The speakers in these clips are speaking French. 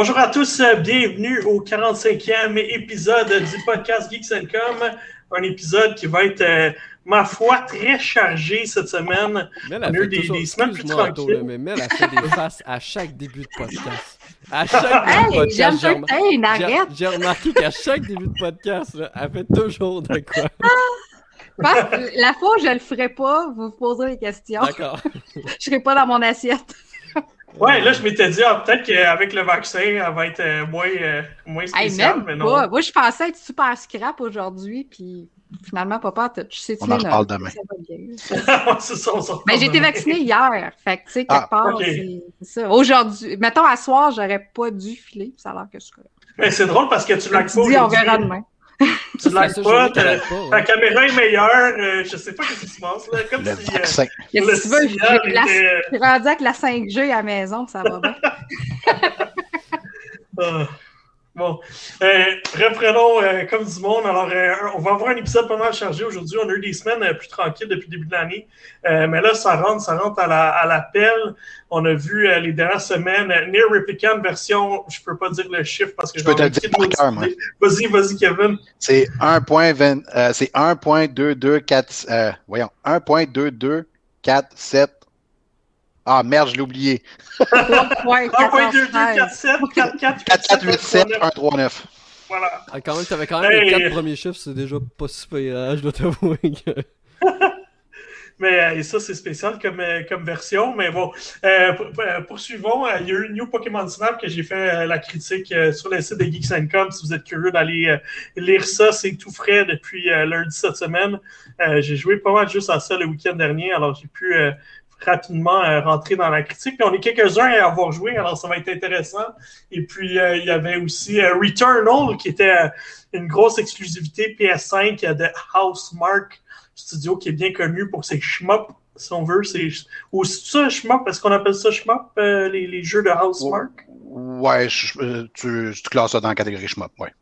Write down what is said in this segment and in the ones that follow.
Bonjour à tous, euh, bienvenue au 45e épisode du podcast Geeks Com. Un épisode qui va être, euh, ma foi, très chargé cette semaine. Mel a fait des, toujours, des semaines plus tranquilles. mais Mel a fait des faces à chaque début de podcast. À chaque début de podcast, j'ai remarqué qu'à chaque début de podcast, là, elle fait toujours de quoi. la fois où je le ferai pas, vous vous poserez des questions. D'accord. je serai pas dans mon assiette. Ouais, là, je m'étais dit, ah, peut-être qu'avec le vaccin, elle va être euh, moins, euh, moins spéciale, mais non. Moi, je pensais être super scrap aujourd'hui, puis finalement, papa, tu sais, On en reparle demain. c'est ça, on s'en Mais j'ai été vaccinée hier, fait que, tu sais, quelque ah, part, c'est ça. Aujourd'hui, mettons, à soir, j'aurais pas dû filer, ça a l'air que je serais. Mais c'est drôle parce que tu l'as pas. on verra demain. Tu ne pas, ta, caméra est meilleure, euh, je sais pas ce qui se passe, là, comme le si vaccin. Euh, le si tu veux, je rendu avec la 5G à la maison, ça va bien. Ah. Bon, euh, reprenons euh, comme du monde. Alors, euh, on va avoir un épisode pas mal chargé aujourd'hui. On a eu des semaines euh, plus tranquilles depuis le début de l'année. mais là, ça rentre, ça rentre à l'appel. La, on a vu les dernières semaines Near Replicant version, je peux pas dire le chiffre parce que je peux te dire. Vas-y, vas-y, Kevin. C'est 1.20, c'est 1.224, voyons, 1.2247 ah merde, je l'ai oublié. 1.2247 Voilà. Ah, quand même, t'avais quand même les quatre premiers chiffres, c'est déjà pas super, hein, je dois t'avouer. Mais euh, ça, c'est spécial comme, euh, comme version. Mais bon, euh, poursuivons. Il y a eu New Pokémon Snap que j'ai fait la critique sur le site de Geeks Com. Si vous êtes curieux d'aller lire ça, c'est tout frais depuis lundi cette semaine. j'ai joué pas mal juste à ça le week-end dernier. Alors, j'ai pu rapidement euh, rentrer dans la critique. on est quelques-uns à avoir joué, alors ça va être intéressant. Et puis, euh, il y avait aussi euh, Returnal, qui était une grosse exclusivité PS5 de Housemark Studio, qui est bien connu pour ses shmup, si on veut. C'est, ou c'est ça, shmup? Est-ce qu'on appelle ça shmup, les, les, jeux de Housemark? Ouais, tu, tu, classes ça dans la catégorie shmup, ouais.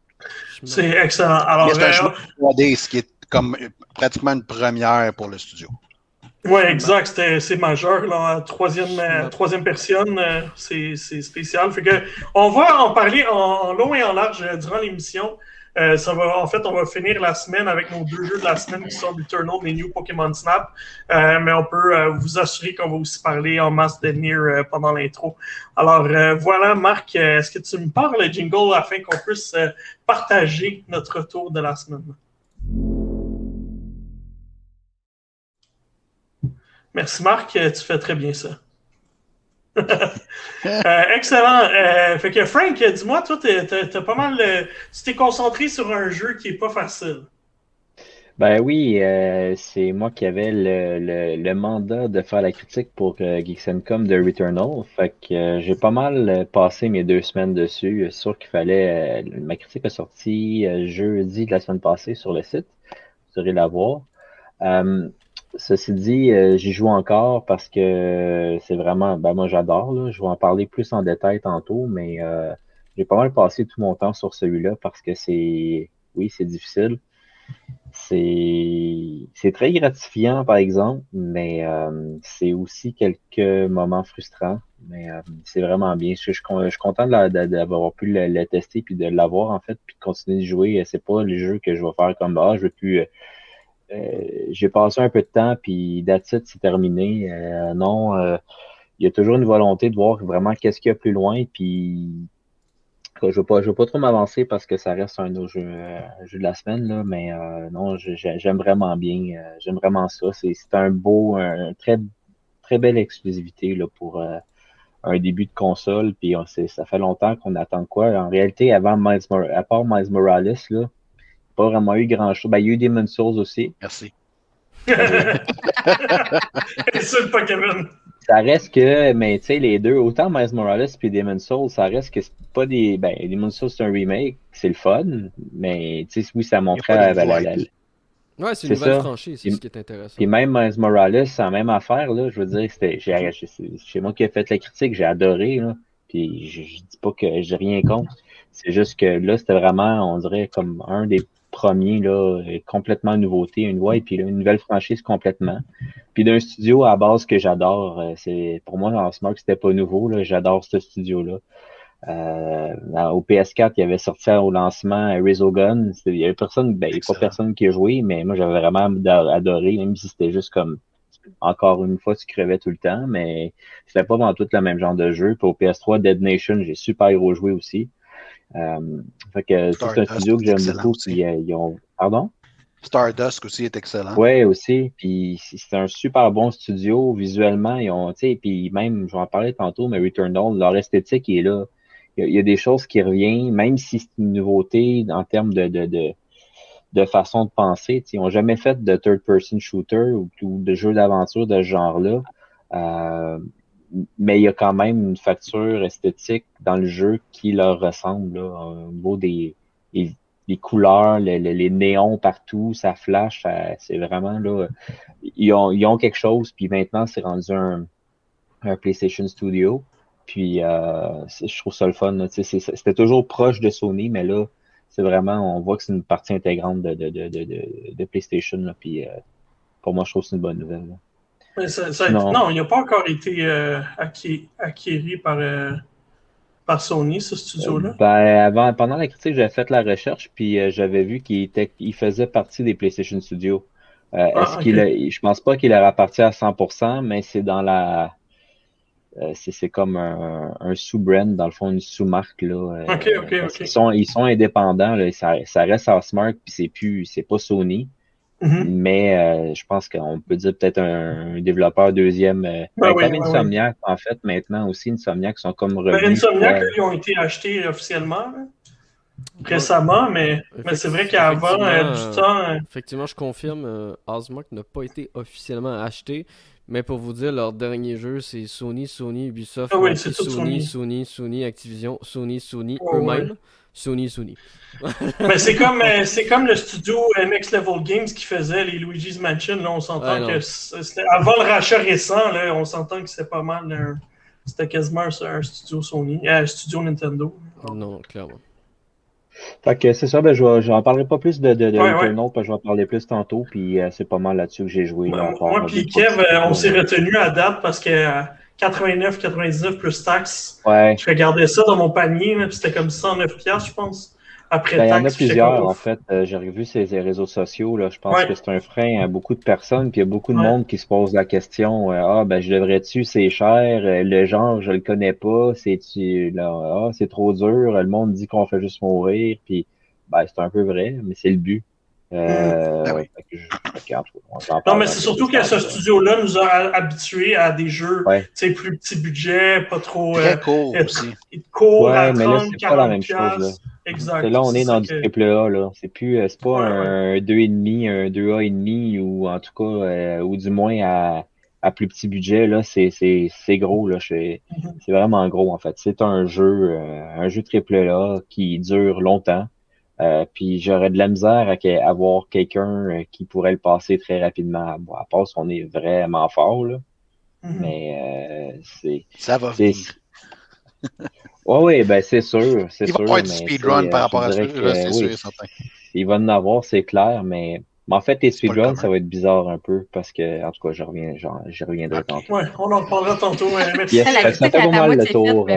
C'est excellent. Alors, c'est un shmup 3D, ce qui est comme pratiquement une première pour le studio. Oui, exact. C'est majeur. Là, troisième, euh, troisième personne, euh, c'est spécial. Fait que, on va en parler en, long et en large euh, durant l'émission. ça va, en fait, on va finir la semaine avec nos deux jeux de la semaine qui sont Returnal et New Pokémon Snap. mais on peut vous assurer qu'on va aussi parler en masse de Nier pendant l'intro. Alors voilà, Marc, est-ce que tu me parles le jingle afin qu'on puisse partager notre retour de la semaine? Merci Marc, tu fais très bien ça. Euh, excellent. Euh, fait que Frank, dis-moi, toi, t'as pas mal. Euh, tu t'es concentré sur un jeu qui est pas facile. Ben oui, c'est moi qui avais le, mandat de faire la critique pour Geeks Com de Returnal. Fait que j'ai pas mal passé mes deux semaines dessus. Sûr qu'il fallait. ma critique est sortie jeudi de la semaine passée sur le site. Vous aurez la voir. Ceci dit, euh, j'y joue encore parce que c'est vraiment, ben moi j'adore. Je vais en parler plus en détail tantôt, mais euh, j'ai pas mal passé tout mon temps sur celui-là parce que c'est, oui, c'est difficile. C'est, très gratifiant par exemple, mais euh, c'est aussi quelques moments frustrants. Mais c'est vraiment bien. Je, suis content d'avoir pu le, tester puis de l'avoir en fait, puis de continuer de jouer. C'est pas le jeu que je vais faire comme ah, je veux plus euh, j'ai passé un peu de temps, puis that's c'est terminé. Euh, non, euh, il y a toujours une volonté de voir vraiment qu'est-ce qu'il y a plus loin, puis je ne veux, pas, veux pas trop m'avancer parce que ça reste un jeu, de la semaine, là, mais non, j'aime vraiment bien. j'aime vraiment ça. C'est un beau, un très, très belle exclusivité là, pour un début de console. Puis ça fait longtemps qu'on attend quoi. En réalité, avant Miles, à part Miles Morales, là, pas vraiment eu grand-chose. Ben, il y a eu Demon's Souls aussi. Merci. C'est pas Kevin. Ça reste que, mais tu sais, les deux, autant Miles Morales puis Demon's Souls, ça reste que c'est pas des. Ben, Demon's Souls, c'est un remake, c'est le fun, mais tu sais, oui, ça montrait la, la, Ouais, c'est une nouvelle franchise, c'est ce qui est intéressant. Puis même Miles Morales, c'est la même affaire, là. Je veux dire, c'était. C'est moi qui ai fait la critique, j'ai adoré, là. Puis je, je dis pas que j'ai rien contre. C'est juste que là, c'était vraiment, on dirait, comme un des premier, là, complètement nouveauté, une voix, et puis une nouvelle franchise complètement. Puis d'un studio à base que j'adore, euh, c'est pour moi, en Smart, c'était pas nouveau, là, j'adore ce studio-là. au PS4, il y avait sorti au lancement Resogun. Il y avait personne, ben, il n'y a pas personne qui a joué, mais moi j'avais vraiment adoré, même si c'était juste comme encore une fois, tu crevais tout le temps, mais c'était pas dans tout le même genre de jeu. Puis au PS3, Dead Nation, j'ai super héros joué aussi. Euh, fait que c'est un studio que j'aime beaucoup. Puis, euh, ils ont... Pardon? Stardust aussi est excellent. Oui, aussi. Puis c'est un super bon studio. Visuellement, ils ont, tu sais, puis même, je vais en parler tantôt, mais Returnal, leur esthétique est là. Il y, a, des choses qui reviennent, même si c'est une nouveauté en termes de, de, de de façon de penser. Ils n'ont jamais fait de third-person shooter ou, de jeu d'aventure de ce genre-là. Euh, mais il y a quand même une facture esthétique dans le jeu qui leur ressemble au niveau des, couleurs, les, néons partout, ça flash, c'est vraiment là. Ils ont, quelque chose, puis maintenant c'est rendu un, PlayStation Studio. Puis euh, je trouve ça le fun. C'était toujours proche de Sony, mais là, c'est vraiment, on voit que c'est une partie intégrante de, de, de, de PlayStation. Là, puis euh, pour moi, je trouve que c'est une bonne nouvelle. Non, il n'a pas encore été euh, acquis, par, euh, par Sony, ce studio-là. Ben, avant, pendant la critique, j'avais fait la recherche, puis j'avais vu qu'il était, il faisait partie des PlayStation Studios. Ah, est-ce qu'il je pense pas qu'il leur appartient à 100%, mais c'est dans la euh, c'est comme un, sous-brand, dans le fond, une sous-marque. Là, euh. Ils sont, ils sont indépendants, là, ça, ça reste Housemark, puis c'est plus, c'est pas Sony. Mm-hmm. Mais euh, je pense qu'on peut dire peut-être un, développeur deuxième. Ben ben, comme Insomniac, en fait, maintenant aussi, Insomniac sont comme ben, revenus. Insomniac, ils ont été achetés officiellement récemment, mais, mais c'est vrai qu'avant du temps. Effectivement, je confirme, Housemark n'a pas été officiellement acheté. Mais pour vous dire, leur dernier jeu, c'est Sony, Sony, Ubisoft, ah Sony, Sony, Sony, Activision, Sony, Sony, eux-mêmes. Sony, Sony. Mais c'est comme, euh, c'est comme le studio Next Level Games qui faisait les Luigi's Mansion. Là, on s'entend que avant le rachat récent, là, on s'entend que c'est pas mal. C'était quasiment un, studio Sony, un studio Nintendo. Non, clairement. Fait que c'est ça, ben, je n'en parlerai pas plus de, de, de parce que je vais en parler plus tantôt, puis euh, c'est pas mal là-dessus que j'ai joué. Ben, moi, puis Kev, euh, on s'est retenu à date parce que 89, 99 plus taxes, ouais. je regardais ça dans mon panier, c'était comme 109 je pense. Après ben, il y en a plusieurs, en fait. Euh, j'ai revu ces, réseaux sociaux. Là. Je pense que c'est un frein à beaucoup de personnes. Puis il y a beaucoup de monde qui se pose la question Ah, ben, je devrais-tu, c'est cher? Le genre, je le connais pas. C'est-tu, là, ah, c'est trop dur. Le monde dit qu'on fait juste mourir. Puis, ben, c'est un peu vrai, mais c'est le but. Euh, ben non, mais c'est surtout que ce studio-là nous a habitués à des jeux plus petit budget, pas trop. Très euh, court aussi. Court ouais, mais là, c'est pas la même chose. Là. Exact. Là, on est dans du triple A. Là. C'est plus, euh, c'est pas un 2,5, un 2A,5 ou en tout cas, euh, ou du moins à, à plus petit budget. Là, c'est, c'est, c'est gros. Là. C'est, mm-hmm. c'est vraiment gros en fait. C'est un jeu, un jeu triple A qui dure longtemps. Euh, puis j'aurais de la misère à, avoir quelqu'un euh, qui pourrait le passer très rapidement. Bon, à part si on est vraiment fort, là. Mm-hmm. Mais euh, c'est. Ça va Oui, oui, ben c'est sûr. C'est il sûr, va pas être speedrun par rapport à ça, c'est sûr certain. Il va en avoir, c'est clair, mais. Mais en fait, les speedruns, ça va être bizarre un peu parce que, en tout cas, je reviens, j'y reviendrai tantôt. Ouais, on en parlera tantôt. Yes, ça, fait pas mal le tour.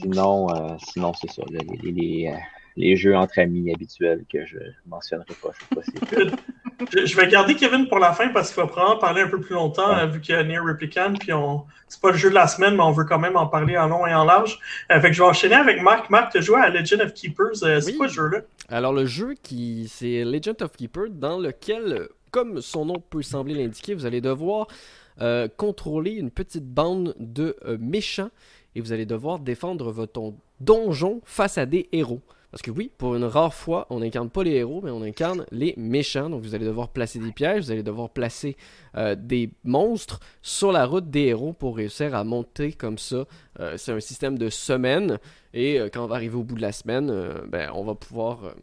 sinon, sinon c'est ça. Les, les, les jeux entre amis habituels que je mentionnerai pas cette fois-ci. je vais garder Kevin pour la fin parce qu'il va probablement parler un peu plus longtemps vu qu'il y a Near Replicant. Puis on... c'est pas le jeu de la semaine, mais on veut quand même en parler en long et en large. Euh, fait que je vais enchaîner avec Marc. Marc, tu as joué à Legend of Keepers. Euh, c'est quoi ce jeu-là? Alors le jeu qui c'est Legend of Keepers dans lequel, comme son nom peut sembler l'indiquer, vous allez devoir euh, contrôler une petite bande de méchants et vous allez devoir défendre votre donjon face à des héros. Parce que oui, pour une rare fois, on n'incarne pas les héros, mais on incarne les méchants. Donc vous allez devoir placer des pièges, vous allez devoir placer euh, des monstres sur la route des héros pour réussir à monter comme ça. Euh, c'est un système de semaine. Et euh, quand on va arriver au bout de la semaine, ben, on va pouvoir...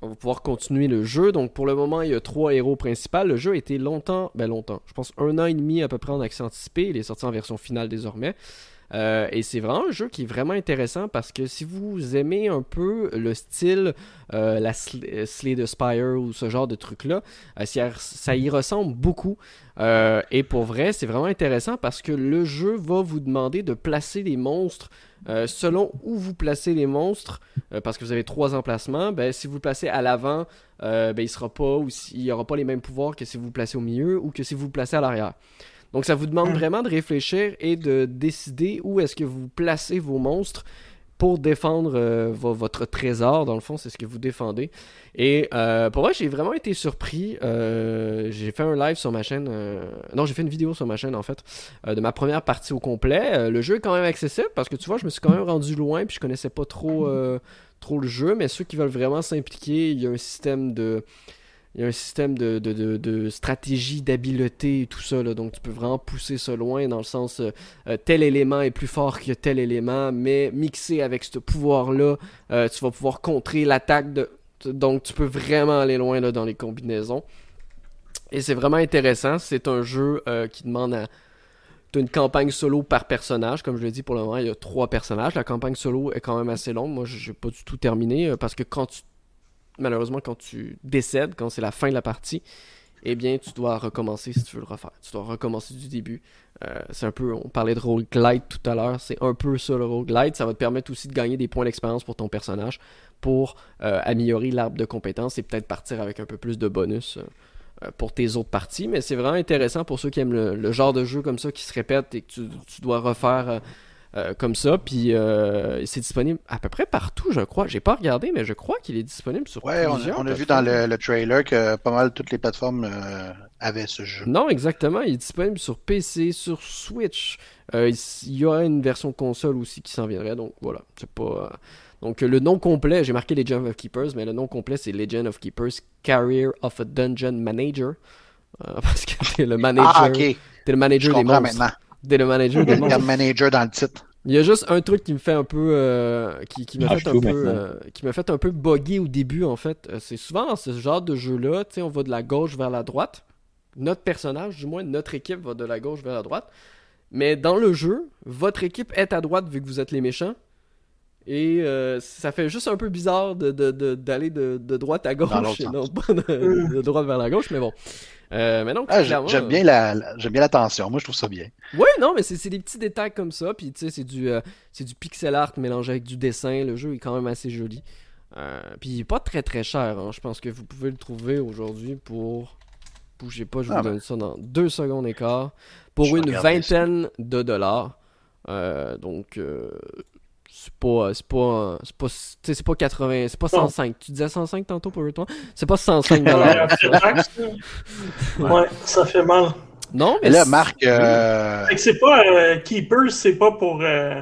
on va pouvoir continuer le jeu. Donc pour le moment, il y a trois héros principaux. Le jeu a été longtemps, ben longtemps, je pense un an et demi à peu près en accès anticipé. Il est sorti en version finale désormais. Euh, et c'est vraiment un jeu qui est vraiment intéressant parce que si vous aimez un peu le style, euh, la Slay the Spire ou ce genre de truc-là, ça y ressemble beaucoup. et pour vrai, c'est vraiment intéressant parce que le jeu va vous demander de placer les monstres selon où vous placez les monstres, parce que vous avez trois emplacements. Ben, si vous placez à l'avant, ben, il sera pas ou il aura pas les mêmes pouvoirs que si vous placez au milieu ou que si vous placez à l'arrière. Donc ça vous demande vraiment de réfléchir et de décider où est-ce que vous placez vos monstres pour défendre euh, votre trésor, dans le fond, c'est ce que vous défendez. Et euh, pour moi, j'ai vraiment été surpris. Euh, j'ai fait un live sur ma chaîne. non, j'ai fait une vidéo sur ma chaîne, en fait, de ma première partie au complet. le jeu est quand même accessible parce que tu vois, je me suis quand même rendu loin puis je connaissais pas trop, trop le jeu. Mais ceux qui veulent vraiment s'impliquer, il y a un système de il y a un système de, stratégie, d'habileté et tout ça. Là, donc tu peux vraiment pousser ça loin dans le sens euh, euh, tel élément est plus fort que tel élément, mais mixé avec ce pouvoir-là, euh, tu vas pouvoir contrer l'attaque de. Donc tu peux vraiment aller loin là, dans les combinaisons. Et c'est vraiment intéressant. C'est un jeu qui demande à. une campagne solo par personnage. Comme je l'ai dit pour le moment, il y a trois personnages. La campagne solo est quand même assez longue. Moi, je n'ai pas du tout terminé parce que quand tu malheureusement, quand tu décèdes, quand c'est la fin de la partie, eh bien, tu dois recommencer si tu veux le refaire. Tu dois recommencer du début. Euh, c'est un peu, on parlait de roguelite tout à l'heure, c'est un peu ça le roguelite. Ça va te permettre aussi de gagner des points d'expérience pour ton personnage pour euh, améliorer l'arbre de compétences et peut-être partir avec un peu plus de bonus euh, pour tes autres parties. Mais c'est vraiment intéressant pour ceux qui aiment le, genre de jeu comme ça qui se répète et que tu, tu dois refaire euh, comme ça. Puis euh, c'est disponible à peu près partout, je crois. J'ai pas regardé, mais je crois qu'il est disponible sur ouais, plusieurs. on a, vu dans le, trailer que pas mal toutes les plateformes euh, avaient ce jeu. Non, exactement. Il est disponible sur PC, sur Switch. il y aura une version console aussi qui s'en viendrait. Donc voilà, c'est pas. Donc le nom complet, j'ai marqué Legend of Keepers, mais le nom complet c'est Legend of Keepers Career of a Dungeon Manager. parce que t'es le manager. Ah, T'es le manager des monstres. maintenant. T'es le manager dans le titre. Il y a juste un truc qui me fait un peu. Euh, qui, qui m'a fait, un peu euh, qui fait un peu bugger au début, en fait. Euh, c'est souvent dans ce genre de jeu-là, tu sais, on va de la gauche vers la droite. Notre personnage, du moins, notre équipe va de la gauche vers la droite. Mais dans le jeu, votre équipe est à droite vu que vous êtes les méchants. Et ça fait juste un peu bizarre d'aller de, de, droite à gauche et non pas de, droite vers la gauche, mais bon. Euh, mais ah, j'aime bien la, j'aime bien l'attention. Moi, je trouve ça bien. Oui, non, mais c'est des petits détails comme ça. Puis, tu sais, c'est du, euh, c'est du pixel art mélangé avec du dessin. Le jeu est quand même assez joli. Euh, puis, il est pas très très cher. Hein. Je pense que vous pouvez le trouver aujourd'hui pour. Bougez pas, je vous ah, donne ben. ça dans deux secondes et quart. Pour une vingtaine de dollars. donc, c'est pas c'est pas c'est pas c'est pas 80 c'est pas 105 tu disais 105 tantôt pour toi c'est pas 105 dollars. Ouais ça fait mal. Non mais là Marc euh... c'est pas euh, Keeper c'est pas pour euh,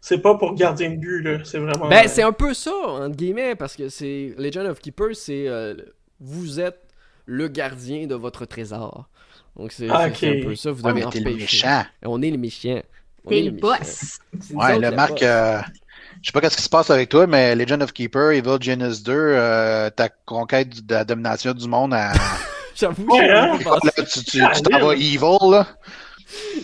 c'est pas pour gardien de but là. C'est vraiment ben c'est un peu ça entre guillemets parce que c'est Legend of Keeper c'est euh, vous êtes le gardien de votre trésor. Donc c'est ah, un peu ça vous devez empêcher. on est les méchants T'es le boss. Ouais, le Marc, euh, je sais pas ce qui se passe avec toi, mais Legend of Keeper, Evil Genius 2, euh, ta conquête de la domination du monde à. J'avoue, ouais, hein? tu, t'en vas evil, là.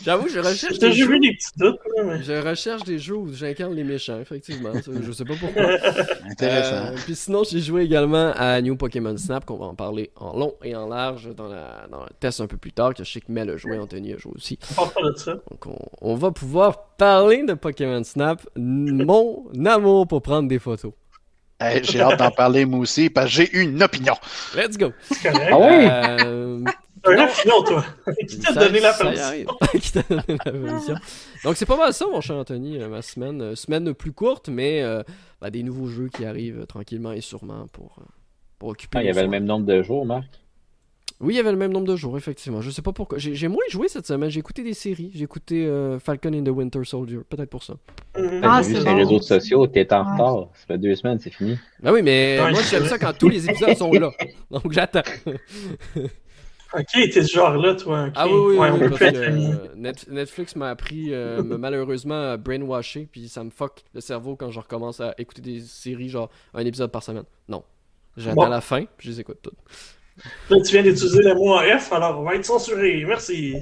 J'avoue, je recherche des jeux. Des petits doutes, Je recherche des jeux où j'incarne les méchants, effectivement. je sais pas pourquoi. Intéressant. Euh, puis sinon, j'ai joué également à New Pokémon Snap, qu'on va en parler en long et en large dans, la, dans le test un peu plus tard, que je sais que Mel a joué, Anthony a joué aussi. On de ça. Donc on, on va pouvoir parler de Pokémon Snap, mon amour pour prendre des photos. j'ai hâte d'en parler moi aussi parce que j'ai une opinion. Let's go. Ah oui? Euh, un opinion, toi. Qui t'a donné la permission? Qui t'a donné la permission? Donc, c'est pas mal ça, mon cher Anthony, euh, ma semaine. Euh, semaine plus courte, mais euh, bah, des nouveaux jeux qui arrivent tranquillement et sûrement pour, pour occuper. Ah, il y avait le même nombre de jours, Marc? Oui, il y avait le même nombre de jours, effectivement. Je sais pas pourquoi. J'ai moins joué cette semaine. J'ai écouté des séries. J'ai écouté Falcon and the Winter Soldier. Peut-être pour ça. Mm-hmm. Ah, J'ai vu sur les réseaux sociaux? T'es en retard. Ça fait deux semaines, c'est fini. Ah oui, mais moi, j'aime ça quand tous les épisodes sont là. Donc, j'attends. Ok, t'es ce genre-là, toi. Ah oui, oui, oui Netflix m'a appris, euh, m'a malheureusement brainwashé, puis ça me fuck le cerveau quand je recommence à écouter des séries, genre un épisode par semaine. Non. J'attends la fin, puis je les écoute toutes. Là, tu viens d'utiliser le mot en F, alors on va être censuré. Merci.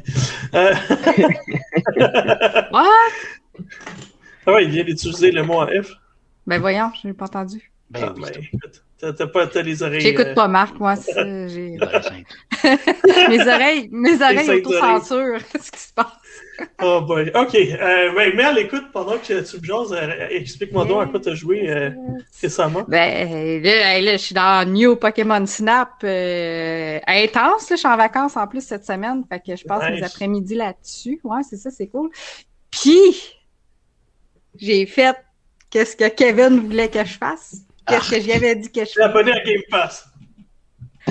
Euh... What? Ah ouais, il vient d'utiliser le mot en F. Ben voyons, je n'ai pas entendu. Ben, ah, ben, T'as pas as les oreilles. J'écoute euh, pas Marc, moi. Ça, mes oreilles, mes oreilles auto-censure. Qu'est-ce qui se passe? oh boy. OK. Euh, ben, Mel, écoute, pendant que tu me jases, euh, explique-moi donc à quoi tu as joué euh, récemment. Ben, là, là, je suis dans New Pokémon Snap intense. Là, je suis en vacances en plus cette semaine. Fait que je passe mes après-midi là-dessus. Ouais, c'est ça, c'est cool. Puis, j'ai fait qu'est-ce que Kevin voulait que je fasse. Qu'est-ce que j'avais dit que je faisais? abonné à Game Pass.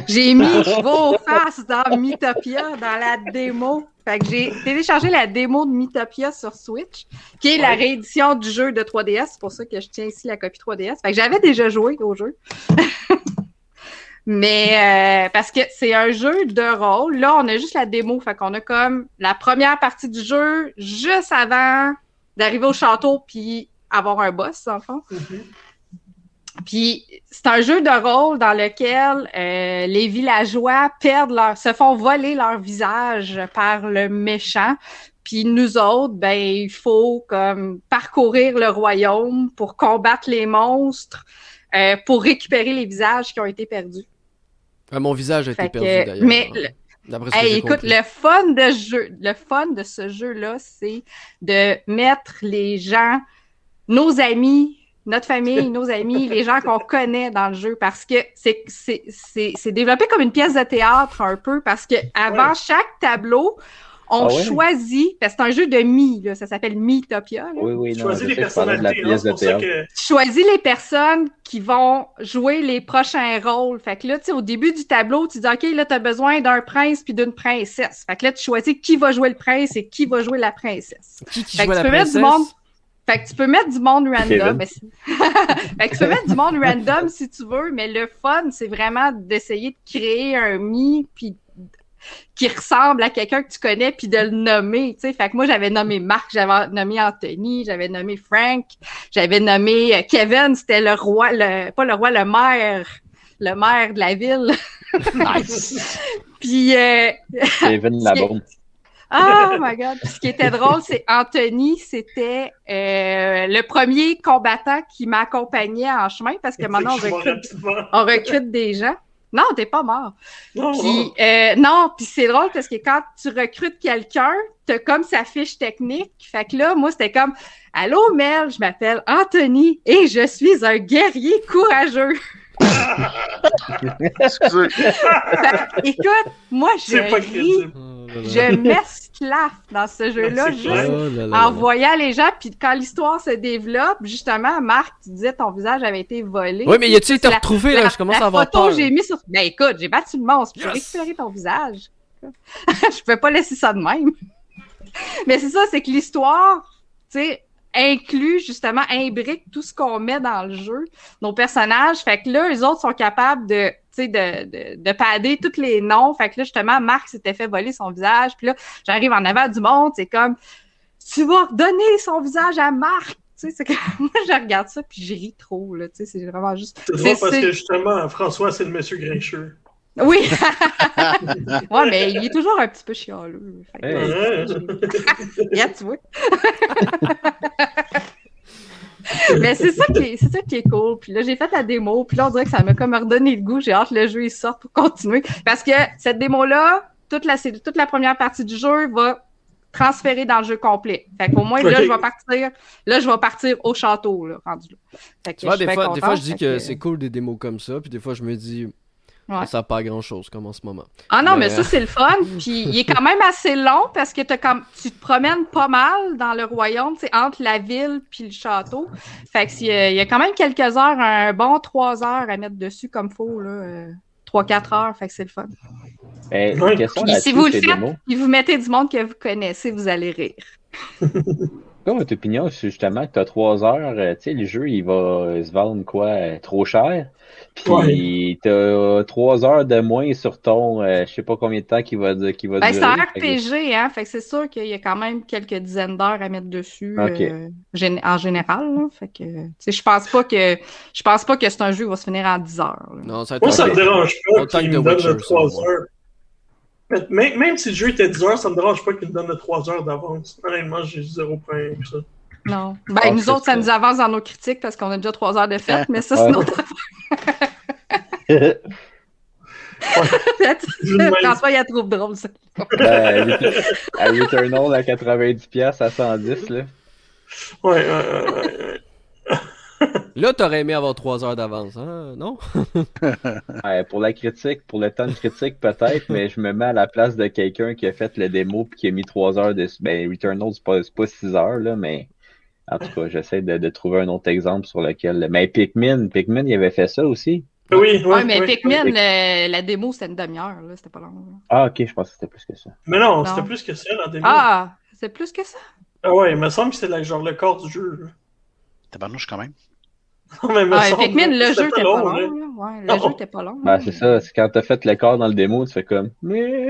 J'ai mis vos faces dans Mythopia, dans la démo. Fait que j'ai téléchargé la démo de Mythopia sur Switch, qui est la réédition du jeu de 3DS. C'est pour ça que je tiens ici la copie 3DS. Fait que j'avais déjà joué au jeu. Mais euh, parce que c'est un jeu de rôle. Là, on a juste la démo. Fait qu'on a comme la première partie du jeu juste avant d'arriver au château puis avoir un boss, en fait. Mm-hmm. Puis c'est un jeu de rôle dans lequel euh, les villageois perdent leur, se font voler leur visage par le méchant. Puis nous autres, ben il faut comme parcourir le royaume pour combattre les monstres, euh, pour récupérer les visages qui ont été perdus. Ah, mon visage a été perdu d'ailleurs. Mais écoute, le fun de jeu, le fun de ce jeu-là, c'est de mettre les gens, nos amis, notre famille, nos amis, les gens qu'on connaît dans le jeu, parce que c'est, c'est, c'est, c'est développé comme une pièce de théâtre un peu, parce que avant chaque tableau, on ah choisit, parce que c'est un jeu de Mi, là, ça s'appelle Mytopia. Oui, oui, non, choisis les personnalités. De que... Choisis les personnes qui vont jouer les prochains rôles. Fait que là, tu sais, au début du tableau, tu dis, OK, là, tu as besoin d'un prince puis d'une princesse. Fait que là, tu choisis qui va jouer le prince et qui va jouer la princesse. Qui, qui joue la princesse? du monde fait que tu peux mettre du monde random. fait que tu peux mettre du monde random si tu veux, mais le fun, c'est vraiment d'essayer de créer un mi puis qui ressemble à quelqu'un que tu connais puis de le nommer, tu sais. Fait que moi, j'avais nommé Marc, j'avais nommé Anthony, j'avais nommé Frank, j'avais nommé euh, Kevin, c'était le roi, le, pas le roi, le maire, le maire de la ville. nice. puis, euh, Kevin la bombe. Oh my God! ce qui était drôle, c'est Anthony, c'était euh, le premier combattant qui m'accompagnait en chemin parce que maintenant on recrute, on recrute des gens. Non, t'es pas mort. Non, puis, euh, non, puis c'est drôle parce que quand tu recrutes quelqu'un, t'as comme sa fiche technique. Fait que là, moi, c'était comme Allô Mel, je m'appelle Anthony et je suis un guerrier courageux. écoute, moi, je ris, oh je m'esclave dans ce jeu-là, juste oh en voyant les gens. Puis quand l'histoire se développe, justement, Marc, tu disais ton visage avait été volé. Oui, mais y a-tu été retrouvé, là? Je commence à avoir peur. j'ai mis sur... Ben écoute, j'ai battu le monstre, j'ai récupéré ton visage. je peux pas laisser ça de même. mais c'est ça, c'est que l'histoire, tu sais, inclut justement, imbrique tout ce qu'on met dans le jeu, nos personnages. Fait que là, les autres sont capables de, de, de, de padder tous les noms. Fait que là, justement, Marc s'était fait voler son visage. Puis là, j'arrive en avant du monde, c'est comme tu vas redonner son visage à Marc. Tu sais, c'est que moi, je regarde ça puis je ris trop, là. Tu sais, c'est vraiment juste. C'est parce que justement, François, c'est le monsieur grincheux. Oui! ouais, mais il est toujours un petit peu chialeux. Fait tu vois. mais c'est ça, qui est, c'est ça qui est cool. Puis là, j'ai fait la démo, puis là, on dirait que ça m'a comme redonné le goût. J'ai hâte que le jeu il sorte pour continuer. Parce que cette démo-là, toute la, toute la première partie du jeu va transférer dans le jeu complet. Fait qu'au moins, là, je vais partir, là, je vais partir au château, là, rendu là. Fait que tu vois, des, fois, des fois, je dis que, c'est cool des démos comme ça, puis des fois, je me dis, ça n'a pas grand-chose comme en ce moment. Ah non, mais, ça, c'est le fun. Puis il est quand même assez long parce que comme... tu te promènes pas mal dans le royaume, c'est entre la ville puis le château. Fait que il y, a quand même quelques heures, un bon trois heures à mettre dessus comme faut, là. Euh, trois, quatre heures, fait que c'est le fun. Eh, si vous le faites, si vous mettez du monde que vous connaissez, vous allez rire. Comme votre opinion, justement, que tu as trois heures, euh, tu sais, le jeu, il va se vendre quoi, euh, trop cher? Puis t'as trois heures de moins sur ton, euh, je sais pas combien de temps qu'il va, va ben, C'est un RPG, hein, fait que c'est sûr qu'il y a quand même quelques dizaines d'heures à mettre dessus euh, en général. Là, fait que, je pense pas que je pense pas que c'est un jeu qui va se finir en 10 heures. Non, ça Moi, ça me dérange pas qu'il me donne 3 heures. Même, même, si le jeu était 10 heures, ça me dérange pas qu'il me donne 3 heures d'avance. Honnêtement, j'ai zéro point avec ça. Non. Ben, Ah, nous c'est autres, ça ça. nous avance dans nos critiques parce qu'on a déjà trois heures de fête, mais ça, Ouais. c'est notre affaire. François, il a trouvé drôle, ça. Ben, à Returnal à 90$ à 110, là. Ouais, ouais, ouais, ouais, ouais. Là, t'aurais aimé avoir 3 heures d'avance, hein? Non? Ouais, pour la critique, pour le temps de critique, peut-être, mais je me mets à la place de quelqu'un qui a fait le démo puis qui a mis 3 heures dessus. Ben, Returnal, c'est pas, c'est pas 6 heures, là, mais en tout cas, j'essaie de, de trouver un autre exemple sur lequel. Mais Pikmin, Pikmin, il avait fait ça aussi? Oui, oui, Ouais, mais oui. Pikmin, euh, la démo, c'était une demi-heure, là. C'était pas long. là. Ah, ok, je pense que c'était plus que ça. Mais non, Non. c'était plus que ça, la démo. Ah, Ah, c'est plus que ça? ouais, il me semble que c'est genre le corps du jeu. Tabarnouche quand même. Non, mais me semble, Pikmin, le jeu était pas long, là. Ouais, le Non. jeu était pas long. Ben, c'est ça, c'est quand t'as fait le corps dans le démo, tu fais comme. Mais.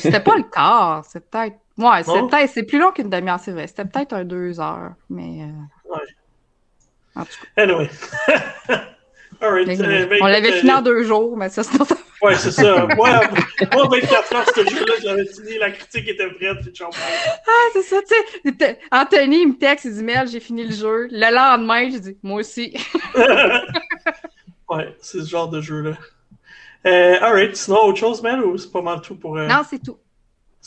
C'était pas le quart. C'est peut-être. Ouais, c'est peut-être. C'est plus long qu'une demi-heure, c'est vrai. C'était peut-être un deux heures. Mais. euh, Ouais. En tout cas. Anyway. Alright. euh, ben, on l'avait fini euh, en deux jours, mais ça, c'est notre Ouais, c'est ça. Moi, moi, 24 heures, ce jeu-là, je l'avais fini, la critique était prête, puis genre, Ah, c'est ça, tu sais. Anthony, il me texte, il dit Mel, j'ai fini le jeu. Le lendemain, j'ai dit Moi aussi. ouais, c'est ce genre de jeu-là. Euh, alright, sinon, autre chose, man, ou c'est pas mal tout pour. euh, Non, c'est tout.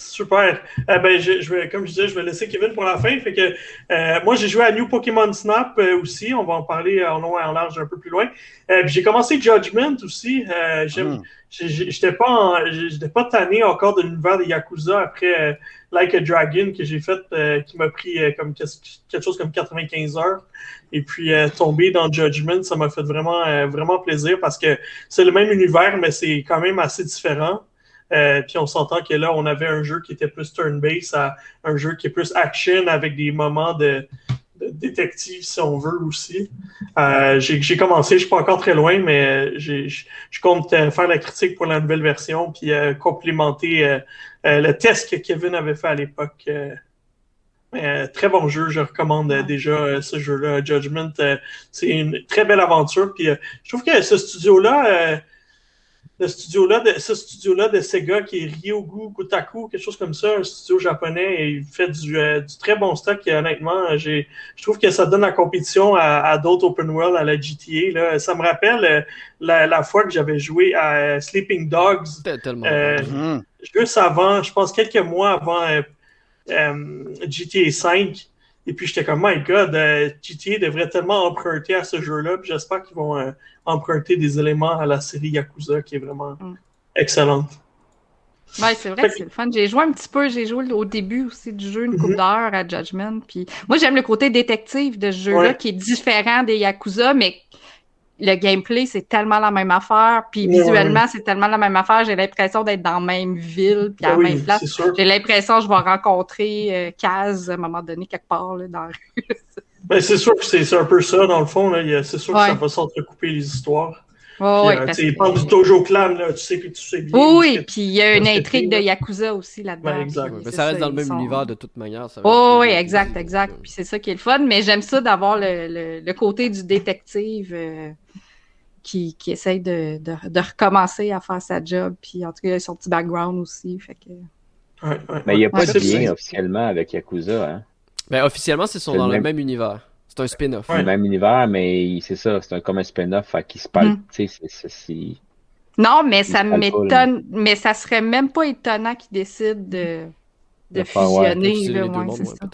Super. Euh, ben, je, je vais, comme je disais, je vais laisser Kevin pour la fin. Fait que euh, moi, j'ai joué à New Pokémon Snap euh, aussi. On va en parler en long et en large un peu plus loin. Euh, j'ai commencé Judgment aussi. Euh, Hmm. J'étais pas, en- pas tanné encore de l'univers des Yakuza après euh, Like a Dragon que j'ai fait, euh, qui m'a pris euh, comme quelque quelque chose comme 95 heures. Et puis euh, tomber dans Judgment, ça m'a fait vraiment, euh, vraiment plaisir parce que c'est le même univers, mais c'est quand même assez différent. Euh, puis on s'entend que là, on avait un jeu qui était plus turn-based à un jeu qui est plus action avec des moments de, détective, si on veut aussi. Euh, j'ai commencé, je suis pas encore très loin, mais je compte euh, faire la critique pour la nouvelle version puis euh, complémenter euh, le test que Kevin avait fait à l'époque. Mais, très bon jeu, je recommande déjà ce jeu-là, Judgment. c'est une très belle aventure. Puis je trouve que ce studio-là, le studio-là, de, ce studio-là de Sega qui est Ryogu Kotaku, quelque chose comme ça, un studio japonais, et il fait du, euh, du très bon stock. Et honnêtement, j'ai, je trouve que ça donne la compétition à, à d'autres open world, à la GTA. Là. Ça me rappelle euh, la, la fois que j'avais joué à euh, Sleeping Dogs, C'était tellement. Euh. Mhm. juste avant, je pense quelques mois avant euh, euh, GTA 5. Et puis j'étais comme, my God, euh, GTA devrait tellement emprunter à ce jeu-là. Puis j'espère qu'ils vont euh, emprunter des éléments à la série Yakuza qui est vraiment Mm. excellente. Ouais, c'est vrai que c'est le fun. J'ai joué un petit peu, j'ai joué au début aussi du jeu, une couple Mhm. d'heures à Judgment. Puis moi, j'aime le côté détective de ce jeu-là Ouais. qui est différent des Yakuza, mais le gameplay, c'est tellement la même affaire. Puis Ouais, visuellement, c'est tellement la même affaire. J'ai l'impression d'être dans la même ville, puis à la oui, même place. J'ai l'impression que je vais rencontrer euh, Kaz à un moment donné, quelque part là, dans la rue. Ben, c'est sûr que c'est un peu ça, dans le fond. C'est sûr que ça va s'entrecouper les histoires. Ouais, Puis, ouais, euh, parce tu sais, il que- parle du Tojo Clan, là, tu sais que tu sais bien. Oui, oui, puis il y a une intrigue de Yakuza aussi là-dedans. Ben, exact. puis mais ça reste dans le même sont- univers de toute manière. ça Oh, oui, exact, exact. Puis c'est ça qui est le fun, mais j'aime ça d'avoir le, le, le côté du détective euh, qui, qui essaye de, de, de recommencer à faire sa job. Puis en tout cas, il a son petit background aussi. Fait que... Ouais, ouais, Mais il n'y a ouais. pas de lien officiellement avec Yakuza, hein? Ben, officiellement, c'est sont dans le le même- même univers. C'est un spin-off. C'est le même univers, mais c'est ça, c'est un, comme un spin-off, fait qu'il se parle, Mm. tu sais, c'est- c'est- c'est... Non, mais ça m'étonne, mais ça serait même pas étonnant qu'il décide de, de De faire, ouais, fusionner. Fusionner là, les deux ouais, mondes, c'est ouais, ça.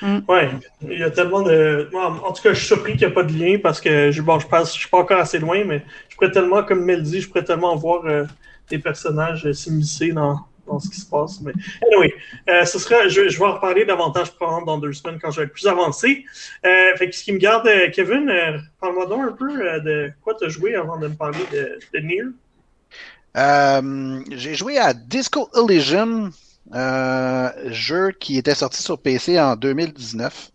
Peut-être. Ouais, il y a tellement de. moi, en tout cas, je suis surpris qu'il n'y a pas de lien parce que je, bon, je je suis pas encore assez loin, mais je pourrais tellement, comme Mel dit, je pourrais tellement voir euh, des personnages euh, s'immiscer dans, dans ce qui se passe. Mais anyway, euh, ce sera, je, je vais en reparler davantage probablement dans deux semaines quand je vais être plus avancé. Euh, fait que ce qui me garde, euh, Kevin, euh, parle-moi donc un peu euh, de quoi tu as joué avant de me parler de, de Nier. Euh, j'ai joué à Disco Elysium, jeu qui était sorti sur PC en 2019,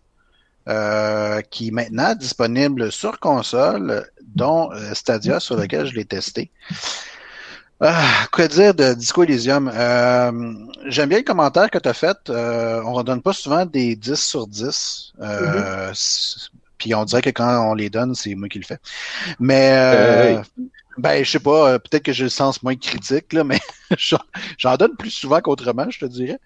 euh, qui est maintenant disponible sur console, dont euh, Stadia, sur lequel je l'ai testé. Ah, quoi dire de Disco Elysium? Euh, J'aime bien le commentaire que tu as fait. Euh, on ne donne pas souvent des 10 sur 10. Euh, c- Puis on dirait que quand on les donne, c'est moi qui le fais. Mais euh, Euh, Ben, je sais pas, euh, peut-être que j'ai le sens moins critique, là, mais j'en donne plus souvent qu'autrement, je te dirais.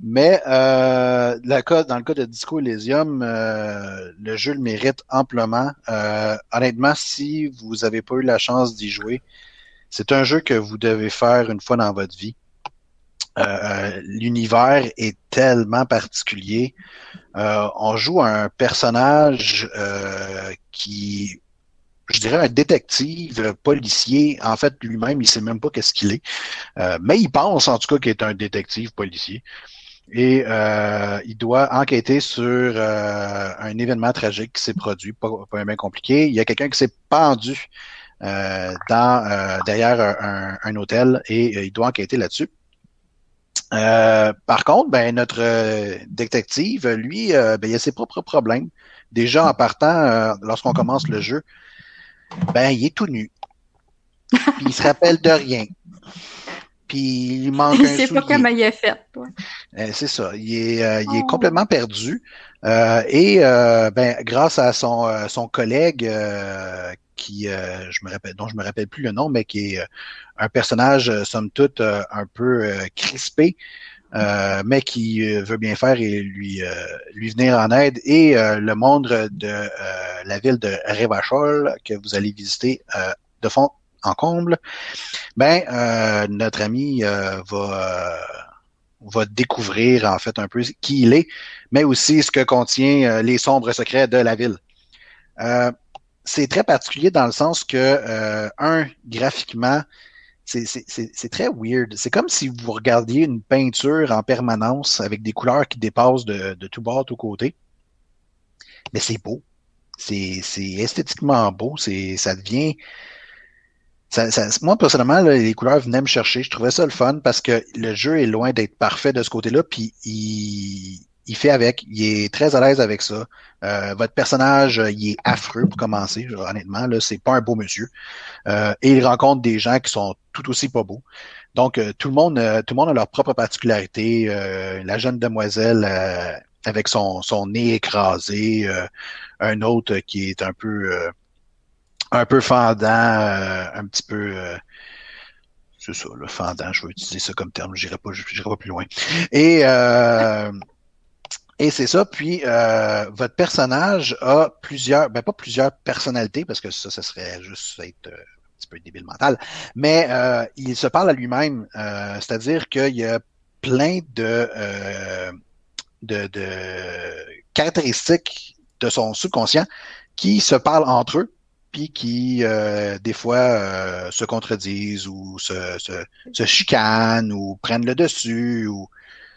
Mais euh, la dans le cas de Disco Elysium, euh, le jeu le mérite amplement. Euh, honnêtement, si vous n'avez pas eu la chance d'y jouer, c'est un jeu que vous devez faire une fois dans votre vie. L'univers est tellement particulier. on joue un personnage qui je dirais, un détective policier. En fait, lui-même, il sait même pas qu'est-ce qu'il est. Euh, mais il pense, en tout cas, qu'il est un détective policier. Et euh, il doit enquêter sur euh, un événement tragique qui s'est produit, pas, pas bien compliqué. Il y a quelqu'un qui s'est pendu dans derrière un, un, hôtel et il doit enquêter là-dessus. par contre, ben, notre détective, lui, ben, il a ses propres problèmes. Déjà en partant, lorsqu'on commence le jeu, ben, il est tout nu. Puis il se rappelle de rien. Puis il manque un sait pas comment il est fait, toi. Euh, c'est ça. Il est, euh, il est Oh. complètement perdu. Euh, et euh, ben, grâce à son, son collègue euh, qui, euh, je me rappelle, dont je me rappelle plus le nom, mais qui est un personnage, somme toute, un peu crispé, euh, mais qui euh, veut bien faire et lui, euh, lui venir en aide. Et le monde de la ville de Revachol que vous allez visiter de fond en comble, ben notre ami va, va découvrir en fait un peu qui il est, mais aussi ce que contient les sombres secrets de la ville. Euh, c'est très particulier dans le sens que, euh, un, graphiquement, c'est- très weird. C'est comme si vous regardiez une peinture en permanence avec des couleurs qui dépassent de, de tout bord, tout côté. Mais c'est beau. C'est c'est esthétiquement beau. C'est ça devient. Ça, ça- moi, personnellement, là, les couleurs venaient me chercher. Je trouvais ça le fun parce que le jeu est loin d'être parfait de ce côté-là. Puis il, il fait avec. Il est très à l'aise avec ça. Euh, votre personnage, euh, il est affreux pour commencer. Honnêtement, là, c'est pas un beau monsieur. Euh, et il rencontre des gens qui sont tout aussi pas beaux. Donc, euh, tout le monde, euh, tout le monde a leur propre particularité. Euh, la jeune demoiselle avec son, son nez écrasé, un autre qui est un peu, un peu fendant, un petit peu. c'est ça, le fendant, je vais utiliser ça comme terme, j'irai pas, j'irai pas plus loin. Et euh, et c'est ça. Puis euh, votre personnage a plusieurs, ben pas plusieurs personnalités parce que ça, ça serait juste être euh, un petit peu débile mental. Mais euh, il se parle à lui-même, euh, c'est-à-dire qu'il y a plein de, euh, de, de caractéristiques de son subconscient qui se parlent entre eux puis qui euh, des fois euh, se contredisent ou se, se, se chicanent ou prennent le dessus ou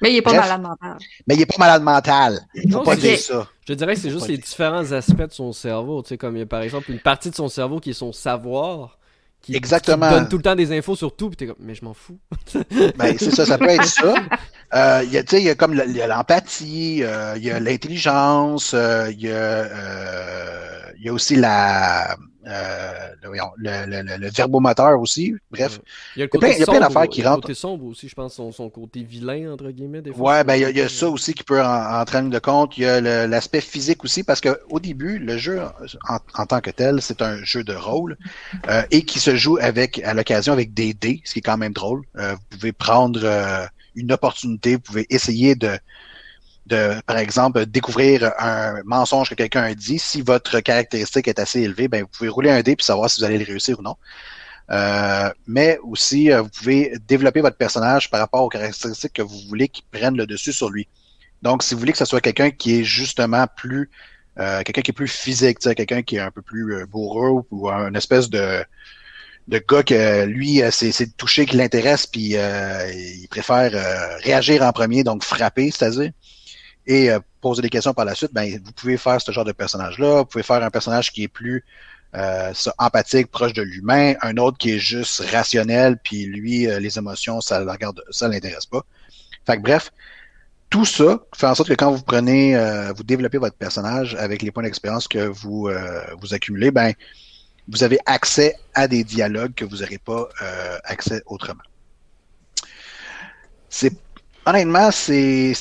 Mais il est pas Bref. malade mental. mais il est pas malade mental. Faut Non, pas dire ça. Je dirais que c'est juste les différents aspects de son cerveau. Tu sais, comme il y a par exemple une partie de son cerveau qui est son savoir. Qui, Exactement. qui donne tout le temps des infos sur tout, puis t'es comme, mais je m'en fous. Ben, c'est ça, ça peut être ça. Euh, Il y a, tu sais, il y a comme le- il y a l'empathie, euh, il y a l'intelligence, euh, il y a, euh, il y a aussi la, euh, le, voyons, le, le, le- le verbomoteur aussi. Bref. Il y a plein- côté il y a plein d'affaires qui il y a le rentrent. côté sombre aussi, je pense, son, son côté vilain, entre guillemets, des fois. Ouais, ben il y y a ça aussi qui peut en- entrer en de compte. Il y a le- l'aspect physique aussi, parce que au début, le jeu en, en tant que tel, c'est un jeu de rôle euh, et qui se joue avec à l'occasion avec des dés, ce qui est quand même drôle. Euh, vous pouvez prendre euh, une opportunité, vous pouvez essayer de, de, par exemple, découvrir un mensonge que quelqu'un a dit. Si votre caractéristique est assez élevée, ben vous pouvez rouler un dé puis savoir si vous allez le réussir ou non. Euh, mais aussi, euh, vous pouvez développer votre personnage par rapport aux caractéristiques que vous voulez qui prennent le dessus sur lui. Donc, si vous voulez que ce soit quelqu'un qui est justement plus, euh, quelqu'un qui est plus physique, quelqu'un qui est un peu plus euh, bourreux ou un espèce de, de gars que lui, c'est c'est toucher qui l'intéresse, puis il préfère réagir en premier, donc frapper, c'est-à-dire, et euh, poser des questions par la suite, ben, vous pouvez faire ce genre de personnage-là. Vous pouvez faire un personnage qui est plus euh, empathique, proche de l'humain, un autre qui est juste rationnel, puis lui, euh, les émotions, ça le regarde, ça l'intéresse pas. Fait que bref, tout ça fait en sorte que quand vous prenez, euh, vous développez votre personnage avec les points d'expérience que vous euh, vous accumulez, ben vous avez accès à des dialogues que vous n'aurez pas euh, accès autrement. C'est honnêtement, c'est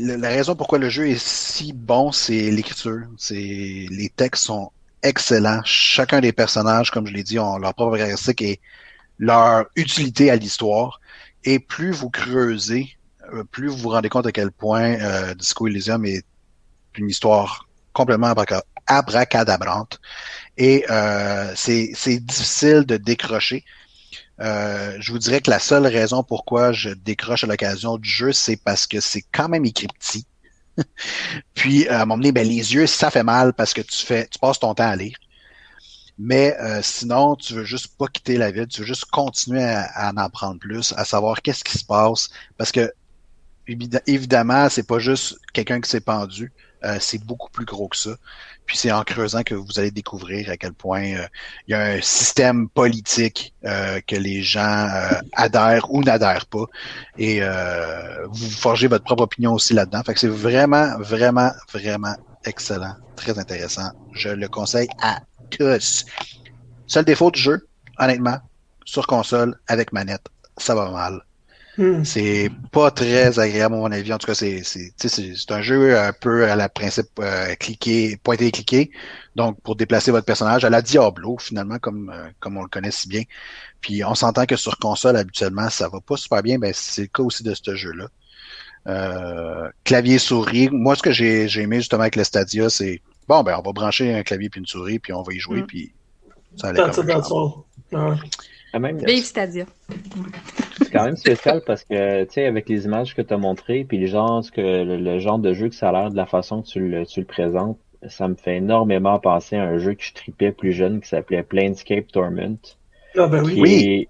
la raison pourquoi le jeu est si bon, c'est l'écriture. C'est les textes sont excellent. Chacun des personnages, comme je l'ai dit, ont leur propre caractéristique et leur utilité à l'histoire. Et plus vous creusez, euh, plus vous vous rendez compte à quel point euh, Disco Elysium est une histoire complètement abracadabrante. Et euh, c'est difficile de décrocher. Euh, je vous dirais que la seule raison pourquoi je décroche à l'occasion du jeu, c'est parce que c'est quand même écrit petit. Puis à un moment donné, ben, les yeux, ça fait mal parce que tu fais, tu passes ton temps à lire. Mais euh, sinon, tu veux juste pas quitter la ville, tu veux juste continuer à, en apprendre plus, à savoir qu'est-ce qui se passe. Parce que évidemment, c'est pas juste quelqu'un qui s'est pendu, euh, c'est beaucoup plus gros que ça. Puis c'est en creusant que vous allez découvrir à quel point euh, il y a un système politique euh, que les gens adhèrent ou n'adhèrent pas. Et vous forgez votre propre opinion aussi là-dedans. Fait que c'est vraiment, vraiment, vraiment excellent. Très intéressant. Je le conseille à tous. Seul défaut du jeu, honnêtement, sur console, avec manette, ça va mal. Hmm. C'est pas très agréable, à mon avis. En tout cas, c'est, c'est, un jeu un peu à la principe euh, cliquer, pointer et cliquer. Donc, pour déplacer votre personnage à la Diablo, finalement, comme, euh, comme on le connaît si bien. Puis, on s'entend que sur console, habituellement, ça va pas super bien. Ben, c'est le cas aussi de ce jeu-là. Euh, clavier souris. Moi, ce que j'ai, j'ai aimé justement avec le Stadia, c'est bon, ben, on va brancher un clavier puis une souris, puis on va y jouer, hmm. puis ça allait comme Vive Stadia. C'est quand même spécial parce que, tu sais, avec les images que tu as montrées, puis que, le, genre de jeu que ça a l'air de la façon que tu le, tu le présentes, ça me fait énormément penser à un jeu que je tripais plus jeune qui s'appelait Planescape Torment. Ah ben oui. oui.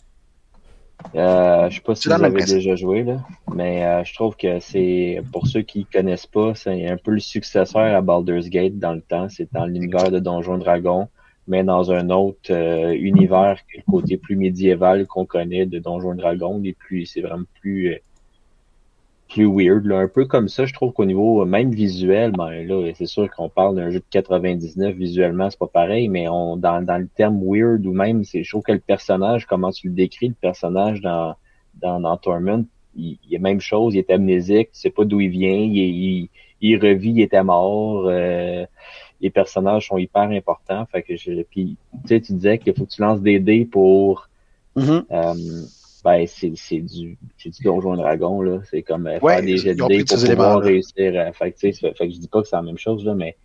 Euh, je sais pas si vous avez déjà joué, là, mais euh, je trouve que c'est, pour ceux qui connaissent pas, c'est un peu le successeur à Baldur's Gate dans le temps. C'est dans l'univers de Donjons Dragon mais dans un autre euh, univers le côté plus médiéval qu'on connaît de Donjons Dragons et plus c'est vraiment plus euh, plus weird là. un peu comme ça je trouve qu'au niveau euh, même visuel ben là c'est sûr qu'on parle d'un jeu de 99 visuellement c'est pas pareil mais on dans, dans le terme weird ou même c'est je trouve que le personnage comment tu le décris le personnage dans dans, dans Torment il, il a même chose il est amnésique tu sais pas d'où il vient il, il, il revit il était mort les personnages sont hyper importants. Fait que je, puis, tu sais, tu disais qu'il faut que tu lances des dés pour. Mm-hmm. euh, ben, c'est, c'est du, c'est du Donjon Dragon, là. C'est comme euh, faire des jets de dés pour pouvoir réussir. Fait, que, fait, fait que je dis pas que c'est la même chose, là, mais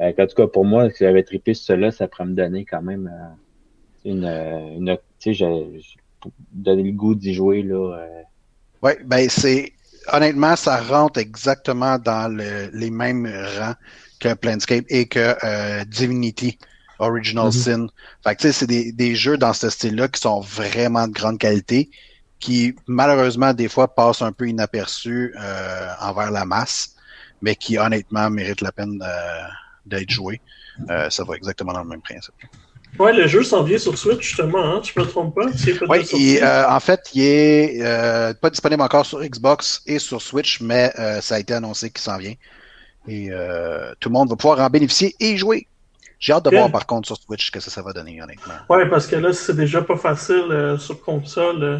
euh, en tout cas, pour moi, si j'avais trippé cela, ça pourrait me donner quand même euh, une, une tu sais, donner le goût d'y jouer, là. Oui, ben, c'est, honnêtement, ça rentre exactement dans le, les mêmes rangs que Planescape et que euh, Divinity Original mm-hmm. Sin. Fait que c'est des, des jeux dans ce style-là qui sont vraiment de grande qualité, qui malheureusement des fois passent un peu inaperçus euh, envers la masse, mais qui honnêtement méritent la peine euh, d'être joués. Euh, ça va exactement dans le même principe. Ouais, le jeu s'en vient sur Switch justement, hein? tu me trompes pas? Oui, euh, en fait, il est euh, pas disponible encore sur Xbox et sur Switch, mais euh, ça a été annoncé qu'il s'en vient. Et euh, tout le monde va pouvoir en bénéficier et y jouer. J'ai hâte de voir par contre sur Switch ce que ça, va donner, honnêtement. Ouais, parce que là, c'est déjà pas facile euh, sur console. Euh.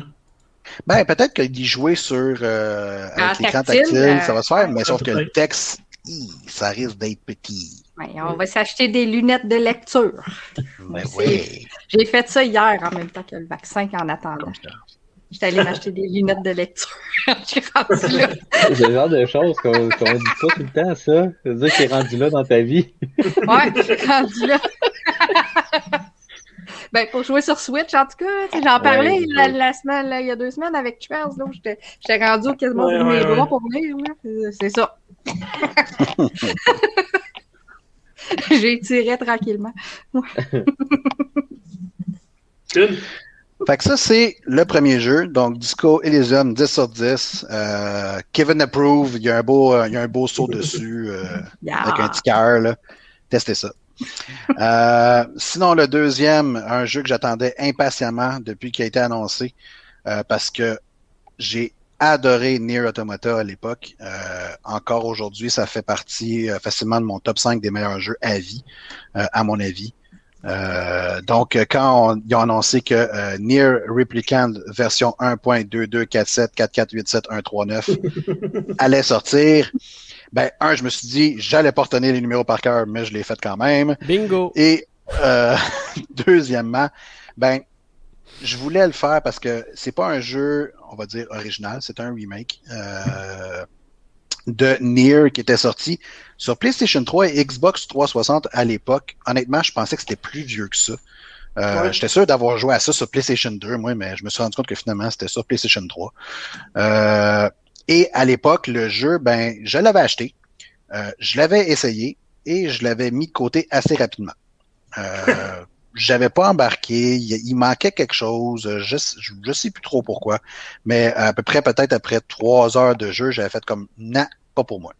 Ben, peut-être que d'y jouer sur euh, avec l'écran tactile, ça va se faire, mais sauf que le texte, ça risque d'être petit. Ouais, on va s'acheter des lunettes de lecture. Ben oui. J'ai fait ça hier en même temps que le vaccin en attendant. J'étais allée m'acheter des lunettes de lecture. J'ai rendu là. C'est le genre de choses qu'on qu dit pas tout le temps, ça. Ça veut dire que t'es rendu là dans ta vie. ouais, je suis rendu là. ben, pour jouer sur Switch, en tout cas, j'en parlais la, semaine, là, il y a deux semaines avec Charles, là, j'étais rendu quasiment ouais, mes ouais, pour venir. C'est ça. J'ai tiré tranquillement. Good. Fait que ça, c'est le premier jeu. Donc, Disco Elysium, 10 sur 10. Euh, Kevin Approve, il y a un beau, euh, il y a un beau saut dessus euh, avec un petit cœur. Là. Testez ça. Euh, sinon, le deuxième, un jeu que j'attendais impatiemment depuis qu'il a été annoncé, euh, parce que j'ai adoré Nier Automata à l'époque. encore aujourd'hui, ça fait partie facilement de mon top 5 des meilleurs jeux à vie, à mon avis. Euh, donc, quand ils ont annoncé que euh, Near Replicant version 1.22474487.139 allait sortir, ben, un, je me suis dit, j'allais pas retenir les numéros par cœur, mais je l'ai fait quand même. Bingo! Et euh, deuxièmement, ben, je voulais le faire parce que c'est pas un jeu, on va dire, original, c'est un remake euh, de Nier qui était sorti sur PlayStation 3 et Xbox 360 à l'époque. Honnêtement, je pensais que c'était plus vieux que ça. Euh, Ouais. J'étais sûr d'avoir joué à ça sur PlayStation 2, moi, mais je me suis rendu compte que finalement, c'était sur PlayStation 3. Euh, et à l'époque, le jeu, ben, je l'avais acheté, euh, je l'avais essayé et je l'avais mis de côté assez rapidement. Euh, j'avais pas embarqué, il, il manquait quelque chose, je, je, je sais plus trop pourquoi, mais à peu près peut-être après trois heures de jeu, j'avais fait comme non, pas pour moi.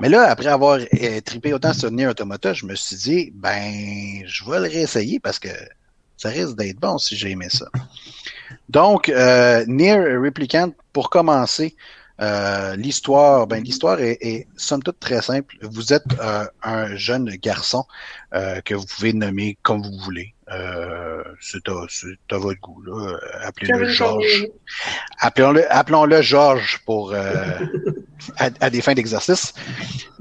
Mais là, après avoir euh, trippé autant sur Nier Automata, je me suis dit, ben, je vais le réessayer parce que ça risque d'être bon si j'ai aimé ça. Donc, euh, Replicant, pour commencer, euh, l'histoire, ben l'histoire est, est somme toute très simple. Vous êtes euh, un jeune garçon euh, que vous pouvez nommer comme vous voulez. C'est à, votre goût. Là. Appelez-le Georges. Appelons-le appelons-le Georges pour à, à des fins d'exercice.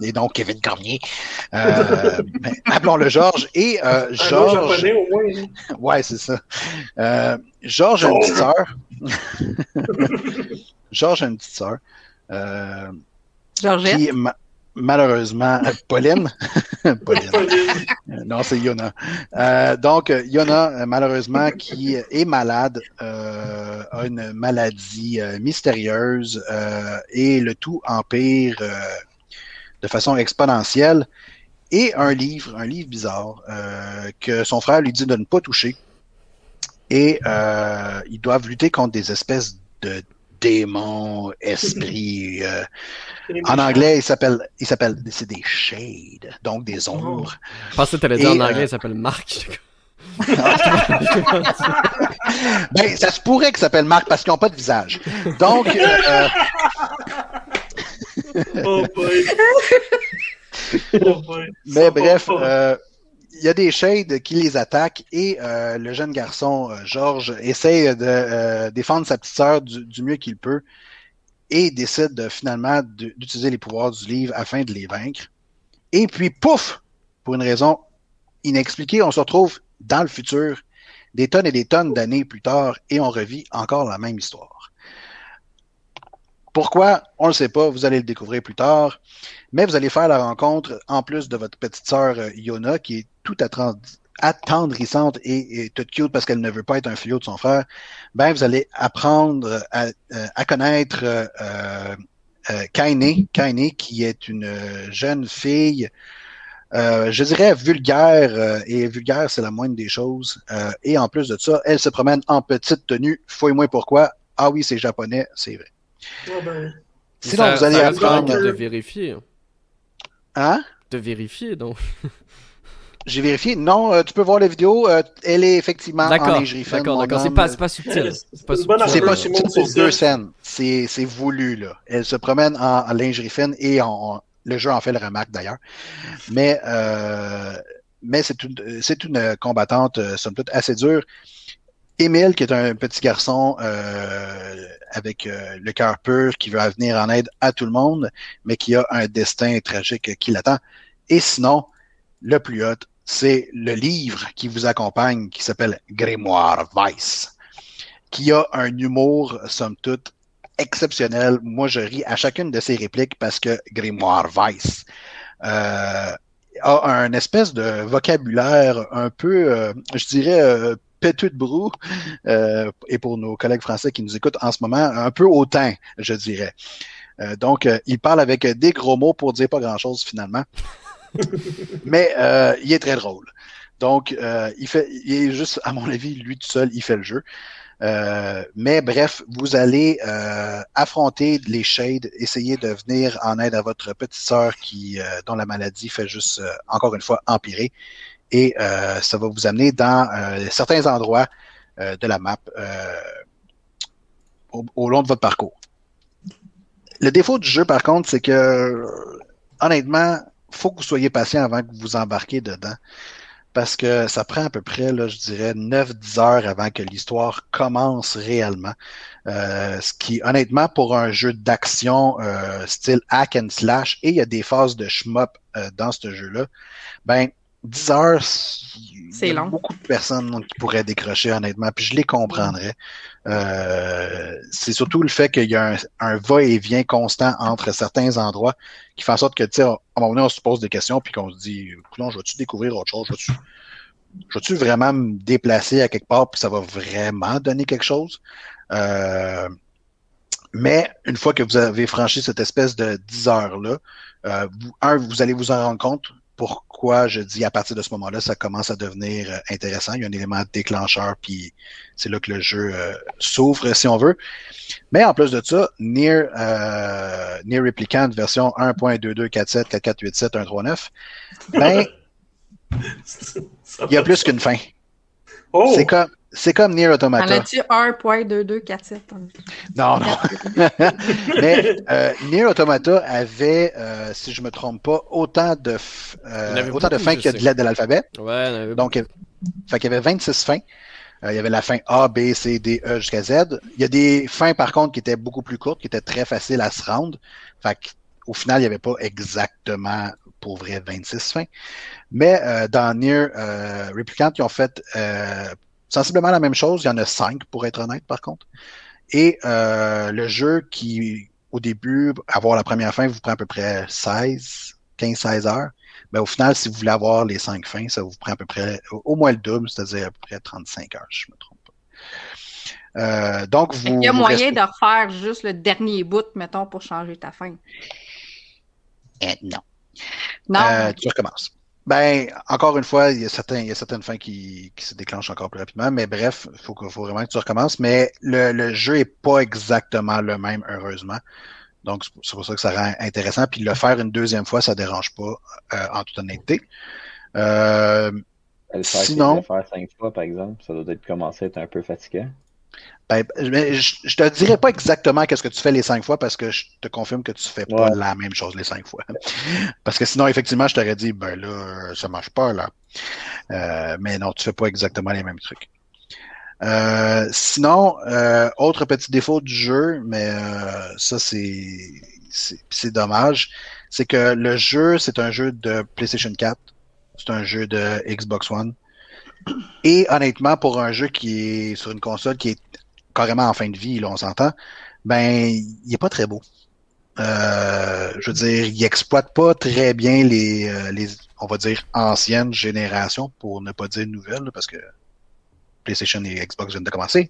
Et donc Kevin Cormier. Ben, appelons-le Georges. Et Georges. au moins. hein. Ouais, c'est ça. Georges a une petite sœur. Georges a une petite sœur. Euh, Georgette. qui, ma- malheureusement, euh, Pauline. Pauline. Euh, Non, c'est Yona. Euh, donc, Yona, malheureusement, qui est malade, euh, a une maladie euh, mystérieuse euh, et le tout empire euh, de façon exponentielle. Et un livre, un livre bizarre, euh, que son frère lui dit de ne pas toucher. Et euh, ils doivent lutter contre des espèces de démons, esprits. euh, en anglais, il s'appelle, il s'appelle, c'est des shades, donc des ombres. Je pensais que t'allais dire en anglais, euh, il s'appelle Marc. Ben, ça se pourrait qu'il s'appelle Marc parce qu'ils n'ont pas de visage. Donc, euh, Oh boy. Oh boy. mais bref, euh, y a des shades qui les attaquent et euh, le jeune garçon, euh, Georges, essaye de euh, défendre sa petite sœur du, mieux qu'il peut et décide de, finalement d'utiliser les pouvoirs du livre afin de les vaincre. Et puis, pouf, pour une raison inexpliquée, on se retrouve dans le futur, des tonnes et des tonnes d'années plus tard, et on revit encore la même histoire. Pourquoi? On ne le sait pas, vous allez le découvrir plus tard. Mais vous allez faire la rencontre, en plus de votre petite sœur euh, Yona, qui est tout attend- attendrissante et, toute cute parce qu'elle ne veut pas être un fléau de son frère, ben vous allez apprendre à, euh, à connaître euh, euh, euh, Kaine, Kaine, qui est une euh, jeune fille, euh, je dirais vulgaire, euh, et vulgaire, c'est la moindre des choses. Euh, et en plus de ça, elle se promène en petite tenue. Fouille-moi pourquoi. Ah oui, c'est japonais, c'est vrai. Ah ben, Sinon, Ça- vous allez apprendre. de vérifier. Hein? De vérifier, donc. J'ai vérifié. Non, euh, tu peux voir la vidéo. euh, elle est effectivement en lingerie fine, d'accord, d'accord. C'est pas, c'est pas subtil. C'est pas subtil. C'est pas subtil pour deux scènes. C'est c'est voulu, là. Elle se promène en, en lingerie fine et le jeu en fait le remarque d'ailleurs. Mais, euh, mais c'est une, c'est une combattante, euh, somme toute, assez dure. Émile, qui est un petit garçon euh, avec euh, le cœur pur, qui veut venir en aide à tout le monde, mais qui a un destin tragique qui l'attend. Et sinon, le plus hot, c'est le livre qui vous accompagne, qui s'appelle Grimoire Weiss, qui a un humour, somme toute, exceptionnel. Moi, je ris à chacune de ses répliques parce que Grimoire Weiss euh, a un espèce de vocabulaire un peu, euh, je dirais, pétu de brou, euh, et pour nos collègues français qui nous écoutent en ce moment, un peu hautain, je dirais. Euh, donc, euh, il parle avec des gros mots pour dire pas grand-chose finalement. Mais il est très drôle. Donc, il fait, il est juste, à mon avis, lui tout seul, il fait le jeu. Euh, mais bref, vous allez euh, affronter les shades, essayer de venir en aide à votre petite sœur qui, euh, dont la maladie fait juste, encore une fois, empirer. Et euh, ça va vous amener dans euh, certains endroits euh, de la map euh, au, au long de votre parcours. Le défaut du jeu, par contre, c'est que, honnêtement, faut que vous soyez patient avant que vous embarquez dedans. Parce que ça prend à peu près, là, je dirais, 9-10 heures avant que l'histoire commence réellement. Euh, ce qui, honnêtement, pour un jeu d'action euh, style hack and slash, et il y a des phases de shmup dans ce jeu-là, ben, 10 heures, C'est long. beaucoup de personnes qui pourraient décrocher, honnêtement, puis je les comprendrais. Euh, c'est surtout le fait qu'il y a un, un va-et-vient constant entre certains endroits qui fait en sorte que, tu sais, à un moment donné, on se pose des questions, puis qu'on se dit, non, je vais-tu découvrir autre chose? Je vais-tu, vraiment me déplacer à quelque part, puis ça va vraiment donner quelque chose? Euh, mais une fois que vous avez franchi cette espèce de 10 heures-là, euh, vous, un, vous allez vous en rendre compte pourquoi je dis à partir de ce moment-là, ça commence à devenir euh, intéressant. Il y a un élément déclencheur, puis c'est là que le jeu euh, s'ouvre, si on veut. Mais en plus de ça, Near, euh, Near Replicant version 1.2247.4487.139, ben, Ça il y a plus qu'une fin. Oh! C'est comme, c'est comme Near En Automata. as-tu 1.2247? Non, non. Mais euh, Nier Automata avait, euh, si je me trompe pas, autant de, euh, Il en autant de fins qu'il y a de lettres de l'alphabet. Ouais, Donc, il fait qu'il y avait 26 fins. Euh, il y avait la fin A, B, C, D, E jusqu'à Z. Il y a des fins, par contre, qui étaient beaucoup plus courtes, qui étaient très faciles à se rendre. Fait qu'au final, il n'y avait pas exactement, pour vrai, 26 fins. Mais euh, dans Nier euh, Replicant, ils ont fait euh, sensiblement la même chose. Il y en a 5, pour être honnête, par contre. Et le jeu qui, au début, avoir la première fin, vous prend à peu près 16, 15-16 heures. Ben, au final, si vous voulez avoir les cinq fins, ça vous prend à peu près au moins le double, c'est-à-dire à peu près 35 heures, si je me trompe pas. Euh, donc, vous. Il y a moyen restez- de refaire juste le dernier bout, mettons, pour changer ta fin. Eh, non. Non? Euh, tu recommences. Ben, encore une fois, il y a, certains, il y a certaines fins qui, qui se déclenchent encore plus rapidement, mais bref, il faut, vraiment que tu recommences. Mais le, le jeu est pas exactement le même, heureusement. Donc, c'est pour- ça que ça rend intéressant. Puis le faire une deuxième fois, ça dérange pas, euh, en toute honnêteté. Euh, Le faire, Sinon- le faire cinq fois, par exemple, ça doit être commencer à être un peu fatigant. Ben, je, je te dirais pas exactement qu'est-ce que tu fais les cinq fois parce que je te confirme que tu fais pas Ouais. la même chose les cinq fois. Parce que sinon, effectivement, je t'aurais dit, ben là, ça marche pas, là. Euh, mais non, tu fais pas exactement les mêmes trucs. Euh, sinon, euh, autre petit défaut du jeu, mais euh, ça, c'est, c'est, c'est dommage, c'est que le jeu, c'est un jeu de PlayStation 4, c'est un jeu de Xbox One. Et honnêtement, pour un jeu qui est sur une console qui est carrément en fin de vie, là, on s'entend, ben, il est pas très beau. Euh, je veux dire, il exploite pas très bien les, euh, les, on va dire, anciennes générations, pour ne pas dire nouvelles, parce que PlayStation et Xbox viennent de commencer.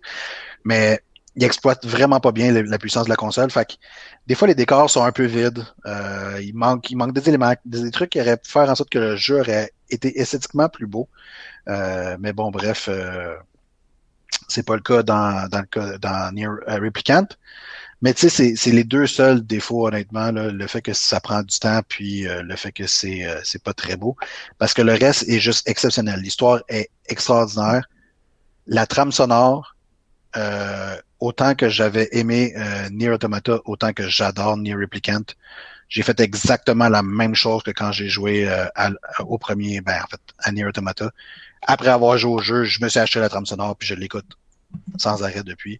Mais il exploite vraiment pas bien la puissance de la console. Fait que des fois, les décors sont un peu vides. Euh, il manque, il manque des éléments, des, des trucs qui auraient pu faire en sorte que le jeu aurait été esthétiquement plus beau. Euh, mais bon, bref, euh, c'est pas le cas dans, dans le cas dans Nier euh, Replicant. Mais tu sais, c'est- les deux seuls défauts, honnêtement, là, le fait que ça prend du temps, puis euh, le fait que c'est euh, c'est pas très beau. Parce que le reste est juste exceptionnel. L'histoire est extraordinaire. La trame sonore, euh, autant que j'avais aimé euh, Nier Automata, autant que j'adore Nier Replicant, j'ai fait exactement la même chose que quand j'ai joué euh, au premier, ben en fait, à Nier Automata. Après avoir joué au jeu, je me suis acheté la trame sonore, puis je l'écoute sans arrêt depuis.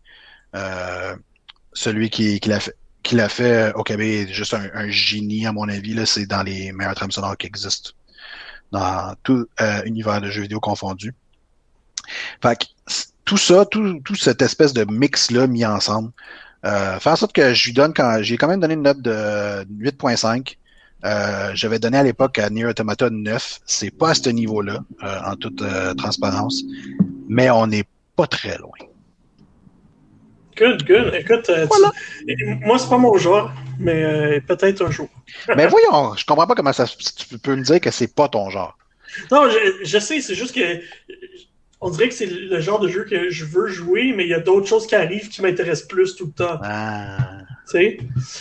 Euh, celui qui, qui l'a fait, fait euh, au Québec est juste un, génie, à mon avis. Là, c'est dans les meilleures trames sonores qui existent dans tout euh, univers de jeux vidéo confondu. Fait que tout ça, tout, tout cette espèce de mix-là mis ensemble, euh, fait en sorte que je lui donne quand j'ai quand même donné une note de 8.5. Euh, J'avais donné à l'époque à Nier Automata 9. C'est pas à ce niveau-là, euh, en toute euh, transparence, mais on n'est pas très loin. Good, good. Écoute, tu- moi, c'est pas mon genre, mais peut-être un jour. Mais voyons, je comprends pas comment ça, tu peux me dire que c'est pas ton genre. Non, je, je sais, c'est juste que on dirait que c'est le genre de jeu que je veux jouer, mais il y a d'autres choses qui arrivent qui m'intéressent plus tout le temps. Ah, Tu sais?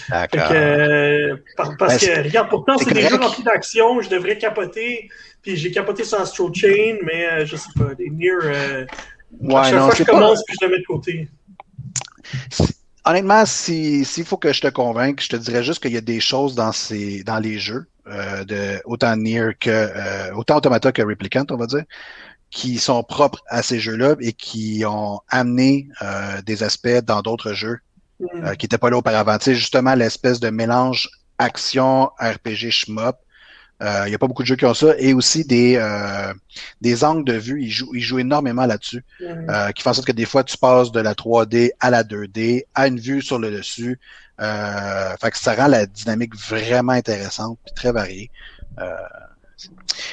Fait d'accord. que, euh, par- parce que, regarde, pourtant, c'est des jeux remplis d'action, je devrais capoter, puis j'ai capoté sur Astro Chain, mais euh, je sais pas, des Nier, euh, à Ouais, chaque non, fois que c'est je commence, puis je le mets de côté. Honnêtement, si s'il faut que je te convainque, je te dirais juste qu'il y a des choses dans ces dans les jeux, euh, de autant Nier que autant Automata que Replicant, on va dire, qui sont propres à ces jeux-là et qui ont amené des aspects dans d'autres jeux Mm. euh, qui n'étaient pas là auparavant. Tu sais, justement, l'espèce de mélange action, RPG, shmup, Il n'y a pas beaucoup de jeux qui ont ça. Et aussi des, des angles de vue. Ils jouent, ils jouent énormément là-dessus. qui font en sorte que des fois, tu passes de la 3D à la 2D, à une vue sur le dessus. fait que ça rend la dynamique vraiment intéressante et très variée.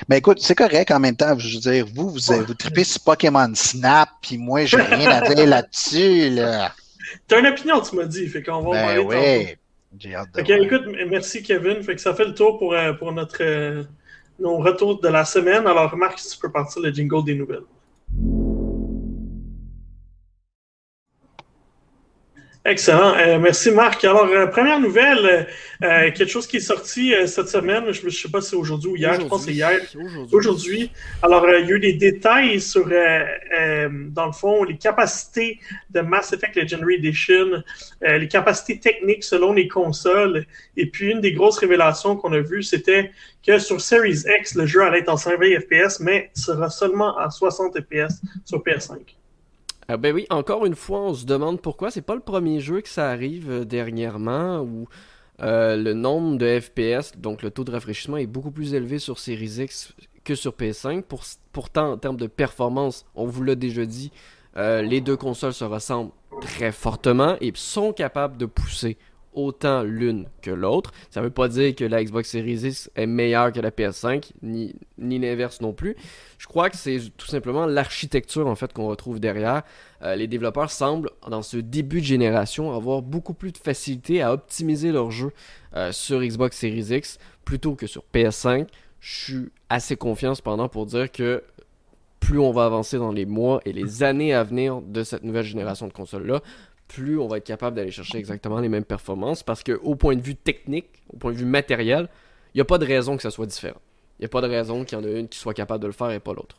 Mais écoute, c'est correct en même temps. Je veux dire, vous, vous, vous tripez sur Pokémon Snap, puis moi, j'ai rien à dire là-dessus. Là. T'as une opinion, tu m'as dit. Fait qu'on va ben parler J'ai hâte de okay, écoute, merci Kevin. Fait que ça fait le tour pour, euh, pour notre, euh, nos retours de la semaine. Alors, Marc, si tu peux partir le jingle des nouvelles. Excellent. Euh, merci Marc. Alors, euh, première nouvelle, euh, quelque chose qui est sorti cette semaine, je ne sais pas si c'est aujourd'hui ou hier, je pense que c'est hier. Aujourd'hui. Alors, il y a eu des détails sur, dans le fond, les capacités de Mass Effect Legendary Edition, les capacités techniques selon les consoles. Et puis, une des grosses révélations qu'on a vues, c'était que sur Series X, le jeu allait être en 120 FPS, mais sera seulement à 60 FPS sur PS5. Ah ben oui, encore une fois, on se demande pourquoi. C'est pas le premier jeu que ça arrive euh, dernièrement où euh, le nombre de FPS, donc le taux de rafraîchissement, est beaucoup plus élevé sur Series X que sur PS5. pourtant, en termes de performance, on vous l'a déjà dit, euh, les deux consoles se ressemblent très fortement et sont capables de pousser autant l'une que l'autre. Ça ne veut pas dire que la Xbox Series X est meilleure que la PS5, ni, ni l'inverse non plus. Je crois que c'est tout simplement l'architecture en fait qu'on retrouve derrière. Euh, les développeurs semblent, dans ce début de génération, avoir beaucoup plus de facilité à optimiser leur jeu euh, sur Xbox Series X plutôt que sur PS5. Je suis assez confiant cependant pour dire que plus on va avancer dans les mois et les années à venir de cette nouvelle génération de consoles-là, plus on va être capable d'aller chercher exactement les mêmes performances parce qu'au point de vue technique, au point de vue matériel, il n'y a pas de raison que ça soit différent. Il n'y a pas de raison qu'il y en ait une qui soit capable de le faire et pas l'autre.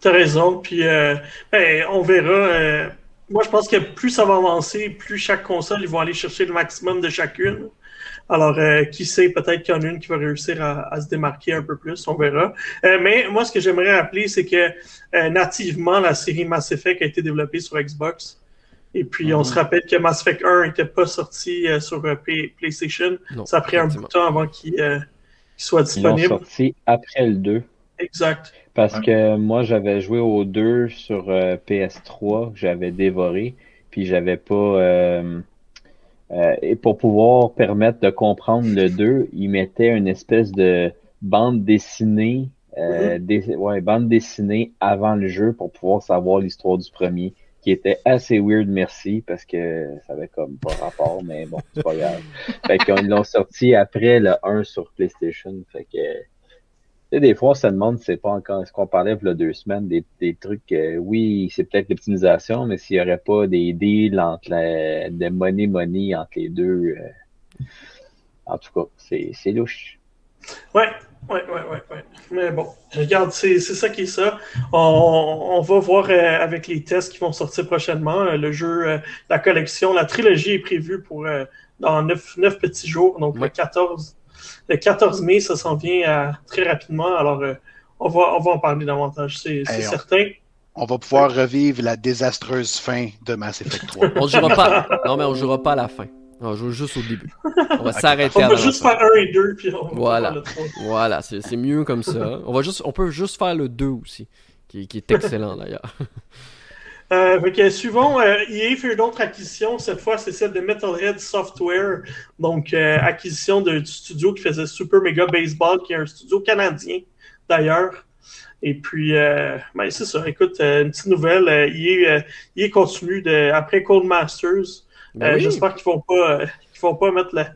Tu as raison, puis euh, ben, on verra. Euh, moi, je pense que plus ça va avancer, plus chaque console, ils vont aller chercher le maximum de chacune. Alors, euh, qui sait, peut-être qu'il y en a une qui va réussir à, se démarquer un peu plus, on verra. mais moi, ce que j'aimerais rappeler, c'est que nativement, la série Mass Effect a été développée sur Xbox. Et puis, on se mhm. rappelle que Mass Effect 1 n'était pas sorti euh, sur euh, PlayStation. ça a pris un bout de temps avant qu'il euh, soit disponible. Ils sorti après le 2. Exact. Parce que moi, j'avais joué au 2 sur PS3, j'avais dévoré, puis j'avais pas... et pour pouvoir permettre de comprendre le 2, ils mettaient une espèce de bande dessinée, mhm. ouais, bande dessinée avant le jeu pour pouvoir savoir l'histoire du premier qui était assez weird, merci, parce que ça avait comme pas rapport, mais bon, c'est pas grave. fait qu'ils l'ont sorti après le 1 sur PlayStation. Fait que des fois, on se demande, c'est pas encore ce qu'on parlait il y a deux semaines, des, des trucs, oui, c'est peut-être l'optimisation, mais s'il y aurait pas des deals entre la, de money money entre les deux, euh, en tout cas, c'est louche. Ouais, oui, oui, oui, ouais. Mais bon, regarde, c'est ça qui est ça. On, va voir euh, avec les tests qui vont sortir prochainement. Euh, le jeu, euh, la collection, la trilogie est prévue pour dans neuf, petits jours. Donc le 14 le 14 mai, ça s'en vient très rapidement. Alors, on, va, on va en parler davantage, c'est certain. On va pouvoir revivre la désastreuse fin de Mass Effect 3. on jouera pas. Non, mais on jouera pas à la fin. On joue juste au début. On va s'arrêter à On va juste faire un et deux, puis on voilà. va faire le Voilà, c'est mieux comme ça. On, va juste, on peut juste faire le 2 aussi, qui, qui est excellent d'ailleurs. Euh, okay, suivons, euh, EA fait une autre acquisition. Cette fois, c'est celle de Metalhead Software. Donc, euh, acquisition de, du studio qui faisait Super Mega Baseball, qui est un studio canadien d'ailleurs. Et puis, euh, ben, c'est ça. Écoute, euh, une petite nouvelle. EA, EA continue de, après Cold Masters. Ben j'espère qu'ils ne vont, pas, vont pas mettre la,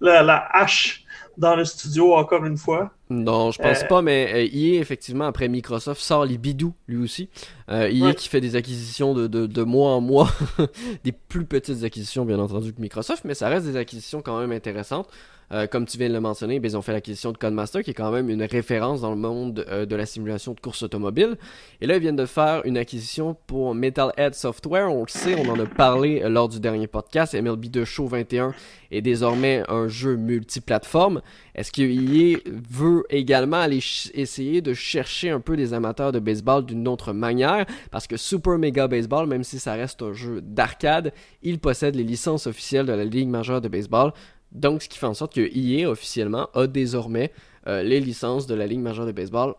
la, la, hache dans le studio encore une fois. Non, je pense euh, pas, mais euh, EA, effectivement, après Microsoft, sort les bidous, lui aussi. Euh, EA qui fait des acquisitions de, de, de mois en mois, des plus petites acquisitions, bien entendu, que Microsoft, mais ça reste des acquisitions quand même intéressantes. Euh, comme tu viens de le mentionner, ben, ils ont fait l'acquisition de Codemaster, qui est quand même une référence dans le monde euh, de la simulation de course automobile. Et là, ils viennent de faire une acquisition pour Metalhead Software. On le sait, on en a parlé euh, lors du dernier podcast. MLB 2 Show 21 est désormais un jeu multiplateforme. Est-ce qu'il veut également aller essayer de chercher un peu des amateurs de baseball d'une autre manière? Parce que Super Mega Baseball, même si ça reste un jeu d'arcade, il possède les licences officielles de la Ligue majeure de baseball Donc, ce qui fait en sorte que EA, officiellement, a désormais les licences de la Ligue majeure de baseball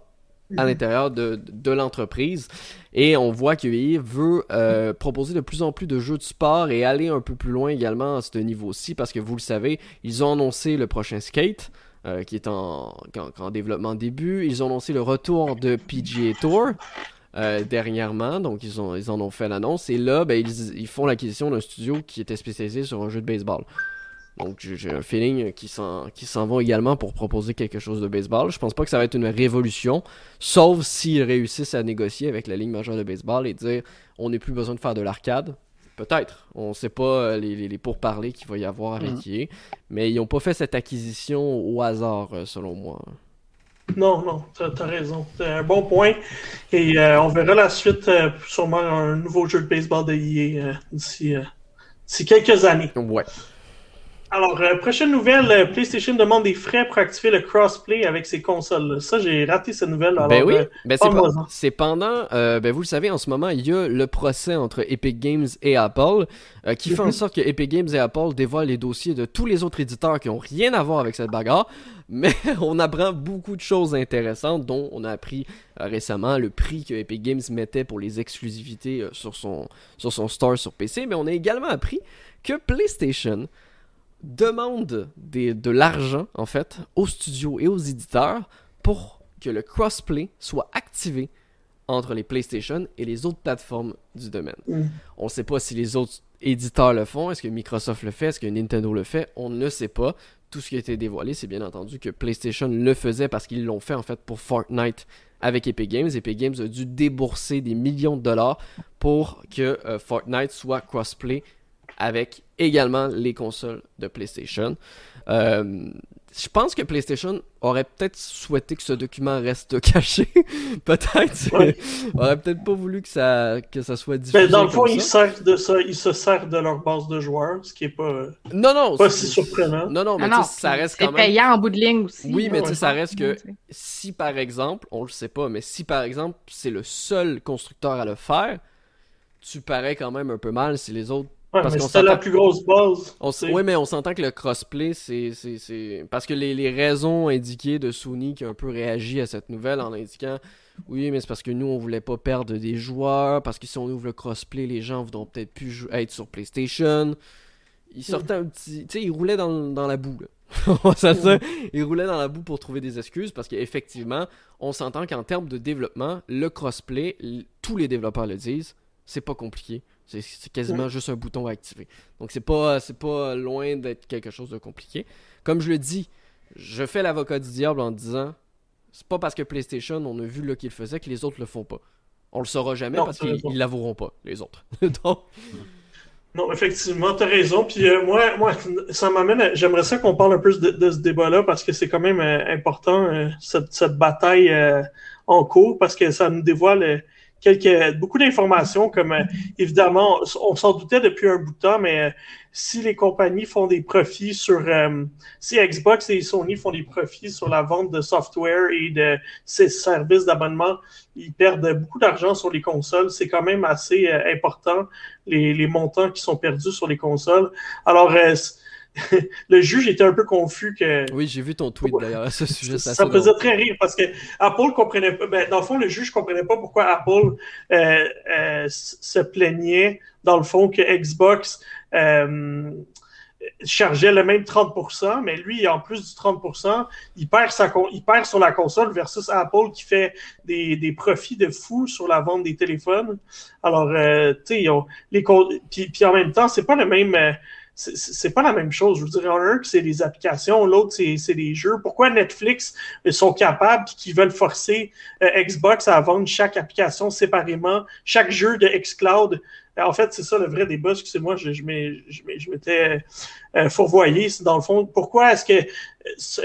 à mhm. l'intérieur de, de l'entreprise. Et on voit que EA veut proposer de plus en plus de jeux de sport et aller un peu plus loin également à ce niveau-ci, parce que vous le savez, ils ont annoncé le prochain Skate. Euh, qui est en, en, développement début. Ils ont annoncé le retour de PGA Tour euh, dernièrement, donc ils, ont, ils en ont fait l'annonce. Et là, ben, ils, ils, font l'acquisition d'un studio qui était spécialisé sur un jeu de baseball. Donc j'ai un feeling qu'ils s'en vont également pour proposer quelque chose de baseball. Je pense pas que ça va être une révolution, sauf s'ils réussissent à négocier avec la Ligue majeure de baseball et dire on n'a plus besoin de faire de l'arcade, Peut-être. On ne sait pas euh, les, les, pourparlers qu'il va y avoir avec mm Mais ils n'ont pas fait cette acquisition au hasard, euh, selon moi. Non, non, tu as, raison. C'est un bon point. Et euh, on verra la suite, sûrement un nouveau jeu de baseball de EA d'ici quelques années. Ouais. Alors, euh, prochaine nouvelle, euh, PlayStation demande des frais pour activer le crossplay avec ses consoles. Ça, j'ai raté cette nouvelle. ben oui, euh, ben c'est, pendant, ben vous le savez, en ce moment, il y a le procès entre Epic Games et Apple qui fait en mhm. sorte que Epic Games et Apple dévoilent les dossiers de tous les autres éditeurs qui n'ont rien à voir avec cette bagarre. Mais on apprend beaucoup de choses intéressantes, dont on a appris récemment le prix que Epic Games mettait pour les exclusivités sur, son, sur son store sur PC. Mais on a également appris que PlayStation demande de l'argent, en fait, aux studios et aux éditeurs pour que le crossplay soit activé entre les PlayStation et les autres plateformes du domaine. Mm. On ne sait pas si les autres éditeurs le font, est-ce que Microsoft le fait, est-ce que Nintendo le fait, on ne sait pas. Tout ce qui a été dévoilé, c'est bien entendu que PlayStation le faisait parce qu'ils l'ont fait en fait pour Fortnite avec Epic Games. Epic Games a dû débourser des millions de dollars pour que euh, Fortnite soit crossplay avec également les consoles de PlayStation. Euh, je pense que PlayStation aurait peut-être souhaité que ce document reste caché. peut-être. Ouais. aurait peut-être pas voulu que ça, que ça soit diffusé. Mais dans le fond, ils, de ça, ils se servent de leur base de joueurs, ce qui est pas, non, non, pas si surprenant. Non, non, mais ah ça reste quand même. C'est payant en bout de ligne aussi. Oui, mais ça reste que si par exemple, on le sait pas, mais si par exemple c'est le seul constructeur à le faire, tu parais quand même un peu mal si les autres parce c'est la plus grosse base. Oui, mais on s'entend que le crossplay, c'est. Parce que les, raisons indiquées de Sony qui a un peu réagi à cette nouvelle en indiquant oui, mais c'est parce que nous, on voulait pas perdre des joueurs, parce que si on ouvre le crossplay, les gens voudront peut-être plus être sur PlayStation. Ils sortaient un petit. Tu sais, ils roulaient dans, la boue, là. ils roulaient dans la boue pour trouver des excuses parce qu'effectivement, on s'entend qu'en termes de développement, le crossplay, tous les développeurs le disent, c'est pas compliqué. C'est quasiment juste un bouton à activer. Donc c'est pas, pas loin d'être quelque chose de compliqué. Comme je le dis, je fais l'avocat du diable en disant c'est pas parce que PlayStation, on a vu là qu'il faisait que les autres le font pas. On le saura jamais parce qu'ils l'avoueront pas, les autres. Non, effectivement, tu as raison. Puis euh, moi, moi, ça m'amène. J'aimerais ça qu'on parle un peu de, ce débat-là parce que c'est quand même euh, important, euh, cette, cette, bataille en cours, parce que ça nous dévoile quelques, beaucoup d'informations, comme euh, évidemment, on s'en doutait depuis un bout de temps, mais euh, si les compagnies font des profits sur, euh, si Xbox et Sony font des profits sur la vente de software et de ces services d'abonnement, ils perdent beaucoup d'argent sur les consoles. C'est quand même assez important, les, les, montants qui sont perdus sur les consoles. Alors, le juge était un peu confus que. Oui, j'ai vu ton tweet d'ailleurs à ce sujet. Ça, me faisait très rire parce que Apple comprenait pas. Ben, dans le fond, le juge comprenait pas pourquoi Apple euh, euh, se plaignait, dans le fond, que Xbox euh, chargeait le même 30%, mais lui, en plus du 30%, il perd, sa, il perd sur la console versus Apple qui fait des, des profits de fou sur la vente des téléphones. Alors, tu sais, les puis, puis en même temps, c'est pas le même c'est pas la même chose. Je vous dirais, un, c'est les applications, l'autre, c'est les jeux. Pourquoi Netflix sont capables qui veulent forcer euh, Xbox à vendre chaque application séparément, chaque jeu de xCloud? En fait, c'est ça le vrai débat. Excusez-moi, je, je m'étais euh, fourvoyé. Dans le fond, pourquoi est-ce que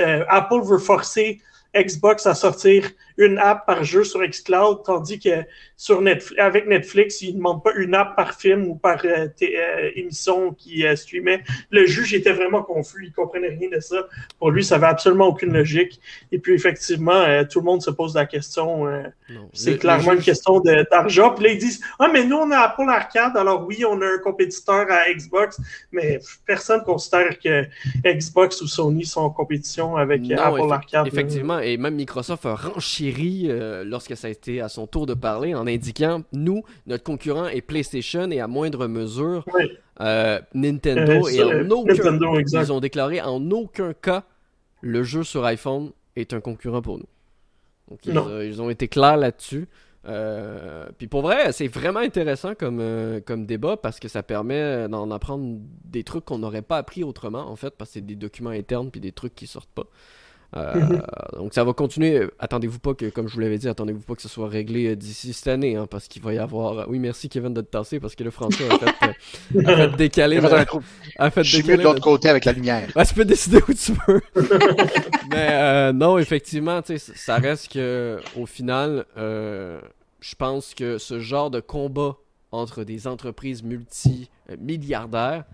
euh, Apple veut forcer Xbox à sortir une app par jeu sur Xcloud, tandis que sur Netflix, avec Netflix, ils ne demandent pas une app par film ou par euh, euh, émission qui euh, streamait. Le juge était vraiment confus, il comprenait rien de ça. Pour lui, ça n'avait absolument aucune logique. Et puis effectivement, tout le monde se pose la question. c'est clairement une question d'argent. Puis là, ils disent Ah, mais nous, on a Apple Arcade, alors oui, on a un compétiteur à Xbox, mais personne considère que Xbox ou Sony sont en compétition avec Apple Arcade. Effectivement, et même Microsoft a euh, lorsque ça a été à son tour de parler en indiquant nous, notre concurrent est PlayStation et à moindre mesure euh, Nintendo. Euh, et en aucun, ils ont déclaré en aucun cas le jeu sur iPhone est un concurrent pour nous. Donc ils, ont été clairs là-dessus. puis pour vrai, c'est vraiment intéressant comme, comme débat parce que ça permet d'en apprendre des trucs qu'on n'aurait pas appris autrement en fait parce que c'est des documents internes puis des trucs qui sortent pas. Euh, donc ça va continuer. Attendez-vous pas que, comme je vous l'avais dit, attendez-vous pas que ce soit réglé euh, d'ici cette année, hein, parce qu'il va y avoir. Oui, merci Kevin de te tasser, parce que le François a fait, euh, a fait décaler. a fait je suis mieux de l'autre côté avec la lumière. tu peux décider où tu veux. Mais non, effectivement, ça reste que au final, je pense que ce genre de combat entre des entreprises multimilliardaires,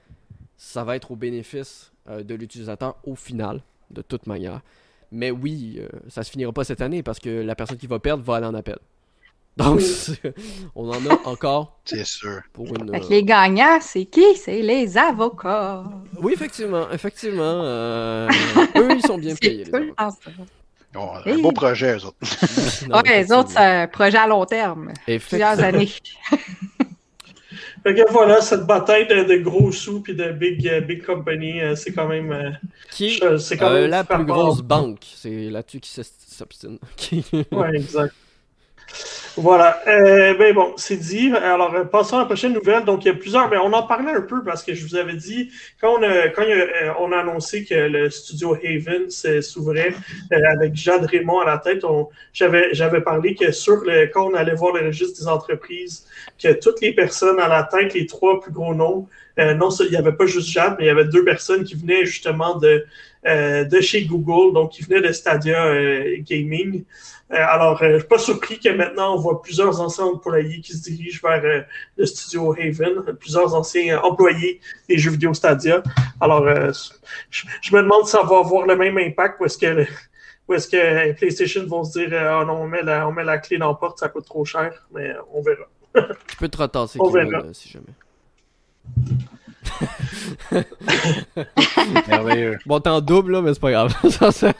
ça va être au bénéfice de l'utilisateur au final, de toute manière. Mais oui, euh, ça se finira pas cette année parce que la personne qui va perdre va aller en appel. Donc, on en a encore. C'est sûr. Pour une, euh, Les gagnants, c'est qui? C'est les avocats. Oui, effectivement. Effectivement. Euh, eux, ils sont bien payés. Les un beau projet, eux autres. oui, les autres, c'est un projet à long terme. Plusieurs années. Fait que voilà, cette bataille de, gros sous puis de big, uh, big company, euh, c'est quand même. Euh, Qui c'est quand même la plus grosse banque C'est là-dessus qui s'obstine. ouais, exact. Voilà. Euh, ben bon, c'est dit. Alors, euh, passons à la prochaine nouvelle. Donc, il y a plusieurs. Mais on en parlait un peu parce que je vous avais dit, quand on a, quand euh, on a annoncé que le studio Haven s'ouvrait euh, avec Jade Raymond à la tête, j'avais, j'avais parlé que sur le, quand on allait voir le registre des entreprises, que toutes les personnes à la tête, les trois plus gros noms, non, il n'y avait pas juste Jade, mais il y avait deux personnes qui venaient justement de, de chez Google, donc qui venaient de Stadia Gaming. Euh, alors, euh, je suis pas surpris que maintenant on voit plusieurs anciens employés qui se dirigent vers euh, le studio Haven, plusieurs anciens employés des jeux vidéo Stadia. Alors, je, me demande si ça va avoir le même impact ou est-ce que ou est-ce que PlayStation vont se dire oh non, on met, la, on met la clé dans la porte, ça coûte trop cher, mais on verra. tu peux te retasser on verra. si jamais. Bon, t'es en double, là, mais c'est pas grave. ça, c'est,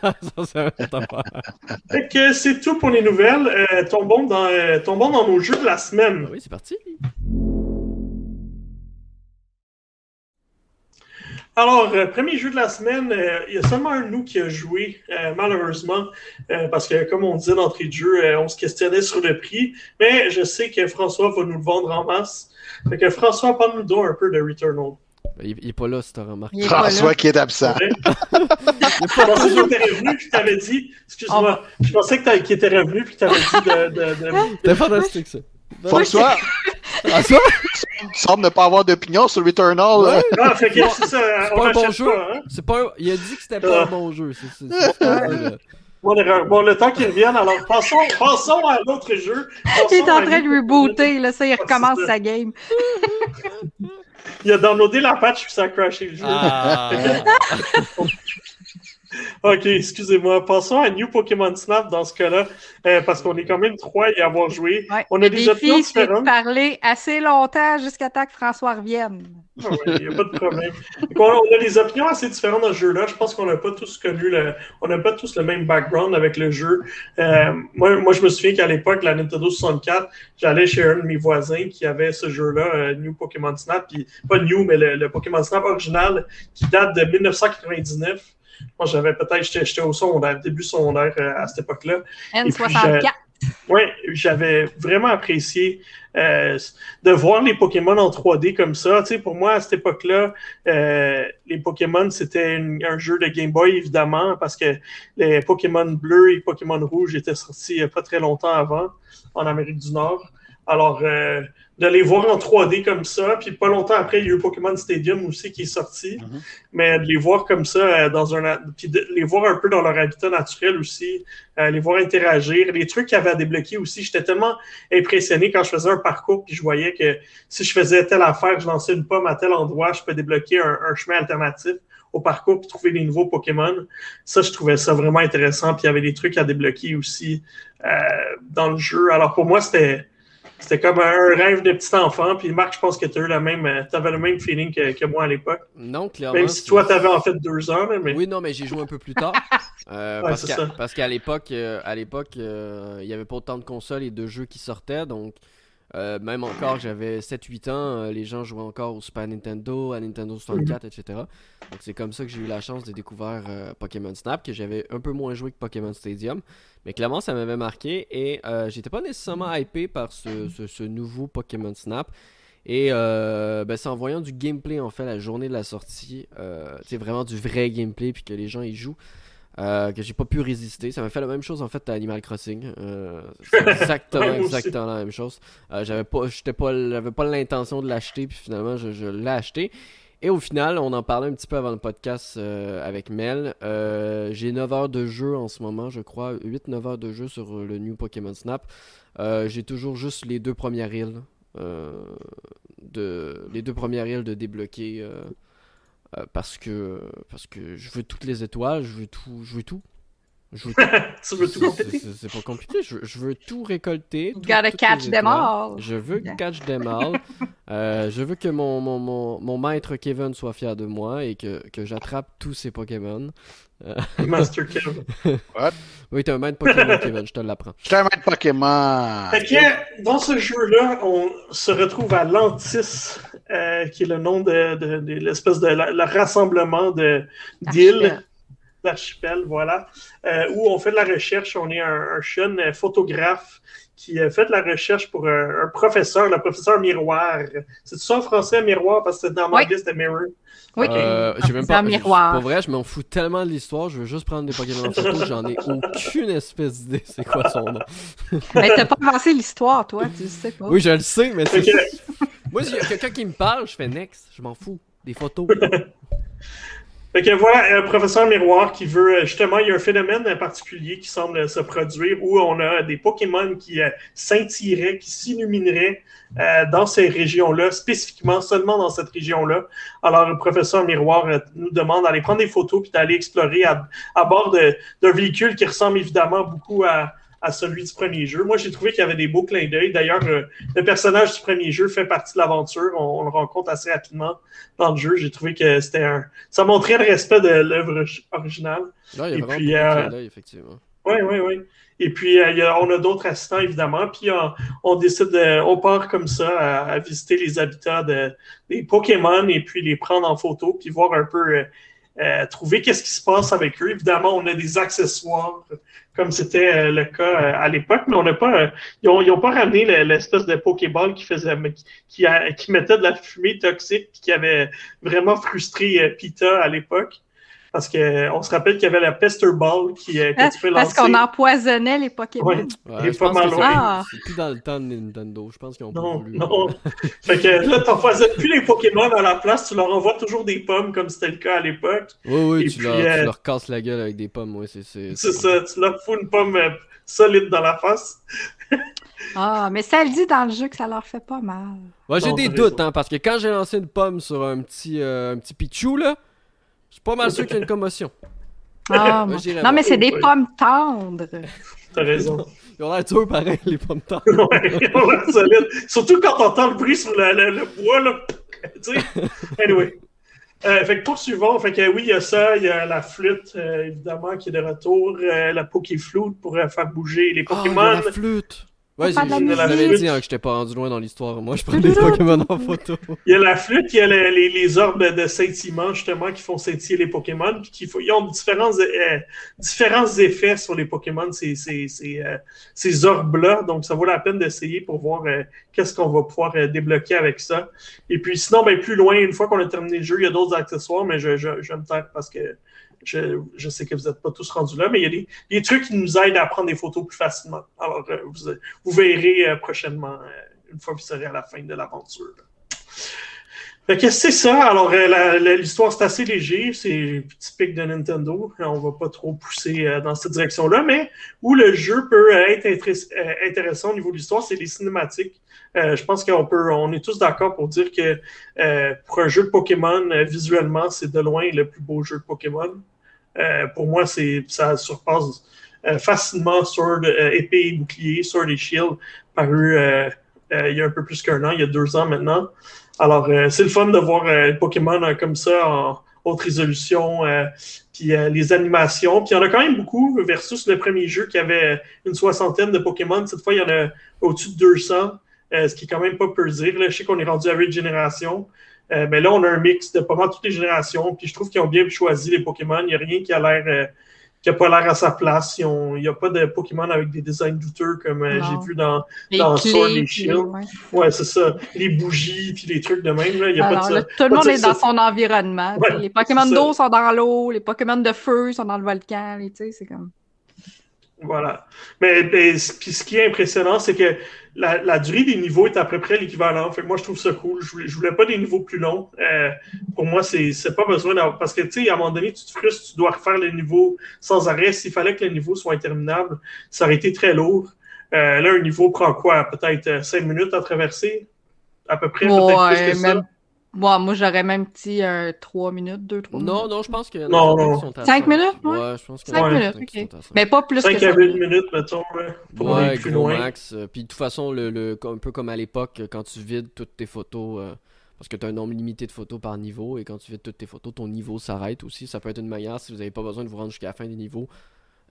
que c'est tout pour les nouvelles. Euh, tombons, dans, euh, tombons dans nos jeux de la semaine. Oui, c'est parti. Alors, euh, premier jeu de la semaine, il y a seulement un nous qui a joué, malheureusement, parce que, comme on disait d'entrée de jeu, on se questionnait sur le prix, mais je sais que François va nous le vendre en masse. Fait que François, parle-nous donc un peu de Returnal. Il, il est pas là, si t'as remarqué. François qui est absent. je pensais qu'il était revenu puis t'avais dit. Excuse-moi. Je pensais qu'il était revenu puis t'avais dit de. de, de... C'était fantastique ça. François! François? Il semble ne pas avoir d'opinion sur Returnal. Ouais. Ah, fait que c'est ça. C'est pas un bon jeu. Hein? C'est pas Il a dit que c'était pas un bon jeu. C'est Bon, bon, le temps qu'il revienne, alors passons, passons à l'autre jeu. il est en train de rebooter, là, ça, il recommence sa game. il a downloadé la patch puis ça a crashé le jeu. Ah. Ok, excusez-moi. Passons à New Pokémon Snap dans ce cas-là, euh, parce qu'on est quand même trois à y avoir joué. on a des opinions différentes. parler assez longtemps jusqu'à temps que François revienne. Ah il n'y a pas de problème. on, a des opinions assez différentes dans ce jeu-là. Je pense qu'on n'a pas tous connu le, on n'a pas tous le même background avec le jeu. Euh, moi, moi, je me souviens qu'à l'époque, la Nintendo 64, j'allais chez un de mes voisins qui avait ce jeu-là, euh, New Pokémon Snap, puis pas New, mais le, le Pokémon Snap original qui date de 1999. Moi, j'avais peut-être, j'étais au secondaire, début secondaire euh, à cette époque-là. N64. Oui, j'avais vraiment apprécié euh, de voir les Pokémon en 3D comme ça. Tu sais, pour moi, à cette époque-là, euh, les Pokémon, c'était un jeu de Game Boy, évidemment, parce que les Pokémon bleus et Pokémon rouges étaient sortis pas très longtemps avant, en Amérique du Nord. Alors, euh, de les voir en 3D comme ça, puis pas longtemps après, il y a eu Pokémon Stadium aussi qui est sorti, Mhm. mais de les voir comme ça, euh, dans un, puis de les voir un peu dans leur habitat naturel aussi, euh, les voir interagir, les trucs qu'ils avaient à débloquer aussi. J'étais tellement impressionné quand je faisais un parcours, puis je voyais que si je faisais telle affaire, je lançais une pomme à tel endroit, je peux débloquer un, un chemin alternatif au parcours puis trouver des nouveaux Pokémon. Ça, je trouvais ça vraiment intéressant. Puis il y avait des trucs à débloquer aussi euh, dans le jeu. Alors pour moi, c'était c'était comme un rêve de petit enfant. Puis Marc, je pense que tu le même, euh, avais le même feeling que, que moi à l'époque. Non, clairement. Même si toi, tu avais en fait deux ans. Mais... Oui, non, mais j'ai joué un peu plus tard. Euh, Ouais, parce c'est qu'à ça. parce qu'à l'époque, euh, à l'époque, euh, il y avait pas autant de consoles et de jeux qui sortaient, donc même encore, j'avais 7-8 ans, les gens jouaient encore au Super Nintendo, à Nintendo 64, etc. Donc c'est comme ça que j'ai eu la chance de découvrir Pokémon Snap, que j'avais un peu moins joué que Pokémon Stadium, mais clairement ça m'avait marqué et euh, j'étais pas nécessairement hypé par ce, ce- ce nouveau Pokémon Snap. Et euh, ben, c'est en voyant du gameplay en fait la journée de la sortie, euh, c'est vraiment du vrai gameplay puis que les gens y jouent, euh, que j'ai pas pu résister. Ça m'a fait la même chose en fait à Animal Crossing. Euh, c'est exactement, exactement la même chose. Euh, j'avais pas, j'étais pas, j'avais pas l'intention de l'acheter puis finalement je, je l'ai acheté. Et au final, on en parlait un petit peu avant le podcast euh, avec Mel. Euh, j'ai 9 heures de jeu en ce moment, je crois. 8-9 heures de jeu sur le New Pokémon Snap. Euh, j'ai toujours juste les deux premières îles. de, les deux premières îles de débloquer. parce que parce que je veux toutes les étoiles, je veux tout. Je veux tout. Je veux tout. tu veux tout C'est- compléter? c'est- C'est pas compliqué, je, je veux tout récolter. Tout- gotta catch them all. Je veux Yeah. catch them all. Euh, je veux que mon, mon, mon, mon maître Kevin soit fier de moi et que, que j'attrape tous ces Pokémon. Master Kev. Oui, t'es un maître Pokémon, Kevin, je te l'apprends. Je suis un maître Pokémon. Fait que, dans ce jeu-là, on se retrouve à Lantis, euh, qui est le nom de, de- de l'espèce de la- le rassemblement de d'îles. D'archipel, voilà, euh, où on fait de la recherche. On est un, un jeune euh, photographe qui a fait de la recherche pour un, un professeur, le professeur Miroir. C'est ça en français, Miroir, parce que c'est dans ma Oui. liste de Mirror. Oui. Euh, j'ai même C'est pas. un miroir. Pour vrai, je m'en fous tellement de l'histoire, je veux juste prendre des Pokémon en photo, j'en ai aucune espèce d'idée c'est quoi son nom. Mais t'as pas avancé l'histoire, toi, tu sais pas. Oui, je le sais, mais c'est. Moi, s'il y a quelqu'un qui me parle, je fais next, je m'en fous. Des photos. Fait que voilà, un professeur miroir qui veut, euh, justement, il y a un phénomène euh, particulier qui semble se produire où on a des Pokémon qui euh, scintilleraient, qui s'illumineraient euh, dans ces régions-là, spécifiquement seulement dans cette région-là. Alors, le professeur miroir euh, nous demande d'aller prendre des photos puis d'aller explorer à, à bord d'un véhicule qui ressemble évidemment beaucoup à, à celui du premier jeu. Moi, j'ai trouvé qu'il y avait des beaux clins d'œil. D'ailleurs, euh, le personnage du premier jeu fait partie de l'aventure. On, on le rencontre assez rapidement dans le jeu. J'ai trouvé que c'était un. Ça montrait le respect de l'œuvre originale. Là, il y a Et vraiment puis, euh, effectivement. Oui, oui, oui. Et puis, euh, il y a- on a d'autres assistants, évidemment. Puis, on, on décide, de, on part comme ça à, à visiter les habitats de, des Pokémon et puis les prendre en photo, puis voir un peu, euh, trouver qu'est-ce qui se passe avec eux. Évidemment, on a des accessoires, comme c'était euh, le cas euh, à l'époque, mais on n'a pas, ils n'ont ils ont pas ramené le- l'espèce de Pokéball qui faisait, qui, qui mettait de la fumée toxique, qui avait vraiment frustré Pita à l'époque. Parce qu'on se rappelle qu'il y avait la Pester Ball qui, euh, que Hein, Parce qu'on empoisonnait les Pokémon. Ouais. Est pas mal loin. Ah. C'est plus dans le temps de Nintendo. Je pense qu'ils ont pas Non, voulu. non. fait que là, t'empoisonnes plus les Pokémon à la place, tu leur envoies toujours des pommes comme c'était le cas à l'époque. Oui, oui, Et tu, puis, leur, euh, tu leur casses la gueule avec des pommes. Ouais, c'est, ça, tu leur fous une pomme euh, solide dans la face. Ah, mais ça le dit dans le jeu que ça leur fait pas mal. Ouais, j'ai des t'as doutes, hein, parce que quand j'ai lancé une pomme sur un petit, euh, un petit Pichou, là, suis pas mal sûr qu'il y a une commotion. Ah, j'irais non, voir. mais c'est des Ouais. pommes tendres. T'as raison. Ils ont l'air durs pareil, les pommes tendres. ouais, l'air. Surtout quand t'entends le bruit sur le, le- le bois, là. tu sais. Anyway. Euh, fait que poursuivons. Fait que oui, il y a ça, il y a la flûte, euh, évidemment, qui est de retour, euh, la Pokéflute pour euh, faire bouger les Ah, Pokémon. la flûte. Ouais, j'ai, faire de la je l'avais musique. dit hein, que j'étais pas rendu loin dans l'histoire. Moi, je prends des Pokémon en photo. Il y a la flûte, il y a le- les, les orbes de scintillement, justement, qui font scintiller les Pokémon, puis qui ils ont différents, euh, différents effets sur les Pokémon, ces, ces, ces, euh, ces orbes-là. Donc, ça vaut la peine d'essayer pour voir euh, qu'est-ce qu'on va pouvoir euh, débloquer avec ça. Et puis, sinon, ben, plus loin, une fois qu'on a terminé le jeu, il y a d'autres accessoires, mais je, je, je vais me taire parce que je, sais que vous n'êtes pas tous rendus là, mais il y a des, trucs qui nous aident à prendre des photos plus facilement. Alors, euh, vous, verrez euh, prochainement euh, une fois que vous serez à la fin de l'aventure. Fait que c'est ça. Alors, l'histoire, c'est assez léger. C'est typique de Nintendo. On va pas trop pousser dans cette direction-là. Mais où le jeu peut être intéressant au niveau de l'histoire, c'est les cinématiques. je pense qu'on peut, on est tous d'accord pour dire que pour un jeu de Pokémon, visuellement, c'est de loin le plus beau jeu de Pokémon. Pour moi, c'est ça surpasse euh, facilement Sword, euh, épée et bouclier, Sword et Shield, paru euh, il y a un peu plus qu'un an, il y a deux ans maintenant. Alors, c'est le fun de voir Pokémon comme ça en haute résolution, puis les animations. Puis il y en a quand même beaucoup versus le premier jeu qui avait une soixantaine de Pokémon. Cette fois, il y en a au-dessus de 200, ce qui est quand même pas peu dire. Je sais qu'on est rendu à 8 générations. Mais là, on a un mix de pas mal toutes les générations. Puis je trouve qu'ils ont bien choisi les Pokémon. Il n'y a rien qui a l'air qui n'a pas l'air à sa place. Il n'y a pas de Pokémon avec des designs douteux comme euh, j'ai vu dans, dans Sword et Shield. Ouais, c'est ça. Les bougies puis les trucs de même. Là, y a pas de tout le monde est dans son environnement. les Pokémon d'eau sont dans l'eau, les Pokémon de feu sont dans le volcan. C'est comme. Voilà. Mais, puis ce qui est impressionnant, c'est que la, durée des niveaux est à peu près l'équivalent. Fait moi, je trouve ça cool. Je voulais, voulais pas des niveaux plus longs. Euh, pour moi, c'est, pas besoin d'avoir. Parce que, tu sais, à un moment donné, tu te frustres, tu dois refaire les niveaux sans arrêt. S'il fallait que les niveaux soient interminables, ça aurait été très lourd. Euh, là, un niveau prend quoi? Peut-être 5 euh, minutes à traverser? À peu près, peut-être plus que ça? Moi, j'aurais même petit euh, 3 minutes, 2, 3 minutes. Non, non, je pense que. Non, non. Sont 5 minutes, ouais. ouais. je pense que 5 minutes, ok. Mais pas plus 5 que 5 à 8 minutes, mettons, ouais. Pour ouais, plus gros loin. max. Euh, puis de toute façon, le, le, un peu comme à l'époque, quand tu vides toutes tes photos. Euh, parce que tu as un nombre limité de photos par niveau, et quand tu vides toutes tes photos, ton niveau s'arrête aussi. Ça peut être une manière, si vous n'avez pas besoin de vous rendre jusqu'à la fin des niveaux,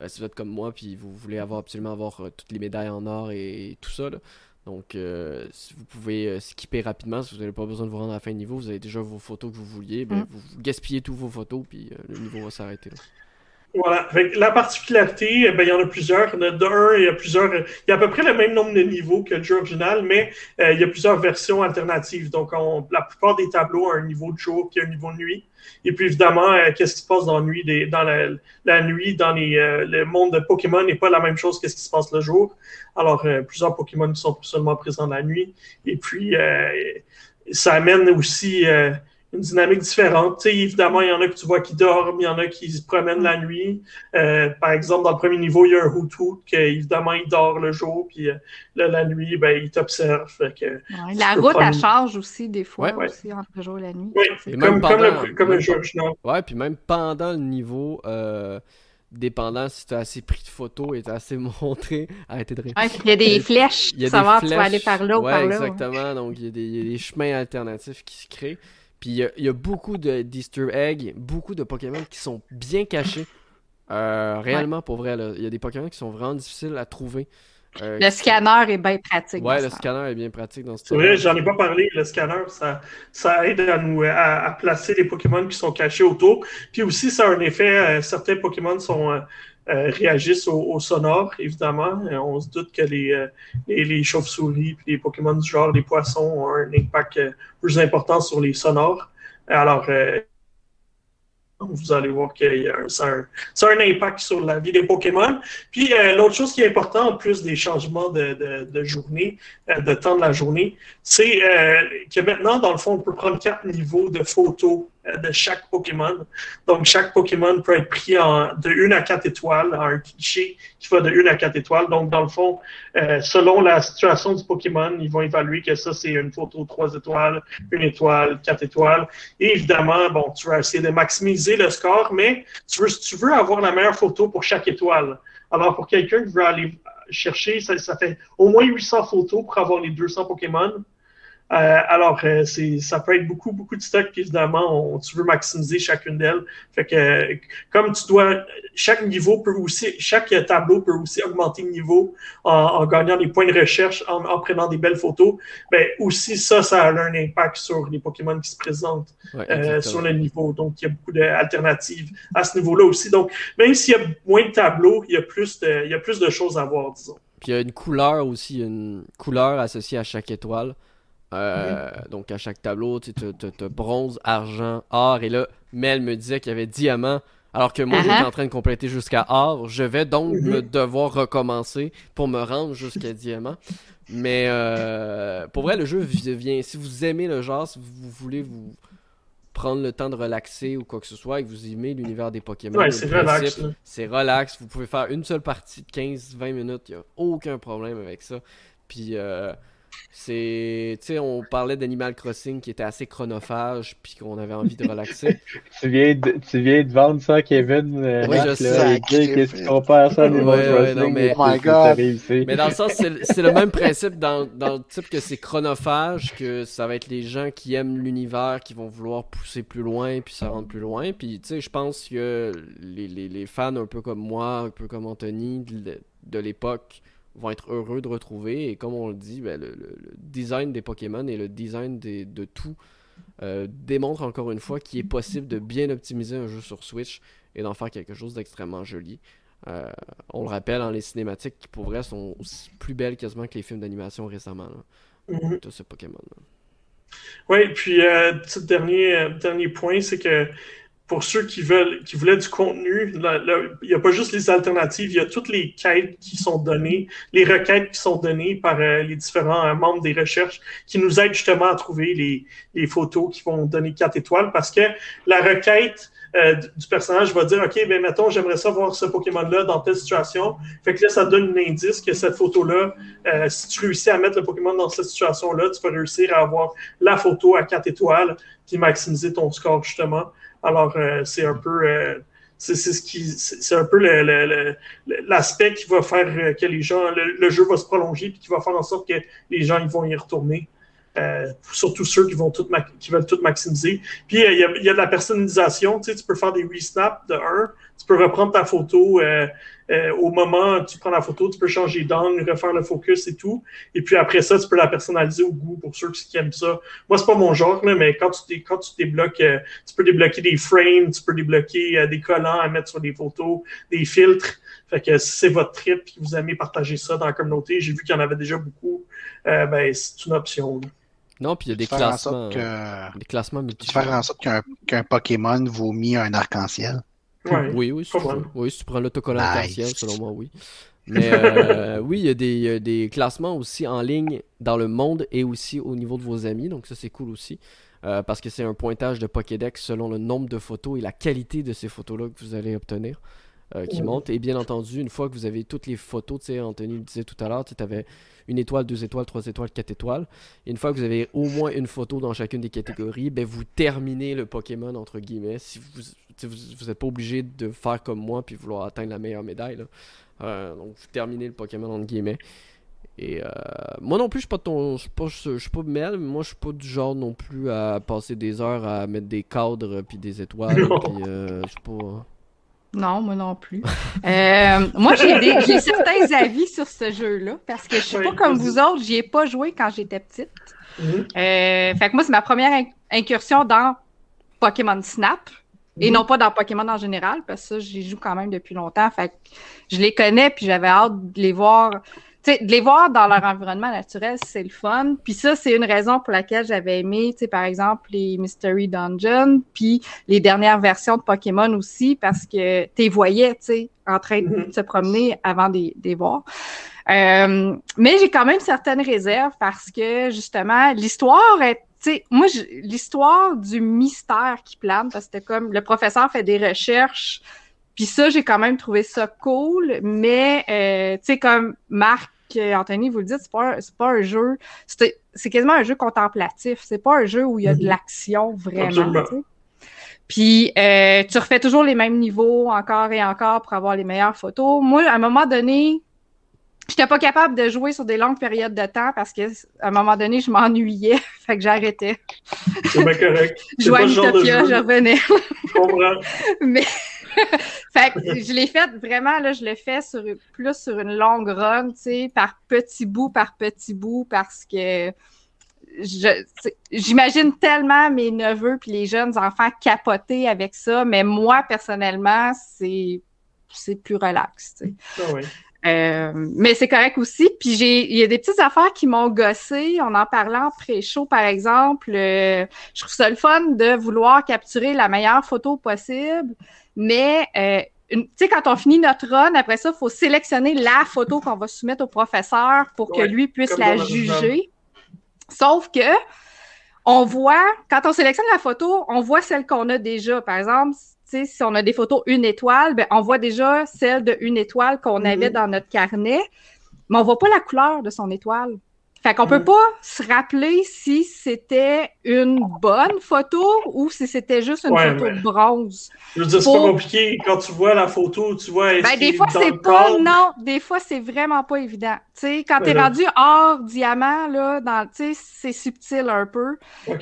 euh, si vous êtes comme moi, puis vous voulez avoir absolument avoir toutes les médailles en or et, et tout ça, là, donc, euh, si vous pouvez euh, skipper rapidement, si vous n'avez pas besoin de vous rendre à la fin de niveau, vous avez déjà vos photos que vous vouliez, ben, mm. vous, gaspillez tous vos photos, puis euh, le niveau va s'arrêter. Voilà. la particularité, eh ben, il y en a plusieurs. D'un, il y a plusieurs. Il y a à peu près le même nombre de niveaux que le jeu original, mais il y a plusieurs versions alternatives. Donc, la plupart des tableaux ont un niveau de jour et un niveau de nuit. Et puis évidemment, euh, qu'est-ce qui se passe dans, la nuit, dans la, nuit, dans les, euh, le monde de Pokémon n'est pas la même chose que ce qui se passe le jour. Alors, euh, plusieurs Pokémon sont seulement présents la nuit. Et puis, ça amène aussi une dynamique différente. sais, évidemment, il y en a que tu vois qui dorment, il y en a qui se promènent la nuit. Euh, par exemple, dans le premier niveau, il y a un Hoot qui évidemment, il dort le jour, puis euh, là, la nuit, ben, il t'observe. la route, elle change aussi des fois, aussi, entre le jour et la nuit. Oui, comme, comme, le, comme le jeu original. Ouais, puis même pendant le niveau... Euh dépendant si tu as assez pris de photos et tu as assez montré. Arrêtez de rire. il y a des flèches a des flèches. tu vas aller par là ou par là. Exactement, donc il y, a des, il y, a des, chemins alternatifs qui se créent. Puis il y, a beaucoup d'Easter eggs, beaucoup de Pokémon qui sont bien cachés. Euh, réellement, pour vrai, il y a des Pokémon qui sont vraiment difficiles à trouver. Euh, le scanner est bien pratique. Ouais, le scanner est bien pratique dans ce C'est vrai, j'en ai pas parlé. Le scanner, ça, ça aide à nous à, placer les Pokémon qui sont cachés autour. Puis aussi, ça a un effet. Euh, certains Pokémon sont euh, réagissent au, sonore, évidemment. Euh, on se doute que les, euh, les, chauves-souris et les Pokémon du genre, les poissons, ont un impact plus important sur les sonores. Alors, vous allez voir un, ça, a un, impact sur la vie des Pokémon. Puis l'autre chose qui est importante, en plus des changements de, de, journée, de temps de la journée, c'est que maintenant, dans le fond, on peut prendre quatre niveaux de photos euh, de chaque Pokémon. Donc, chaque Pokémon peut être pris en, de 1 à 4 étoiles, un cliché qui va de 1 à 4 étoiles. Donc, dans le fond, euh, selon la situation du Pokémon, ils vont évaluer que ça, c'est une photo 3 étoiles, 1 étoile, 4 étoiles. Et évidemment, bon, tu vas essayer de maximiser le score, mais tu veux, tu veux avoir la meilleure photo pour chaque étoile. Alors, pour quelqu'un qui veut aller chercher, ça, ça fait au moins 800 photos pour avoir les 200 Pokémon. Euh, alors, euh, c'est, ça peut être beaucoup, beaucoup de stock, évidemment, tu veux maximiser chacune d'elles. Fait que, comme tu dois, chaque niveau peut aussi, chaque tableau peut aussi augmenter le niveau en, gagnant des points de recherche, en, prenant des belles photos. Ben, aussi, ça, ça a un impact sur les Pokémon qui se présentent euh, sur le niveau. Donc, il y a beaucoup d'alternatives à ce niveau-là aussi. Donc, même s'il y a moins de tableaux, il y a plus de, il y a plus de choses à voir, disons. Puis il y a une couleur aussi, une couleur associée à chaque étoile. Euh, donc à chaque tableau, tu as, bronze, argent, or. Et là, Mel me disait qu'il y avait diamant. Alors que moi, Uh-huh. j'étais en train de compléter jusqu'à Or. Je vais donc Mhm. me devoir recommencer pour me rendre jusqu'à Diamant. Mais euh, pour vrai, le jeu devient. Si vous aimez le genre, si vous voulez vous prendre le temps de relaxer ou quoi que ce soit et que vous aimez l'univers des Pokémon, Ouais, c'est relax. c'est relax. Vous pouvez faire une seule partie de 15-20 minutes. Il n'y a aucun problème avec ça. Puis, euh, c'est. Tu sais, on parlait d'Animal Crossing qui était assez chronophage. Puis qu'on avait envie de relaxer. Tu viens, de, tu viens de vendre ça, Kevin. euh, Oui, je sais. Qu'est-ce ça à Animal Ouais, ouais, Crossing? non, mais- Oh my God. Mais dans le sens, c'est c'est le même principe dans, dans le type que c'est chronophage, que ça va être les gens qui aiment l'univers qui vont vouloir pousser plus loin, puis ça rentre plus loin. Puis tu sais, je pense que les, les, les fans un peu comme moi, un peu comme Anthony, de, de l'époque, vont être heureux de retrouver. Et comme on le dit, ben, le, le- le design des Pokémon et le design des, de tout euh, démontre encore une fois qu'il est possible de bien optimiser un jeu sur Switch et d'en faire quelque chose d'extrêmement joli. Euh, on le rappelle, hein, les cinématiques qui pour vrai sont aussi plus belles quasiment que les films d'animation récemment. Là, Mhm. de ce Pokémon. là. Oui, puis euh, petit dernier, euh, dernier point, c'est que pour ceux qui veulent, qui voulaient du contenu, il n'y a pas juste les alternatives, il y a toutes les quêtes qui sont données, les requêtes qui sont données par euh, les différents euh, membres des recherches qui nous aident justement à trouver les, les photos qui vont donner 4 étoiles parce que la requête euh, du personnage va dire OK, ben mettons, j'aimerais ça voir ce Pokémon-là dans telle situation. Fait que là, ça donne un indice que cette photo-là, si tu réussis à mettre le Pokémon dans cette situation-là, tu vas réussir à avoir la photo à 4 étoiles, puis maximiser ton score, justement. Alors, euh, c'est un peu. euh, c'est ce qui c'est un peu l'aspect qui va faire euh, que les gens le, jeu va se prolonger puis qui va faire en sorte que les gens ils vont y retourner Euh, surtout ceux qui vont tout qui veulent tout maximiser puis il y, a, y a de la personnalisation tu sais tu peux faire des resnaps de 1 tu peux reprendre ta photo euh, euh, au moment où tu prends la photo tu peux changer d'angle refaire le focus et tout et puis après ça tu peux la personnaliser au goût pour ceux qui aiment ça moi c'est pas mon genre là, mais quand tu dé- quand tu débloques euh, tu peux débloquer des frames, tu peux débloquer euh, des collants à mettre sur des photos, des filtres. Fait que si c'est votre trip et que vous aimez partager ça dans la communauté, j'ai vu qu'il y en avait déjà beaucoup, euh, ben c'est une option. là. Non, puis il y a des Faire en classements. sorte que... Des classements Faire en sorte qu'un qu'un Pokémon vomit un arc-en-ciel. Ouais. Oui, oui, si oui, si tu prends l'autocollant Nice. arc-en-ciel, selon moi, oui. Mais euh, oui, il y a des, il y a des classements aussi en ligne dans le monde et aussi au niveau de vos amis, donc ça c'est cool aussi. Euh, parce que c'est un pointage de Pokédex selon le nombre de photos et la qualité de ces photos-là que vous allez obtenir euh, qui monte. Et bien entendu, une fois que vous avez toutes les photos, tu sais, Anthony le disait tout à l'heure, tu avais une étoile, deux étoiles, trois étoiles, quatre étoiles. Et une fois que vous avez au moins une photo dans chacune des catégories, ben vous terminez le Pokémon entre guillemets. Si vous sais, vous, pas obligé de faire comme moi puis vouloir atteindre la meilleure médaille. Là. Euh, donc vous terminez le Pokémon entre guillemets. Et euh, moi non plus, je suis pas de ton, je suis pas, je suis pas Mel, mais moi je suis pas du genre non plus à passer des heures à mettre des cadres puis des étoiles. Puis, euh, je suis pas. Non, moi non plus. Euh, moi, j'ai certains avis sur ce jeu-là parce que je suis Oui, pas comme vous autres, j'y ai pas joué quand j'étais petite. Mhm. Euh, fait que moi, c'est ma première in- incursion dans Pokémon Snap et Mhm. non pas dans Pokémon en général parce que ça, j'y joue quand même depuis longtemps. Fait que je les connais puis j'avais hâte de les voir. De les voir dans leur environnement naturel, c'est le fun. Puis ça, c'est une raison pour laquelle j'avais aimé, tu sais, par exemple, les Mystery Dungeon, puis les dernières versions de Pokémon aussi, parce que tu les voyais, tu sais, en train de Mhm. se promener avant de les voir. Euh, mais j'ai quand même certaines réserves parce que justement, l'histoire est. Tu sais, moi, l'histoire du mystère qui plane, parce que c'était comme le professeur fait des recherches, puis ça, j'ai quand même trouvé ça cool, mais euh, tu sais, comme Marc, euh, Anthony, vous le dites, c'est pas, pas un jeu, c'est c'est quasiment un jeu contemplatif, c'est pas un jeu où il y a de Mhm. l'action vraiment. Puis euh, tu refais toujours les mêmes niveaux encore et encore pour avoir les meilleures photos. Moi, à un moment donné, j'étais pas capable de jouer sur des longues périodes de temps parce que à un moment donné, je m'ennuyais, fait que j'arrêtais. C'est bien correct. Je jouais à Utopia, je revenais. Je comprends. Mais fait que je l'ai fait vraiment là, je le fais sur plus sur une longue run, tu sais, par petit bout par petit bout parce que j'imagine tellement mes neveux puis les jeunes enfants capoter avec ça, mais moi personnellement, c'est c'est plus relax, tu sais. Ah. Euh, mais c'est correct aussi. Puis il y a des petites affaires qui m'ont gossé. On en parlait en pré-show, par exemple. Euh, je trouve ça le fun de vouloir capturer la meilleure photo possible. Mais euh, tu sais, quand on finit notre run, après ça, il faut sélectionner la photo qu'on va soumettre au professeur pour que lui puisse la juger. Sauf que on voit, quand on sélectionne la photo, on voit celle qu'on a déjà. Par exemple, tu sais, si on a des photos une étoile, ben, on voit déjà celle de une étoile qu'on Mhm. avait dans notre carnet, mais on voit pas la couleur de son étoile. Fait qu'on peut pas se rappeler si c'était une bonne photo ou si c'était juste une Ouais, photo de bronze. Je veux dire, c'est pas compliqué. Quand tu vois la photo, tu vois. Ben, des fois, c'est pas, non, des fois, c'est vraiment pas évident. Tu sais, quand t'es Voilà. rendu hors diamant, là, dans, tu sais, c'est subtil un peu.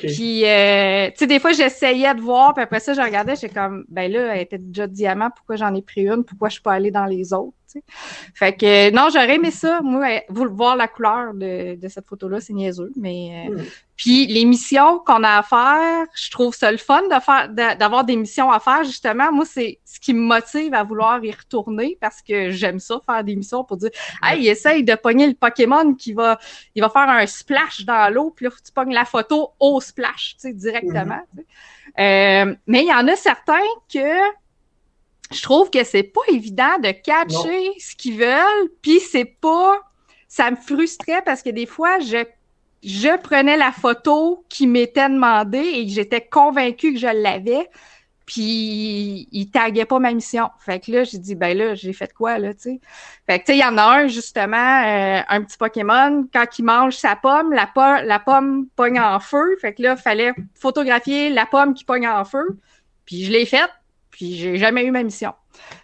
Puis, euh, tu sais, des fois, j'essayais de voir, puis après ça, je regardais, j'étais comme, ben là, elle était déjà de diamant, pourquoi j'en ai pris une, pourquoi je suis pas allée dans les autres, tu sais. Fait que, non, j'aurais aimé ça, moi, euh, vous voir la couleur de, de cette photo-là, c'est niaiseux, mais... euh, Mhm. Puis les missions qu'on a à faire, je trouve ça le fun de faire, d'avoir des missions à faire, justement. Moi, c'est ce qui me motive à vouloir y retourner parce que j'aime ça, faire des missions pour dire, hey, essaye de pogner le Pokémon qui va, il va faire un splash dans l'eau, puis là, faut que tu pognes la photo au splash, tu sais, directement. tu sais. Euh, mais il y en a certains que je trouve que c'est pas évident de catcher ce qu'ils veulent, puis c'est pas, ça me frustrait parce que des fois, je je prenais la photo qui m'était demandée et que j'étais convaincue que je l'avais, puis il taguait pas ma mission. Fait que là, j'ai dit, ben là, j'ai fait quoi, là, tu sais? Fait que, tu sais, il y en a un, justement, euh, un petit Pokémon, quand il mange sa pomme, la, po- la pomme pogne en feu. Fait que là, il fallait photographier la pomme qui pogne en feu. Puis je l'ai faite, puis j'ai jamais eu ma mission.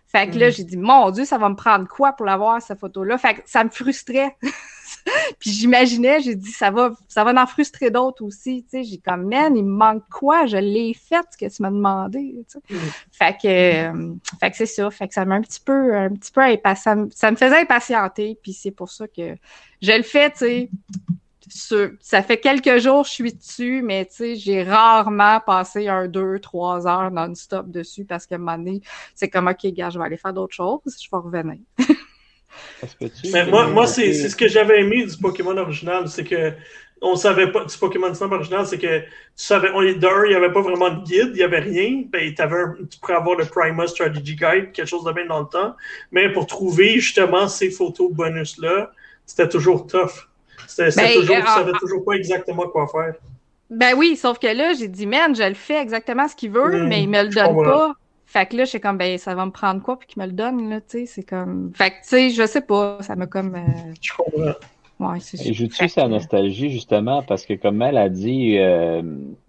Fait que là, Mhm. j'ai dit, mon Dieu, ça va me prendre quoi pour l'avoir, cette photo-là? Fait que ça me frustrait. puis j'imaginais, j'ai dit, ça va, ça va en frustrer d'autres aussi. Tu sais, j'ai comme, man, il me manque quoi? Je l'ai fait, ce que tu m'as demandé. tu sais. Mhm. Fait que, euh, fait que c'est ça. Fait que ça m'a un petit peu, un petit peu impa- ça, me- ça me faisait impatienter. Puis c'est pour ça que je le fais, tu sais. Sur- ça fait quelques jours que je suis dessus, mais tu sais, j'ai rarement passé un, deux, trois heures non-stop dessus parce qu'à un moment donné, c'est comme, OK, gars, je vais aller faire d'autres choses, je vais revenir. Mais moi, moi c'est c'est ce que j'avais aimé du Pokémon original, c'est que on savait pas du Pokémon Snap original, c'est que tu savais, on, d'un, il n'y avait pas vraiment de guide, il n'y avait rien. Ben, tu pourrais avoir le Prima Strategy Guide, quelque chose de bien dans le temps. Mais pour trouver justement ces photos bonus-là, c'était toujours tough. Ben, toujours, euh, tu savais toujours pas exactement quoi faire. Ben oui, sauf que là, j'ai dit, man, je le fais exactement ce qu'il veut, Hmm, mais il me le je donne comprends. pas. Fait que là, je suis comme, ben, ça va me prendre quoi, puis qu'il me le donne, là, tu sais, c'est comme... Fait que, tu sais, je sais pas, ça m'a comme... euh, Je comprends. Ouais, c'est Et joue-tu Fait sa nostalgie, justement, parce que comme elle a dit, euh,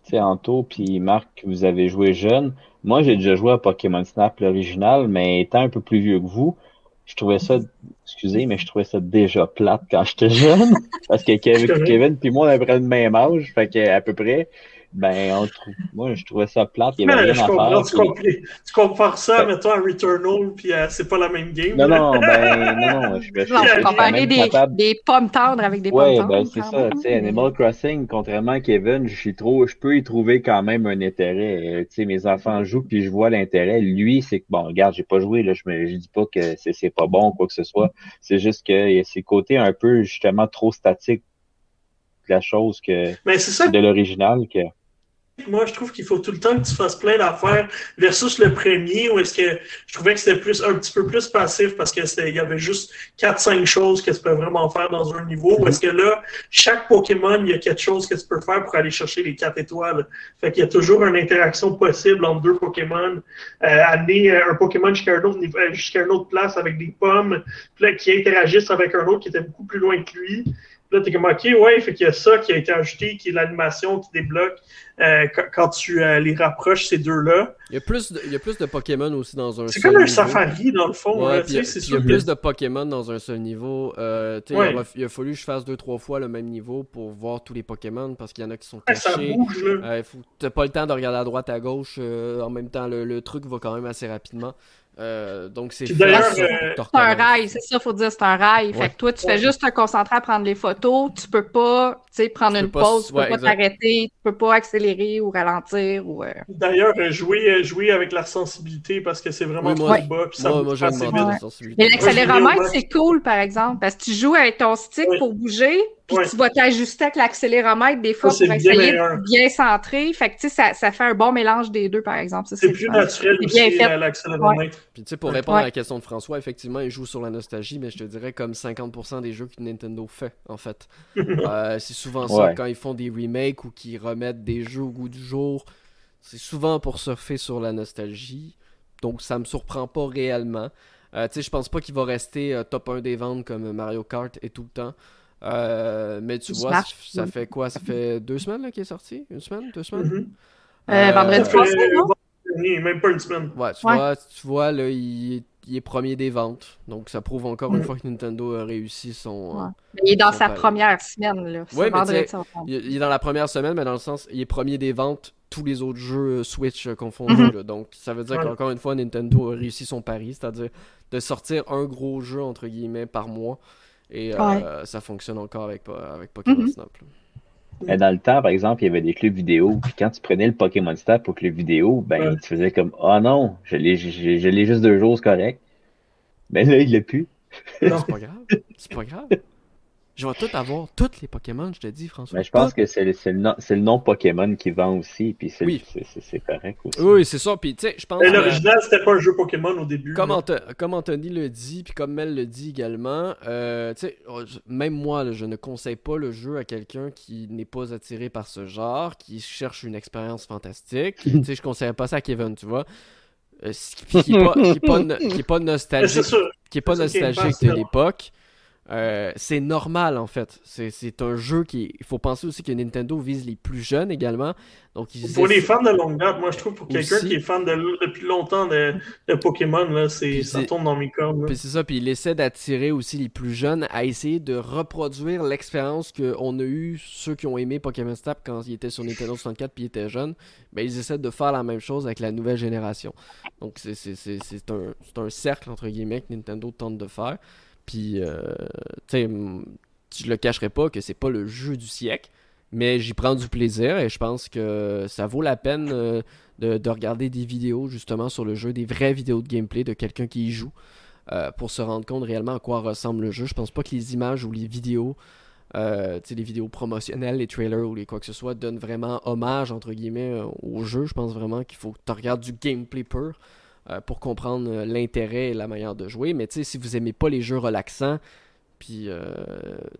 tu sais, Anto puis Marc, vous avez joué jeune. Moi, j'ai déjà joué à Pokémon Snap l'original, mais étant un peu plus vieux que vous, je trouvais ça, excusez, mais je trouvais ça déjà plate quand j'étais jeune. Parce que Kevin. Kevin puis moi, on avait le même âge, fait que à peu près, ben, on trouve, moi, je trouvais ça plate, il y avait Mais rien je à faire. tu, puis- compli- tu compares ça, Ben- mettons, à Returnal, puis euh, c'est pas la même game. Non, non, ben, non, non, je, je, Non, je comparer des, capable des pommes tendres avec des Ouais, pommes ben tendres. c'est quand ça. Tu sais, Animal Crossing, contrairement à Kevin, je suis trop, je peux y trouver quand même un intérêt. Euh, Tu sais, mes enfants jouent puis je vois l'intérêt. Lui, c'est que bon, regarde, j'ai pas joué là, je me, je dis pas que c'est c'est pas bon ou quoi que ce soit. C'est juste que il y a ces côtés un peu justement trop statiques de la chose que Mais c'est ça de l'original que. Moi, je trouve qu'il faut tout le temps que tu fasses plein d'affaires versus le premier où est-ce que je trouvais que c'était plus un petit peu plus passif parce que il y avait juste 4-5 choses que tu peux vraiment faire dans un niveau. Où est-ce que là, chaque Pokémon, il y a quelque chose que tu peux faire pour aller chercher les 4 étoiles. Fait qu'il y a toujours une interaction possible entre deux Pokémon. Euh, amener euh, un Pokémon jusqu'à un autre euh, jusqu'à une autre place avec des pommes, puis qui interagissent avec un autre qui était beaucoup plus loin que lui. Là, t'es comme, OK, ouais, fait qu'il y a ça qui a été ajouté, qui est l'animation qui débloque euh, quand, quand tu euh, les rapproches, ces deux-là. Il y a plus de, il y a plus de Pokémon aussi dans un C'est comme un niveau. safari, dans le fond. Ouais, là, tu il y a, c'est il y a plus de Pokémon dans un seul niveau. Euh, Ouais. il, a fallu que je fasse deux trois fois le même niveau pour voir tous les Pokémon parce qu'il y en a qui sont Ouais, cachés. faut- T'as pas le temps de regarder à droite à gauche. en même temps, le, le truc va quand même assez rapidement. Euh, donc c'est d'ailleurs, euh, C'est un rail, c'est ça, faut dire, c'est un rail. Ouais. Fait que toi, tu Ouais. fais juste te concentrer à prendre les photos. Tu peux pas, tu sais, prendre Tu une pas- pause, tu peux ouais, pas t'arrêter, tu peux pas accélérer ou ralentir ou. euh, D'ailleurs, euh, jouer, jouer avec la sensibilité parce que c'est vraiment Oui, trop bas. Puis ça Moi, moi j'ai assez augmenté vite. la sensibilité. Mais l'accéléromètre, c'est cool, par exemple, parce que tu joues avec ton stick Ouais. pour bouger, puis Ouais. tu vas t'ajuster avec l'accéléromètre des fois Ça, pour bien essayer meilleur. de bien centrer. Fait que, tu sais, ça, ça fait un bon mélange des deux, par exemple. C'est plus naturel aussi, bien fait. l'accéléromètre. Puis tu sais, pour Ouais. répondre à la question de François, effectivement, il joue sur la nostalgie, mais je te dirais comme 50% des jeux que Nintendo fait, en fait. Euh, c'est souvent ça, Ouais. quand ils font des remakes ou qu'ils remettent des jeux au goût du jour, c'est souvent pour surfer sur la nostalgie. Donc ça me surprend pas réellement. Euh, tu sais, je pense pas qu'il va rester euh, top 1 des ventes comme Mario Kart et tout le temps. Euh, mais tu vois, ça oui. fait quoi? Ça fait deux semaines là, qu'il est sorti? Une semaine? Deux semaines? Mhm. Euh, vendredi même pas une semaine. Ouais, tu Ouais. vois, tu vois là, il est, il est premier des ventes. Donc ça prouve encore une Mhm. fois que Nintendo a réussi son. euh, Ouais. Il est dans sa première semaine, là. Ouais, mais vendredi, ça. Il, il est dans la première semaine, mais dans le sens, il est premier des ventes, tous les autres jeux Switch confondus. Mhm. là. Donc, ça veut dire Ouais. qu'encore une fois, Nintendo a réussi son pari, c'est-à-dire de sortir un gros jeu, entre guillemets, par mois. Et euh, ça fonctionne encore avec, avec Pokémon Mhm. Snap. là. Mais dans le temps, par exemple, il y avait des clubs vidéo. Puis quand tu prenais le Pokémon Snap au club vidéo, ben, Ouais. tu faisais comme Ah non, je l'ai je, je l'ai juste deux jours, c'est correct. Mais là, il l'a plus. Non. C'est pas grave. C'est pas grave. Je vais tout avoir, tous les Pokémon, je te dis, François. Mais je pense que c'est le, nom, Pokémon qui vend aussi. Puis c'est Oui. c'est- c'est- c'est correct aussi. Oui, c'est ça. Puis, tu sais, je pense. L'original, c'était pas un jeu Pokémon au début. Comme, là. Anto- comme Anthony le dit, puis comme Mel le dit également, euh, tu sais, oh, même moi, là, je ne conseille pas le jeu à quelqu'un qui n'est pas attiré par ce genre, qui cherche une expérience fantastique. tu sais, je conseille pas ça à Kevin, tu vois. Euh, qui- n'est pas, qui est pas, no- qui est pas Mais c'est nostalgique, qui est pas de l'époque. Euh, c'est normal en fait. C'est- C'est un jeu qui. Il faut penser aussi que Nintendo vise les plus jeunes également. Donc ils Pour les fans de longue date, moi je trouve pour quelqu'un qui est fan de, depuis longtemps de, de Pokémon, là, ça tombe dans mes cordes. Puis c'est ça, puis il essaie d'attirer aussi les plus jeunes à essayer de reproduire l'expérience qu'on a eu ceux qui ont aimé Pokémon Snap quand ils étaient sur Nintendo 64 puis ils étaient jeunes. Ben ils essaient de faire la même chose avec la nouvelle génération. Donc c'est c'est- c'est- c'est un, c'est un cercle entre guillemets que Nintendo tente de faire. Puis euh, tu je le cacherai pas que c'est pas le jeu du siècle. Mais j'y prends du plaisir et je pense que ça vaut la peine euh, de, de regarder des vidéos justement sur le jeu, des vraies vidéos de gameplay de quelqu'un qui y joue euh, pour se rendre compte réellement à quoi ressemble le jeu. Je pense pas que les images ou les vidéos, les vidéos promotionnelles, les trailers ou quoi que ce soit, donnent vraiment hommage entre guillemets au jeu. Je pense vraiment qu'il faut que tu regardes du gameplay pur euh, pour comprendre euh, l'intérêt et la manière de jouer. Mais tu sais, si vous aimez pas les jeux relaxants, puis euh,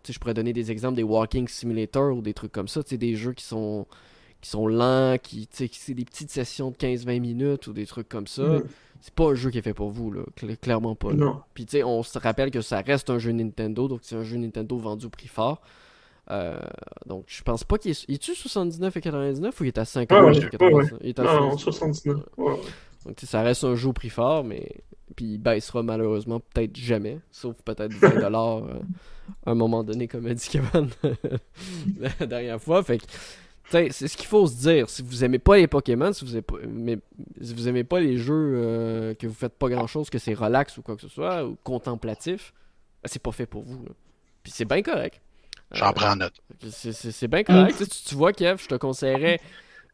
tu je pourrais donner des exemples des walking simulator ou des trucs comme ça, tu des jeux qui sont qui sont lents, qui, tu qui c'est des petites sessions de 15-20 minutes ou des trucs comme ça. Mm. C'est pas un jeu qui est fait pour vous, là. Cl- clairement pas. là. Non. Puis tu sais, on se rappelle que ça reste un jeu Nintendo, donc c'est un jeu Nintendo vendu au prix fort. Euh, donc je pense pas qu'il est. Il est-tu 79 et 99 ou il est à 50 Ouais, ouais, et 99? Il est à Non, 79. 79. Ouais, ouais. Donc ça reste un jeu au prix fort, mais. Puis il baissera malheureusement peut-être jamais, sauf peut-être 20$ euh, à un moment donné, comme a dit Kevin la dernière fois. Fait que, tu sais, c'est ce qu'il faut se dire. Si vous aimez pas les Pokémon, si vous aimez pas, mais, si vous aimez pas les jeux euh, que vous faites pas grand chose, que c'est relax ou quoi que ce soit, ou contemplatif, ben, c'est pas fait pour vous. là. Puis c'est bien correct. J'en Euh, prends note. c'est- C'est c'est bien correct. Tu, tu vois, Kev, je te conseillerais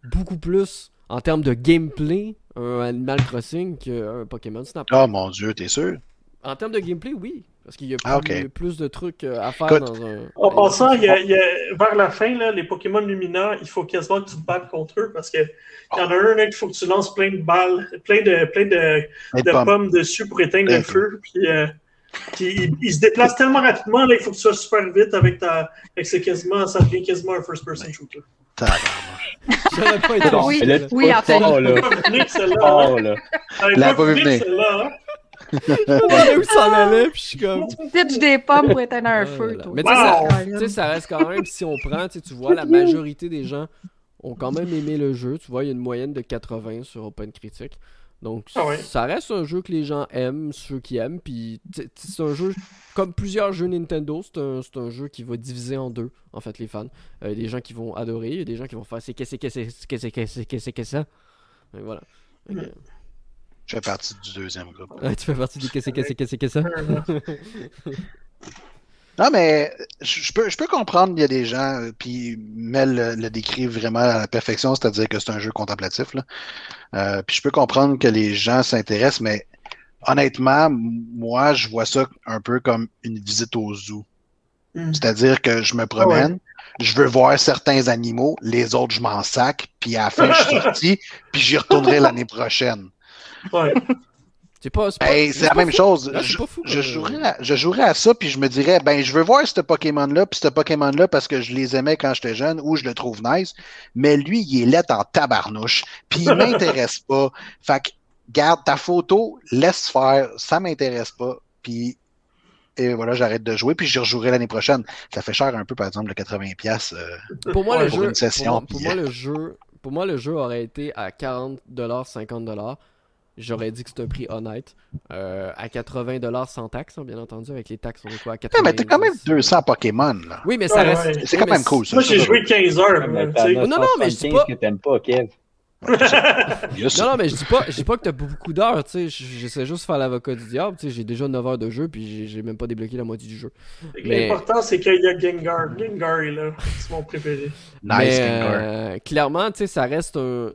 beaucoup plus en termes de gameplay un Animal Crossing qu'un Pokémon Snap. Oh mon dieu, t'es sûr? En termes de gameplay, oui. Parce qu'il y a plus, Ah, plus de trucs euh, à faire Écoute, dans un. En passant, il y a, il y a- vers la fin, là, les Pokémon Lumina, il faut quasiment que tu te battes contre eux parce que il y en a un qu'il faut que tu lances plein de balles, plein de, plein de, de pomme. pommes dessus pour éteindre le feu. Puis, euh, puis il, il se déplace tellement rapidement, là, il faut que tu sois super vite avec ta. Avec c'est quasiment, ça devient quasiment un first-person shooter. Tabarnouche. J'aurais pas été Oui, là, là. tu oui, pas Anthony. fort, T'as là. venir celle-là. hein? Fort, là. T'avais l'a pas vu venir? Je où ça en allait, puis je suis comme. Tu pitches des pommes pour éteindre un feu, toi. Mais tu sais, ça, reste quand même, si on prend, tu vois, la majorité des gens ont quand même aimé le jeu. Tu vois, il y a une moyenne de 80 sur Open Critic. Donc, Ah ouais. ça reste un jeu que les gens aiment, ceux qui aiment. Puis, c'est un jeu, comme plusieurs jeux Nintendo, c'est un, c'est un jeu qui va diviser en deux, en fait, les fans. Euh, Il y a des gens qui vont adorer, il y a des gens qui vont faire c'est qu'est-ce que c'est qu'est-ce que c'est qu'est-ce que c'est qu'est-ce que c'est ça. Et voilà. Je fais partie du deuxième groupe. Ouais, tu fais partie du qu'est-ce que c'est, qu'est-ce que c'est, ça? Non, mais je peux, je peux comprendre, il y a des gens, euh, puis Mel le, le décrit vraiment à la perfection, c'est-à-dire que c'est un jeu contemplatif. Là. Euh, puis je peux comprendre que les gens s'intéressent, mais honnêtement, moi, je vois ça un peu comme une visite au zoo. Hmm. C'est-à-dire que je me promène, je veux voir certains animaux, les autres, je m'en sac, puis à la fin, je suis sorti, puis j'y retournerai l'année prochaine. Ouais. C'est pas. C'est pas- Hey, c'est la pas même fou? chose. Là, Je, fou, je euh. jouerais à, je jouerais à ça, puis je me dirais, ben, je veux voir ce Pokémon-là, puis ce Pokémon-là parce que je les aimais quand j'étais jeune ou je le trouve nice, mais lui, il est laid en tabarnouche, puis il m'intéresse pas. Fait que, garde ta photo, laisse faire, ça m'intéresse pas, puis et voilà, j'arrête de jouer, puis je rejouerai l'année prochaine. Ça fait cher un peu, par exemple, le 80$. pièces Pour moi, le jeu, une session, pour, moi, pour puis- moi, le jeu, pour moi, le jeu aurait été à 40 50 J'aurais dit que c'est un prix honnête. Euh, à 80 sans taxe, hein, bien entendu, avec les taxes, on est quoi à 80 mais t'as quand même 200 Pokémon, là. Oui, mais ça Ouais, reste. ouais. C'est quand même cool, ça. Moi, j'ai joué 15 heures. Mais Non, non, mais je dis 175 pas- que t'aimes pas, Kev. Non, non, mais je dis pas, je dis pas que t'as beaucoup d'heures, tu sais. J'essaie juste de faire l'avocat du diable, tu sais. J'ai déjà 9 heures de jeu, puis j'ai- j'ai même pas débloqué la moitié du jeu. Mais- L'important, c'est qu'il y a Gengar. Gengar est là. C'est mon préféré. Nice, mais Gengar. euh, clairement, tu sais, ça reste un.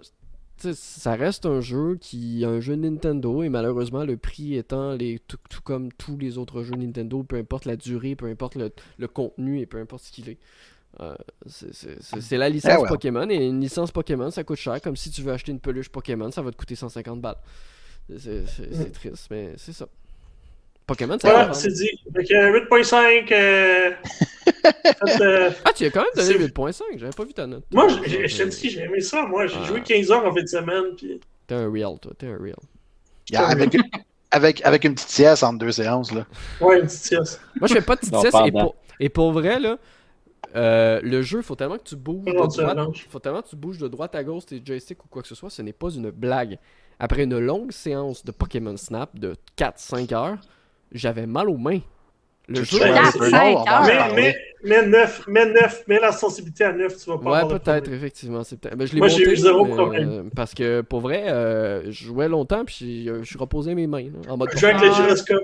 Ça reste un jeu qui un jeu Nintendo et malheureusement le prix étant les tout, tout comme tous les autres jeux Nintendo, peu importe la durée, peu importe le, le contenu et peu importe ce qu'il est. Euh, c'est- la licence Eh ouais. Pokémon et une licence Pokémon ça coûte cher comme si tu veux acheter une peluche Pokémon ça va te coûter 150 balles. C'est c'est triste mais c'est ça. Pokémon ça Voilà, va c'est dit. Fait que, euh, 8.5. euh, faites, euh, Ah tu as quand même donné c'est- 8.5 j'avais pas vu ta note. Moi, je te dis, j'ai aimé ça. Moi, j'ai Ah. joué 15 heures en fin de semaine. Puis... T'es un real toi t'es un real. Yeah, avec, avec, avec une petite sieste entre deux séances, là. Ouais, une petite sieste. Moi, je fais pas de petite Non, sieste et pour, et pour vrai, là, euh, le jeu, faut tellement que tu bouges de droite, faut tellement que tu bouges de droite à gauche tes joysticks ou quoi que ce soit, ce n'est pas une blague. Après une longue séance de Pokémon Snap de 4-5 heures, j'avais mal aux mains. Le jeu, heures. Mais, mais, mais 9, mais 9, mais la sensibilité à 9, tu vas pas Ouais, peut-être, effectivement. c'est peut-être- ben, je l'ai Moi, j'ai eu zéro mais, problème. euh, parce que pour vrai, euh, je jouais longtemps puis euh, je suis reposé mes mains. là, en mode Je joue avec le Ah. gyroscope,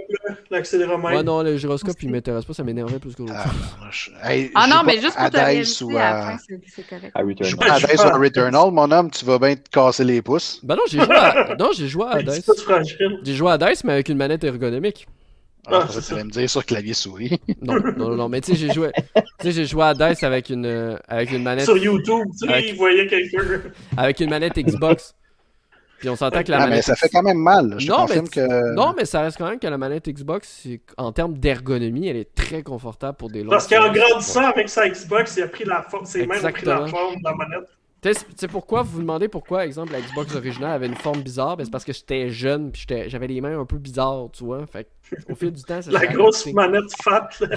l'accéléromètre. Ouais, non, le gyroscope, il m'intéresse pas, ça m'énervait plus que l'autre. Ah, je- hey, Ah je non, mais juste à pour te réaliser ou à c'est c'est correct. À Je joue pas à Je Dice ou à à- Returnal, mon homme, tu vas bien te casser les pouces. Ben non, j'ai joué à... Non, j'ai joué à Dice. J'ai joué à Dice, mais avec une manette ergonomique. Ah, Ah, c'est tu allais me dire sur clavier souris. Non, non, non, non, mais tu sais, j'ai joué, tu sais, j'ai joué à Dice avec une, euh, avec une manette, Sur YouTube, tu sais, Avec- il voyait quelqu'un. avec une manette Xbox. Puis on s'entend que la Ah, mais manette. ça fait quand même mal. Je Non, mais- que... Non, mais ça reste quand même que la manette Xbox, c'est- en termes d'ergonomie, elle est très confortable pour des longues. Parce qu'en grandissant avec sa Xbox, il a pris la forme, ses mains ont pris la forme de la manette. Tu sais, pourquoi? Vous vous demandez pourquoi, exemple, la Xbox originale avait une forme bizarre? Ben, C'est parce que j'étais jeune, puis j'avais les mains un peu bizarres, tu vois? Fait que, au fil du temps, ça La grosse manette fat. là.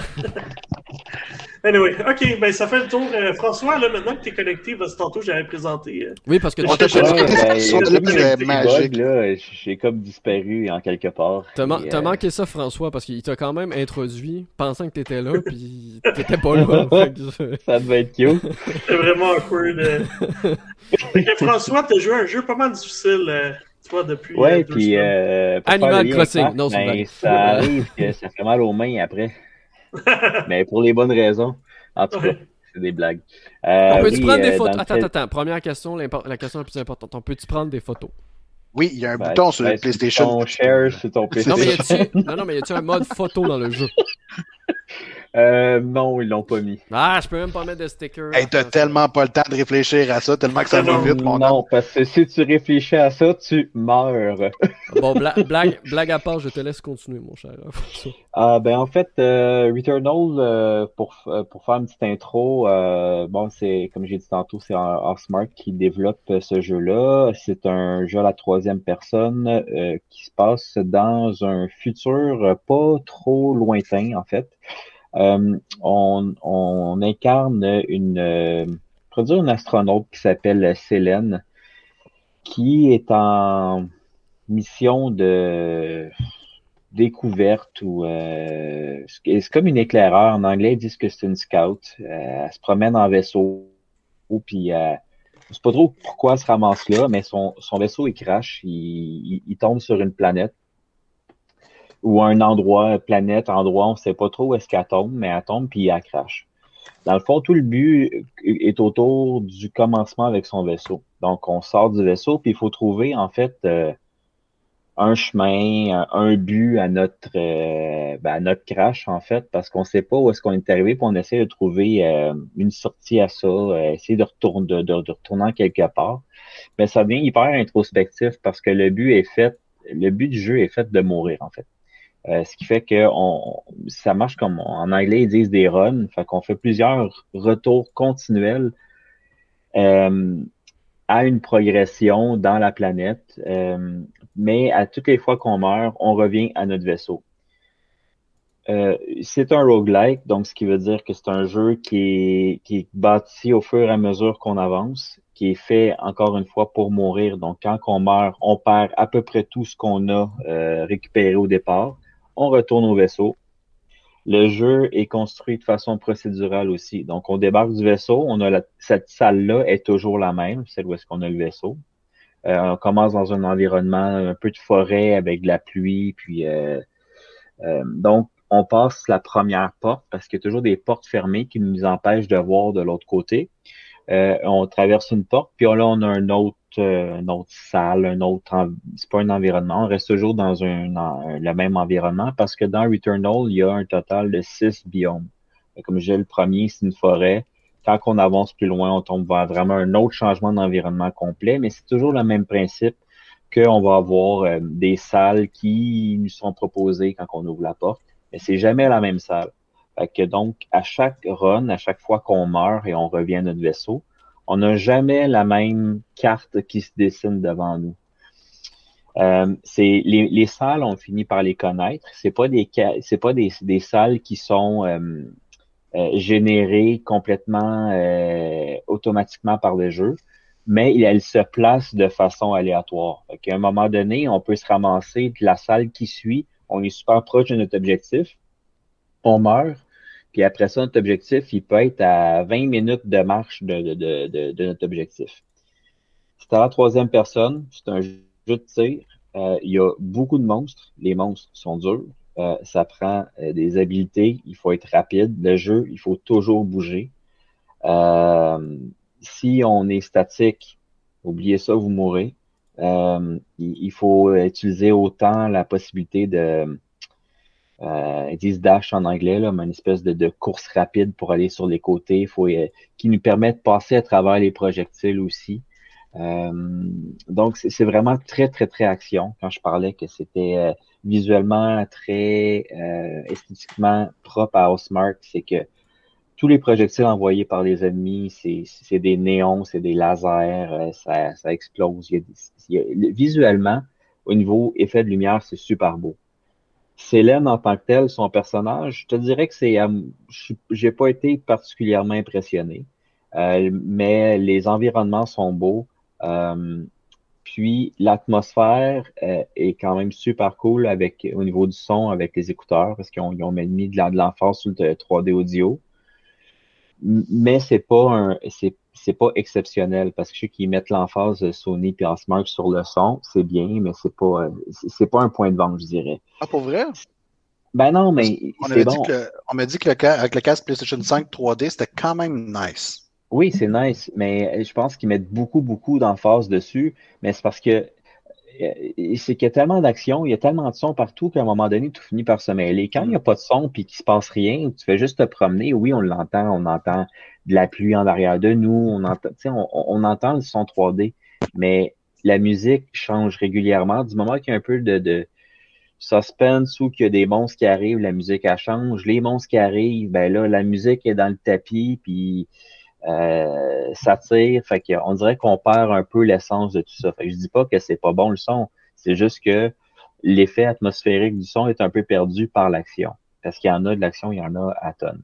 anyway, ok, ben ça fait le tour. Euh, François, là, maintenant que tu es connecté, parce que tantôt j'avais présenté. euh, Oui, parce que On tu t'a t'as pas- Ouais, Son il y a téléphone eu est un petit magique. bug, là, J'ai comme disparu en quelque part. T'as man- t'as euh, manqué ça, François, parce qu'il t'a quand même introduit, pensant que t'étais là, puis t'étais pas là. Je- Ça devait être cute. C'est vraiment awkward. euh. François, tu as joué un jeu pas mal difficile, euh, vois, depuis. euh, Ouais, deux puis euh, Animal Crossing. Non, c'est ben, ça arrive que ça fait mal aux mains après. Mais pour les bonnes raisons. En tout cas, c'est des blagues. Euh, On peut-tu oui, prendre des euh, photos? Attends, attends, attends. Première question, la question la plus importante. On peut-tu prendre des photos? Oui, il y a un Ben, bouton sur ben, le PlayStation. Ton share sur ton C'est Non, mais y PlayStation. a-tu non, non, mais y a-tu un mode photo dans le jeu? Euh, non, ils l'ont pas mis. Ah, je peux même pas mettre de sticker. Hey, t'as Attends, tellement pas le temps de réfléchir à ça, tellement que ça va vite, mon homme. non, parce que si tu réfléchis à ça, tu meurs. Bon, bla- blague, blague à part, je te laisse continuer, mon cher. Ah ben en fait, euh, Returnal, euh, pour, euh, pour faire une petite intro, euh, bon c'est comme j'ai dit tantôt, c'est Smart qui développe ce jeu-là. C'est un jeu à la troisième personne euh, qui se passe dans un futur pas trop lointain en fait. Euh, on, incarne une, euh, je dire une astronaute qui s'appelle Célène, qui est en mission de découverte ou euh, c'est comme une éclaireur. En anglais, ils disent que c'est une scout. Euh, elle se promène en vaisseau, puis euh, sais pas trop pourquoi elle se ramasse là, mais son, vaisseau il crash, il, il, tombe sur une planète ou un endroit, planète, endroit, on sait pas trop où est-ce qu'elle tombe, mais elle tombe puis elle crash. Dans le fond, tout le but est autour du commencement avec son vaisseau. Donc, on sort du vaisseau, puis il faut trouver, en fait, euh, un chemin, un but à notre euh, ben, à notre crash, en fait, parce qu'on sait pas où est-ce qu'on est arrivé, puis on essaie de trouver euh, une sortie à ça, essayer de retourner, de, de, retourner en quelque part. Mais ça devient hyper introspectif parce que le but est fait, le but du jeu est fait de mourir, en fait. Euh, ce qui fait que on, ça marche comme en anglais ils disent des runs, fait qu'on fait plusieurs retours continuels euh, à une progression dans la planète, euh, mais à toutes les fois qu'on meurt, on revient à notre vaisseau. c'est un roguelike, donc ce qui veut dire que c'est un jeu qui est, qui est bâti au fur et à mesure qu'on avance, qui est fait encore une fois pour mourir. Donc quand on meurt, on perd à peu près tout ce qu'on a récupéré au départ on retourne au vaisseau. Le jeu est construit de façon procédurale aussi. Donc, on débarque du vaisseau, on a cette salle-là est toujours la même, celle où est-ce qu'on a le vaisseau. Euh, on commence dans un environnement un peu de forêt avec de la pluie, puis euh, euh, donc on passe la première porte parce qu'il y a toujours des portes fermées qui nous empêchent de voir de l'autre côté. on traverse une porte, puis là on a un autre une autre salle, un autre, c'est pas un environnement, on reste toujours dans le même environnement parce que dans Returnal, il y a un total de six biomes. Comme je disais, le premier, c'est une forêt. Quand on avance plus loin, on tombe vers vraiment un autre changement d'environnement complet, mais c'est toujours le même principe qu'on va avoir euh, des salles qui nous sont proposées quand on ouvre la porte, mais c'est jamais la même salle. Fait que donc, à chaque run, à chaque fois qu'on meurt et on revient à notre vaisseau, on n'a jamais la même carte qui se dessine devant nous. Euh, c'est les, les, salles, on finit par les connaître. C'est pas des pas des, salles qui sont euh, euh, générées complètement automatiquement par le jeu, mais elles se placent de façon aléatoire. À un moment donné, on peut se ramasser de la salle qui suit, on est super proche de notre objectif, on meurt, puis après ça, notre objectif, il peut être à 20 minutes de marche de, de, de, de notre objectif. C'est à la troisième personne, c'est un jeu de tir. Euh, il y a beaucoup de monstres. Les monstres sont durs. Euh, ça prend euh, des habiletés. Il faut être rapide. Le jeu, il faut toujours bouger. si on est statique, oubliez ça, vous mourrez. il, il, faut utiliser autant la possibilité de euh, ils disent dash en anglais, là, mais une espèce de, course rapide pour aller sur les côtés, faut, euh, qui nous permet de passer à travers les projectiles aussi. Euh, donc, c'est vraiment très, très, très action. Quand je parlais que c'était euh, visuellement très esthétiquement propre à Housemark, c'est que tous les projectiles envoyés par les ennemis, c'est des néons, c'est des lasers, ça, ça explose. visuellement, au niveau effet de lumière, c'est super beau. Célène en tant que telle, son personnage, je te dirais que c'est, euh, j'ai pas été particulièrement impressionné, euh, mais les environnements sont beaux. Euh, puis l'atmosphère est quand même super cool avec au niveau du son avec les écouteurs parce qu'ils ont, mis de l'emphase sur le 3D audio. Mais c'est pas un c'est c'est pas exceptionnel parce que ceux qui mettent l'emphase Sony et Osmark sur le son, c'est bien, mais c'est pas c'est pas un point de vente, je dirais. Ah, pour vrai? Ben non, mais c'est bon. on m'a dit que le, avec le casque PlayStation 5 3D, c'était quand même nice. Oui, c'est nice, mais je pense qu'ils mettent beaucoup, beaucoup d'emphase dessus, mais c'est parce que euh, c'est qu'il y a tellement d'action, il y a tellement de son partout qu'à un moment donné, tout finit par se mêler. Quand il n'y a pas de son puis qu'il se passe rien, tu fais juste te promener, oui, on l'entend, on entend de la pluie en arrière de nous, on entend, on, on entend le son 3D, mais la musique change régulièrement. Du moment qu'il y a un peu de, de suspense ou qu'il y a des monstres qui arrivent, la musique elle change. Les monstres qui arrivent, ben là, la musique est dans le tapis, puis euh, ça. Fait qu'on dirait qu'on perd un peu l'essence de tout ça. Fait que je dis pas que c'est pas bon le son. C'est juste que l'effet atmosphérique du son est un peu perdu par l'action. Parce qu'il y en a de l'action, il y en a à tonnes.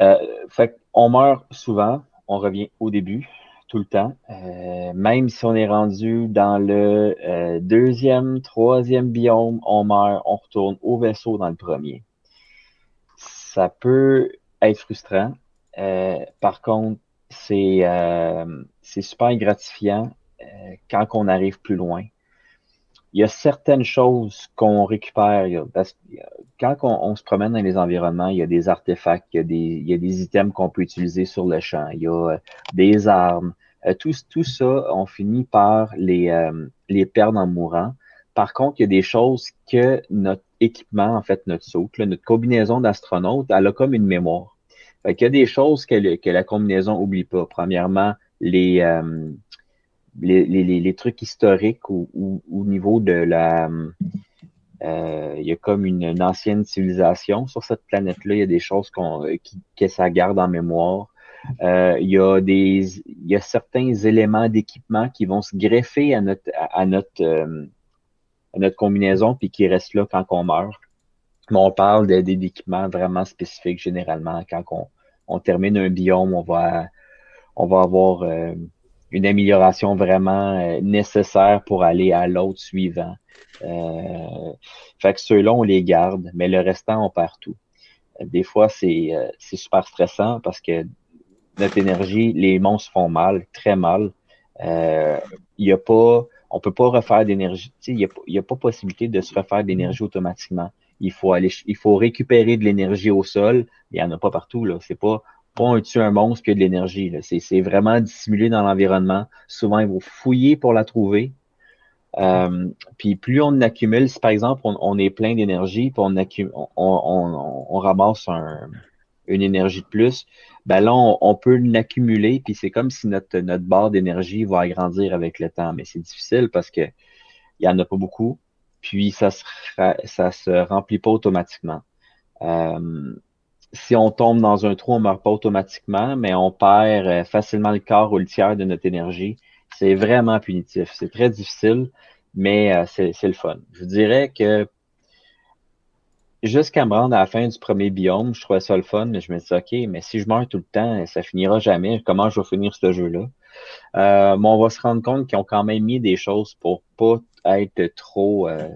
Euh, fait qu'on meurt souvent, on revient au début, tout le temps. Euh, même si on est rendu dans le euh, deuxième, troisième biome, on meurt, on retourne au vaisseau dans le premier. Ça peut être frustrant. Euh, par contre, c'est euh, super gratifiant euh, quand on arrive plus loin. Il y a certaines choses qu'on récupère. quand on, se promène dans les environnements, il y a des artefacts, il y a des, il y a des items qu'on peut utiliser sur le champ, il y a des armes. tout, tout ça, on finit par les, les perdre en mourant. Par contre, il y a des choses que notre équipement, en fait, notre socle, notre combinaison d'astronaute, elle a comme une mémoire. Fait qu'il y a des choses que, la combinaison oublie pas. Premièrement, les, euh, les, les, les, trucs historiques au, au, niveau de la... Euh, il y a comme une, ancienne civilisation sur cette planète-là. Il y a des choses qu'on, qui, que ça garde en mémoire. Euh, il, y a des, il y a certains éléments d'équipement qui vont se greffer à notre, à, euh, à notre combinaison puis qui restent là quand on meurt. Mais on parle d'équipements vraiment spécifiques généralement. Quand on, termine un biome, on va, avoir euh, une amélioration vraiment euh, nécessaire pour aller à l'autre suivant. Euh, fait que ceux-là, on les garde, mais le restant, on perd tout. Des fois, c'est super stressant parce que notre énergie, les monstres font mal, très mal. Il n'y a pas, on peut pas refaire d'énergie. Il n'y a, y a pas possibilité de se refaire d'énergie automatiquement il faut il récupérer de l'énergie au sol. Il n'y en a pas partout, là. C'est pas, pas un un monstre qui a de l'énergie. C'est vraiment dissimulé dans l'environnement. Souvent, il faut fouiller pour la trouver. Euh, puis plus on accumule, si par exemple on, est plein d'énergie, puis on, ramasse une énergie de plus, ben là on, peut l'accumuler, puis c'est comme si notre, barre d'énergie va agrandir avec le temps. Mais c'est difficile parce que il y en a pas beaucoup puis ça se, ça se remplit pas automatiquement. Euh, si on tombe dans un trou, on meurt pas automatiquement, mais on perd euh, facilement le quart ou le tiers de notre énergie. C'est vraiment punitif. C'est très difficile, mais euh, c'est le fun. Je dirais que jusqu'à me rendre à la fin du premier biome, je trouvais ça le fun, mais je me dis OK, mais si je meurs tout le temps, ça finira jamais. Comment je vais finir ce jeu-là? Euh, mais on va se rendre compte qu'ils ont quand même mis des choses pour pas être trop euh,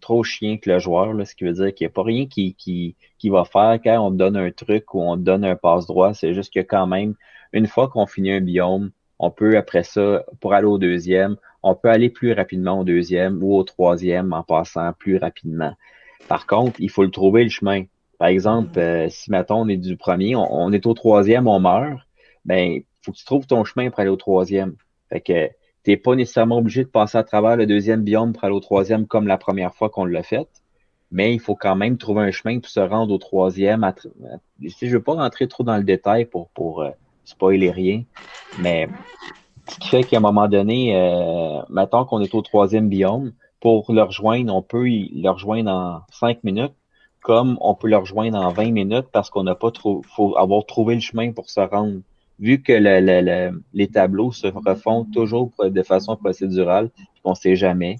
trop chien que le joueur, là, ce qui veut dire qu'il n'y a pas rien qui, qui, qui va faire quand on donne un truc ou on donne un passe-droit. C'est juste que quand même, une fois qu'on finit un biome, on peut après ça, pour aller au deuxième, on peut aller plus rapidement au deuxième ou au troisième en passant plus rapidement. Par contre, il faut le trouver le chemin. Par exemple, euh, si mettons on est du premier, on, est au troisième, on meurt, ben faut que tu trouves ton chemin pour aller au troisième. Fait que t'es pas nécessairement obligé de passer à travers le deuxième biome pour aller au troisième comme la première fois qu'on l'a fait. Mais il faut quand même trouver un chemin pour se rendre au troisième. Je veux pas rentrer trop dans le détail pour, euh, spoiler rien, mais ce qui fait qu'à un moment donné, euh, mettons qu'on est au troisième biome, pour le rejoindre, on peut le rejoindre en cinq minutes, comme on peut le rejoindre en 20 minutes parce qu'on n'a pas trop, faut avoir trouvé le chemin pour se rendre vu que les tableaux se refont toujours de façon procédurale, on ne sait jamais.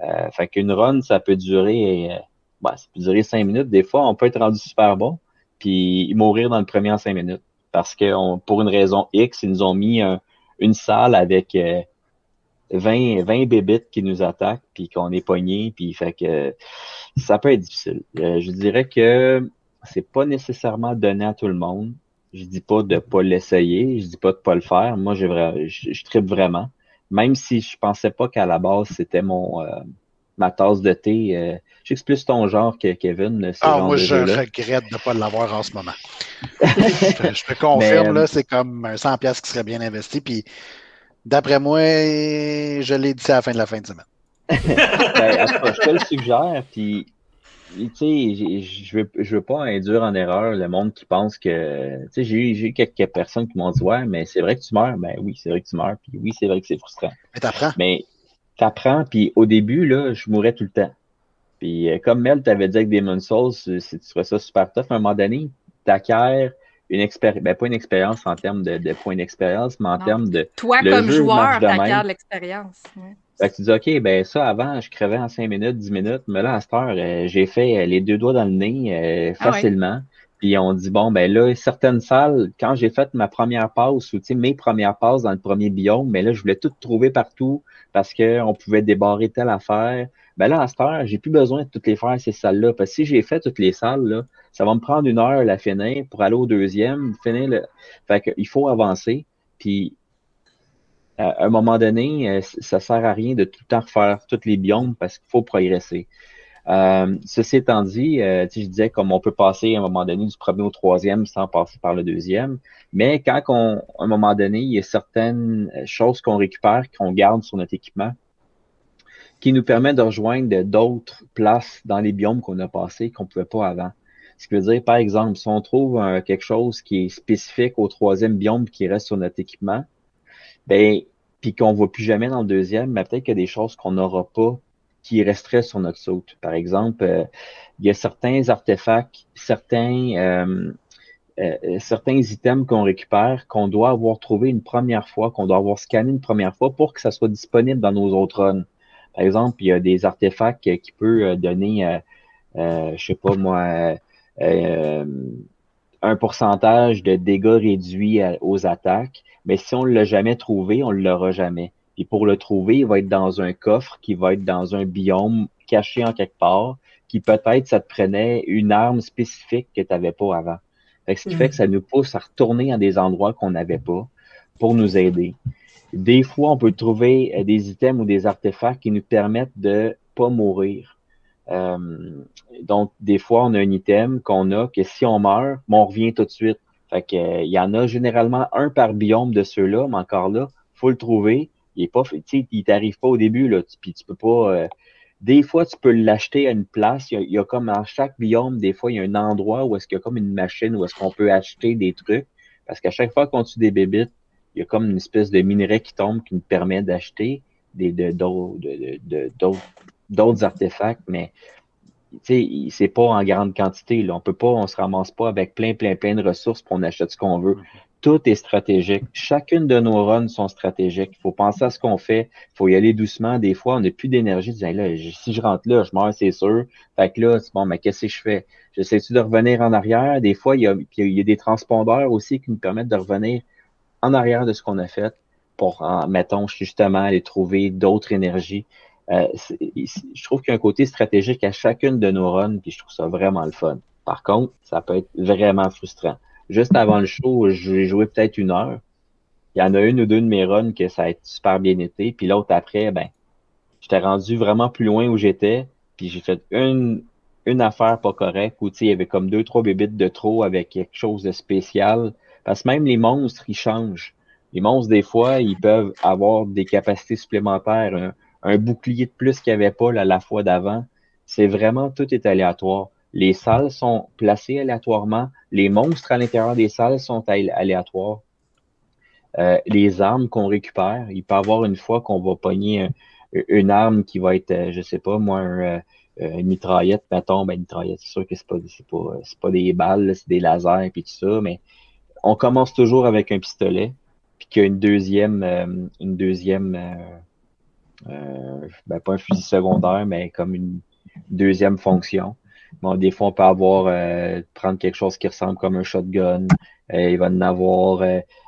Euh, fait qu'une run, ça peut durer euh, ben, ça peut cinq minutes. Des fois, on peut être rendu super bon, puis mourir dans le premier en cinq minutes. Parce que pour une raison X, ils nous ont mis une salle avec euh, 20, 20 bébites qui nous attaquent, puis qu'on est pogné, puis fait que ça peut être difficile. Euh, je dirais que c'est pas nécessairement donné à tout le monde. Je dis pas de pas l'essayer, je dis pas de pas le faire. Moi, j'ai je, je tripe vraiment. Même si je pensais pas qu'à la base c'était mon euh, ma tasse de thé. Euh, je plus ton genre que Kevin. ah, moi, je regrette de ne pas l'avoir en ce moment. je, te confirme, là, c'est comme un 100$ qui serait bien investi. Puis, d'après moi, je l'ai dit à la fin de la fin de semaine. ben, je te le suggère. Puis, tu sais, je veux, je veux pas induire en erreur le monde qui pense que, tu sais, j'ai eu quelques personnes qui m'ont dit, ouais, mais c'est vrai que tu meurs. Ben oui, c'est vrai que tu meurs. Puis oui, c'est vrai que c'est frustrant. Mais t'apprends. Mais t'apprends. Puis au début, là, je mourrais tout le temps. Puis euh, comme Mel t'avait dit avec Demon Souls, tu ferais ça super tough. À un moment donné, t'acquiers une expérience, ben pas une expérience en termes de, de points d'expérience, mais en termes de. Toi, comme joueur, t'acquiers l'expérience. Fait que tu dis, OK, ben ça, avant, je crevais en 5 minutes, 10 minutes, mais là, à cette heure, euh, j'ai fait euh, les deux doigts dans le nez euh, ah facilement. Puis on dit, bon, ben là, certaines salles, quand j'ai fait ma première passe, ou mes premières passes dans le premier biome, mais là, je voulais tout trouver partout parce qu'on pouvait débarrer telle affaire. Ben là, à cette heure, j'ai plus besoin de toutes les faire, ces salles-là. Parce que si j'ai fait toutes les salles, là, ça va me prendre une heure la finir pour aller au deuxième, finir le. Fait qu'il faut avancer. puis à un moment donné, euh, ça sert à rien de tout le temps refaire tous les biomes parce qu'il faut progresser. Euh, ceci étant dit, euh, je disais comme on peut passer à un moment donné du premier au troisième sans passer par le deuxième, mais quand on, à un moment donné, il y a certaines choses qu'on récupère, qu'on garde sur notre équipement, qui nous permettent de rejoindre d'autres places dans les biomes qu'on a passés qu'on ne pouvait pas avant. Ce qui veut dire, par exemple, si on trouve quelque chose qui est spécifique au troisième biome qui reste sur notre équipement, ben, puis qu'on ne voit plus jamais dans le deuxième, mais peut-être qu'il y a des choses qu'on n'aura pas qui resteraient sur notre saute. Par exemple, euh, il y a certains artefacts, certains, euh, euh, certains items qu'on récupère qu'on doit avoir trouvé une première fois, qu'on doit avoir scanné une première fois pour que ça soit disponible dans nos autres runs. Par exemple, il y a des artefacts qui peuvent donner, euh, je sais pas moi, un pourcentage de dégâts réduits aux attaques mais si on ne l'a jamais trouvé, on ne l'aura jamais. Et pour le trouver, il va être dans un coffre qui va être dans un biome caché en quelque part, qui peut-être ça te prenait une arme spécifique que tu n'avais pas avant. Fait ce qui fait que ça nous pousse à retourner à des endroits qu'on n'avait pas pour nous aider. Des fois, on peut trouver euh, des items ou des artefacts qui nous permettent de pas mourir. Euh, donc, des fois, on a un item qu'on a que si on meurt, on revient tout de suite. Fait que, euh, il y en a généralement un par biome de ceux-là, mais encore là, faut le trouver. Il est pas, il t'arrive pas au début, là, puis tu peux pas. Euh, des fois, tu peux l'acheter à une place. Il y, a, comme à chaque biome, des fois, il y a un endroit où est-ce qu'il y a comme une machine où est-ce qu'on peut acheter des trucs. Parce qu'à chaque fois qu'on tue des bébites, il y a comme une espèce de minerai qui tombe qui nous permet d'acheter des d'autres de, artefacts, mais c'est pas en grande quantité. Là. On peut pas, on se ramasse pas avec plein, plein, plein de ressources pour on achète ce qu'on veut. Tout est stratégique. Chacune de nos runs sont stratégiques. Il faut penser à ce qu'on fait. Il faut y aller doucement. Des fois, on n'a plus d'énergie. Là, si je rentre là, je meurs, c'est sûr. Fait que là, c'est bon, mais qu'est-ce que je fais? J'essaie-tu de revenir en arrière? Des fois, il y, a, il y a des transpondeurs aussi qui nous permettent de revenir en arrière de ce qu'on a fait pour, mettons, justement, aller trouver d'autres énergies. Euh, je trouve qu'il y a un côté stratégique à chacune de nos runs, puis je trouve ça vraiment le fun. Par contre, ça peut être vraiment frustrant. Juste avant le show, j'ai joué peut-être une heure. Il y en a une ou deux de mes runs que ça a été super bien été, puis l'autre après, ben, j'étais rendu vraiment plus loin où j'étais, puis j'ai fait une, une affaire pas correcte où il y avait comme deux, trois bébites de trop avec quelque chose de spécial. Parce que même les monstres, ils changent. Les monstres, des fois, ils peuvent avoir des capacités supplémentaires un bouclier de plus qu'il n'y avait pas la fois d'avant. C'est vraiment, tout est aléatoire. Les salles sont placées aléatoirement. Les monstres à l'intérieur des salles sont aléatoires. Euh, les armes qu'on récupère, il peut y avoir une fois qu'on va pogner une arme qui va être, euh, je sais pas, moi, euh, une mitraillette, mettons, ben, une mitraillette, c'est sûr que c'est pas, c'est pas, c'est pas des balles, c'est des lasers et tout ça, mais on commence toujours avec un pistolet, puis qu'il y a une deuxième, une deuxième ben, pas un fusil secondaire, mais comme une deuxième fonction. Bon, des fois, on peut avoir euh, prendre quelque chose qui ressemble comme un shotgun. Euh, il va en avoir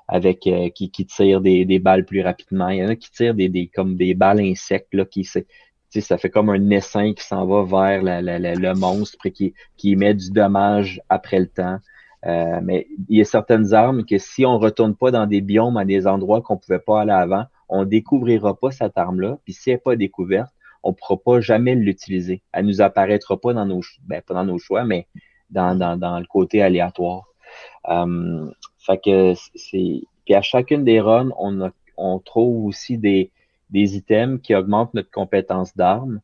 avec qui, qui tire des, des, balles plus rapidement. Il y en a qui tirent des, des comme des balles insectes là, qui ça fait comme un essaim qui s'en va vers la, la, le monstre et qui, qui met du dommage après le temps. mais il y a certaines armes que si on retourne pas dans des biomes à des endroits qu'on pouvait pas aller avant, on découvrira pas cette arme-là, puis si elle n'est pas découverte, on ne pourra pas jamais l'utiliser. Elle nous apparaîtra pas dans nos, ben, dans nos choix, mais dans, dans, le côté aléatoire. Euh, fait que c'est, puis à chacune des runs, on, trouve aussi des, items qui augmentent notre compétence d'armes.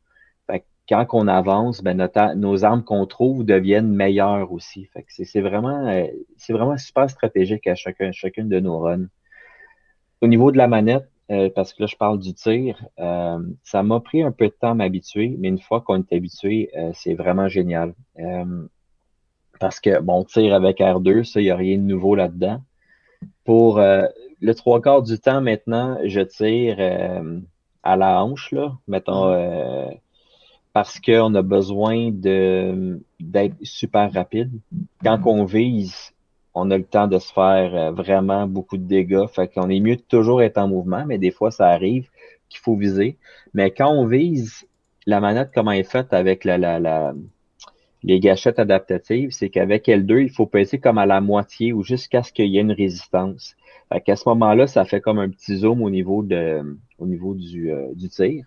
Quand on avance, ben notre, nos armes qu'on trouve deviennent meilleures aussi. Fait que c'est, vraiment, euh, c'est vraiment super stratégique à chacun, chacune de nos runs. Au niveau de la manette, euh, parce que là, je parle du tir. Euh, ça m'a pris un peu de temps à m'habituer, mais une fois qu'on est habitué, euh, c'est vraiment génial. parce que, bon, tir avec R2, ça, il n'y a rien de nouveau là-dedans. Pour le trois quarts du temps maintenant, je tire à la hanche, là, mettons, parce qu'on a besoin de d'être super rapide. Quand on vise, on a le temps de se faire euh, vraiment beaucoup de dégâts. Fait qu'on est mieux de toujours être en mouvement, mais des fois, ça arrive qu'il faut viser. Mais quand on vise, la manette, comment elle est faite avec la, les gâchettes adaptatives, c'est qu'avec L2, il faut peser comme à la moitié ou jusqu'à ce qu'il y ait une résistance. Fait qu'à ce moment-là, ça fait comme un petit zoom au niveau de, au niveau du, euh, du tir.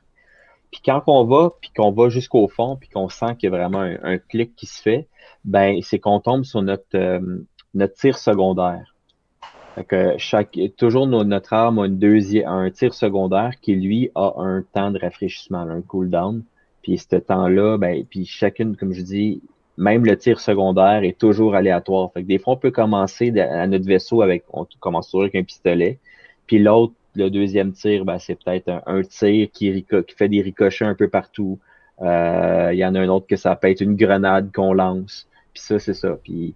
Puis quand on va, puis qu'on va jusqu'au fond, puis qu'on sent qu'il y a vraiment un, clic qui se fait, ben c'est qu'on tombe sur notre, euh, notre tir secondaire. Fait que chaque, toujours notre arme a une deuxième, un tir secondaire qui lui a un temps de rafraîchissement, un cooldown. Puis ce temps-là, ben, puis chacune, comme je dis, même le tir secondaire est toujours aléatoire. Fait que des fois, on peut commencer à notre vaisseau avec, on commence toujours avec un pistolet. Puis l'autre, le deuxième tir, ben, c'est peut-être un, tir qui, fait des ricochets un peu partout. Euh, il y en a un autre que ça peut être une grenade qu'on lance. Puis ça, c'est ça. Puis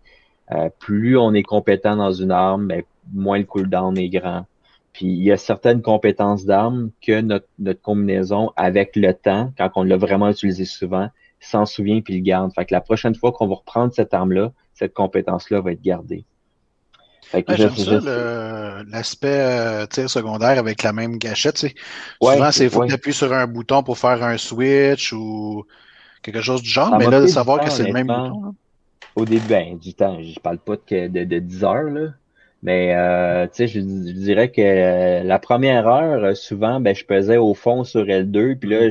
euh, plus on est compétent dans une arme, ben, moins le cooldown est grand. Puis il y a certaines compétences d'armes que notre, notre combinaison, avec le temps, quand on l'a vraiment utilisé souvent, s'en souvient puis le garde. Fait que la prochaine fois qu'on va reprendre cette arme-là, cette compétence-là va être gardée. J'aime ça, l'aspect euh, tir secondaire avec la même gâchette. Souvent, c'est faut appuyer sur un bouton pour faire un switch ou quelque chose du genre, mais là, de savoir que c'est le même bouton. Au début, ben, du temps, je parle pas de, de, de 10 heures, là. Mais euh, tu sais, je, dirais que euh, la première heure, euh, souvent, ben, je pesais au fond sur L2, puis là,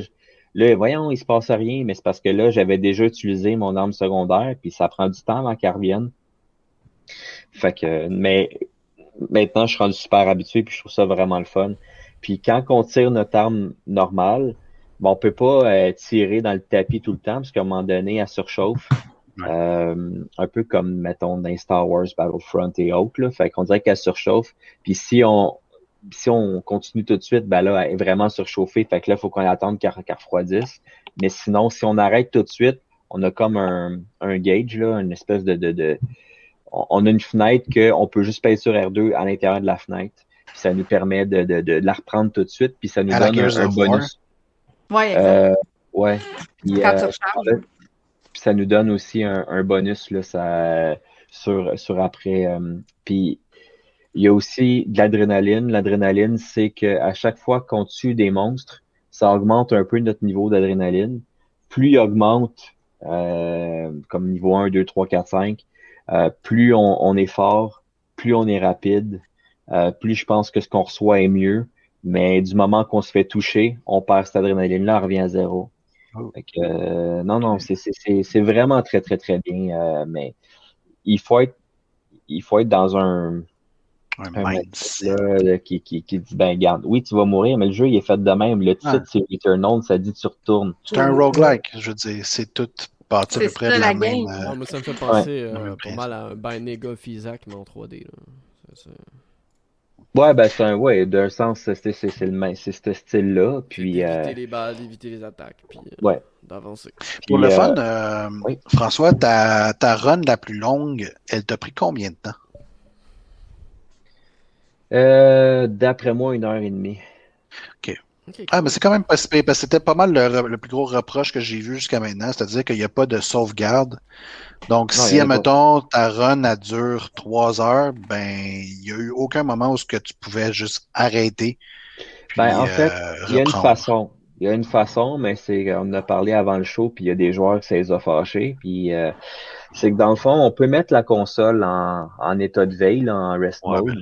là, voyons, il se passe rien, mais c'est parce que là, j'avais déjà utilisé mon arme secondaire, puis ça prend du temps avant qu'elle revienne. Fait que, mais maintenant, je suis rendu super habitué, puis je trouve ça vraiment le fun. Puis quand on tire notre arme normale, bon, on peut pas tirer dans le tapis tout le temps, parce qu'à un moment donné, elle surchauffe. Euh, un peu comme, mettons, dans Star Wars Battlefront et autres. Là. Fait qu'on dirait qu'elle surchauffe. Puis si on si on continue tout de suite, ben là, elle est vraiment surchauffée. Fait que là, il faut qu'on attende qu'elle refroidisse. Mais sinon, si on arrête tout de suite, on a comme un, un gauge, là, une espèce de, de, de on a une fenêtre qu'on peut juste payer sur R2 à l'intérieur de la fenêtre. Puis ça nous permet de, de, de, la reprendre tout de suite. Puis ça nous donne un, bonus. Ouais, euh, ouais. Puis, euh, ça nous donne aussi un, bonus là, ça, sur, sur après. Euh, puis il y a aussi de l'adrénaline. L'adrénaline, c'est qu'à chaque fois qu'on tue des monstres, ça augmente un peu notre niveau d'adrénaline. Plus il augmente, euh, comme niveau 1, 2, 3, 4, 5, plus on, est fort, plus on est rapide, euh, plus je pense que ce qu'on reçoit est mieux. Mais du moment qu'on se fait toucher, on perd cette adrénaline-là, on revient à zéro. Oh. Euh, non, non, c'est vraiment très, très, très bien. Euh, mais il faut être il faut être dans un, un, qui, qui, qui, dit ben garde, oui, tu vas mourir, mais le jeu il est fait de même. Le titre, c'est Eternal, ça dit tu retournes. C'est un roguelike, je veux dire, c'est tout parti à peu près de la, même. Euh, moi, ça me fait penser pas mal à un Banega Fizac, mais en 3D. Là. Ouais, ben c'est un ouais, d'un sens, c'est c'est le c'est ce style-là, puis éviter les balles, éviter les attaques, puis euh, ouais. d'avancer. Pour le fun, euh, François, ta, ta run la plus longue, elle t'a pris combien de temps? Euh, D'après moi, une heure et demie. OK. Ah, mais c'est quand même pas si parce que c'était pas mal le, le, plus gros reproche que j'ai vu jusqu'à maintenant, c'est-à-dire qu'il n'y a pas de sauvegarde. Donc, si, admettons, ta run a dure trois heures, ben, il n'y a eu aucun moment où ce que tu pouvais juste arrêter. ben, en fait, euh, il y a une façon. Il y a une façon, mais c'est, on en a parlé avant le show, puis il y a des joueurs qui a fâchés. Puis, euh, c'est que dans le fond, on peut mettre la console en, en état de veille, en rest mode.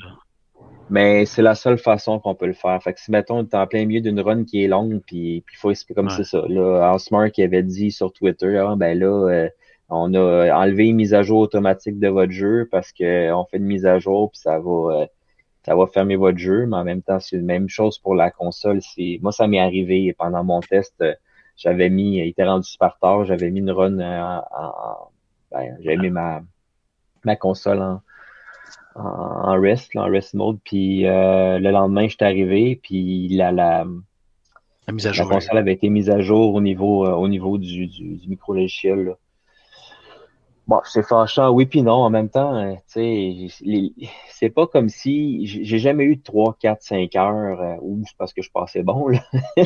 Mais c'est la seule façon qu'on peut le faire. Fait que si, mettons, tu en plein milieu d'une run qui est longue, puis il faut expliquer comme c'est ça. Là, Osmar qui avait dit sur Twitter, ah, ben là, euh, on a enlevé une mise à jour automatique de votre jeu parce qu'on fait une mise à jour, puis ça va euh, ça va fermer votre jeu, mais en même temps, c'est la même chose pour la console. C'est Moi, ça m'est arrivé pendant mon test, euh, j'avais mis, il était rendu super tard, j'avais mis une run en, en ben, j'avais mis ma, ma console en, en, rest, en rest mode. Puis euh, le lendemain, j'étais arrivé, puis la, la, la, mise à jour, console avait été mise à jour au niveau, euh, au niveau du, du, du micro-logiciel. Bon, c'est fâchant, oui puis non. En même temps, euh, tu sais, c'est pas comme si j'ai jamais eu 3, 4, 5 heures ou c'est parce que je passais bon. Là.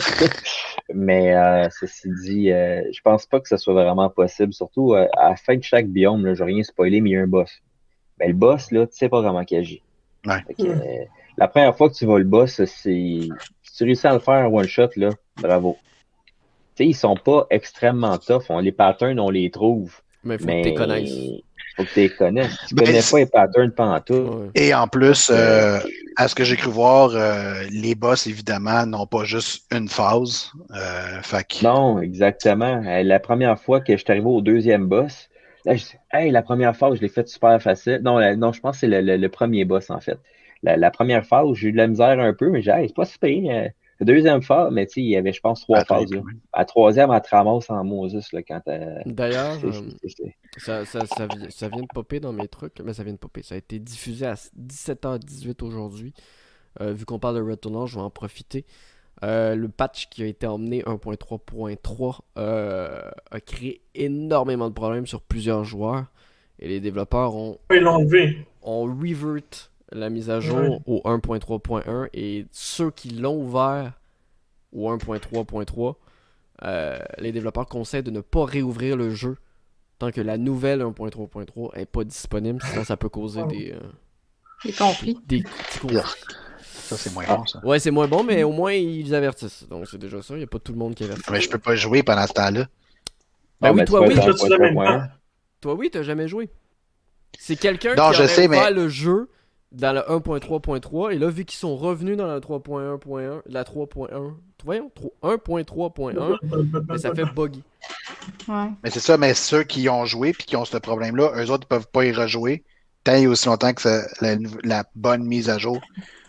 Mais ceci dit, je pense pas que ce soit vraiment possible. Surtout à la fin de chaque biome, je n'ai rien spoilé, mais il y a un boss ben, le boss, là, tu sais pas comment il agit. Euh, la première fois que tu vas le boss, c'est. Si tu réussis à le faire one shot, là, bravo. Tu sais, ils sont pas extrêmement tough. On, les patterns, on les trouve. Mais faut mais que tu connaisses. faut que tu les connaisses. Tu Ben, connais pas les patterns pantoute, Ouais. Et en plus, euh, à ce que j'ai cru voir, euh, les boss, évidemment, n'ont pas juste une phase. Euh, fait que- Non, exactement. Euh, La première fois que je suis arrivé au deuxième boss, là, je dis, hey, la première phase, je l'ai faite super facile. Non, la- non, je pense que c'est le, le- le premier boss, en fait. La, la première phase, j'ai eu de la misère un peu, mais j'ai dit, hey, c'est pas si pire. Euh, La deuxième phase, mais tu sais, il y avait, je pense, trois Attends, phases. là. La troisième, elle te ramasse en Moses, là, quand D'ailleurs, euh, ça, ça, ça, vi- ça vient de popper dans mes trucs, mais ça vient de popper. Ça a été diffusé à 17h18 aujourd'hui. Euh, vu qu'on parle de Returnal, je vais en profiter. Euh, le patch qui a été emmené 1.3.3 euh, a créé énormément de problèmes sur plusieurs joueurs. Et les développeurs ont Ils l'ont enlevé. on revert la mise à jour au 1.3.1 et ceux qui l'ont ouvert au 1.3.3, euh, les développeurs conseillent de ne pas réouvrir le jeu tant que la nouvelle 1.3.3 est pas disponible, sinon ça peut causer des, euh, J'ai compris. des conflits. Ça, c'est moins Ah. bon, ça. Ouais, c'est moins bon, mais au moins ils avertissent. Donc c'est déjà ça, il n'y a pas tout le monde qui avertit. Mais je peux pas jouer pendant ce temps-là. Ben Ah, oui, toi, tu oui. Toi, dans tu l'as même 3.1. pas. Toi, oui, t'as jamais joué. C'est quelqu'un qui aurait je sais, ouvert mais- le jeu dans le 1.3.3 et là, vu qu'ils sont revenus dans la 3.1.1, la 3.1, voyons, 3- 1.3.1, mais ça fait buggy. Ouais. Mais c'est ça, mais ceux qui ont joué puis qui ont ce problème-là, eux autres, ils peuvent pas y rejouer tant et aussi longtemps que ça- la, la bonne mise à jour.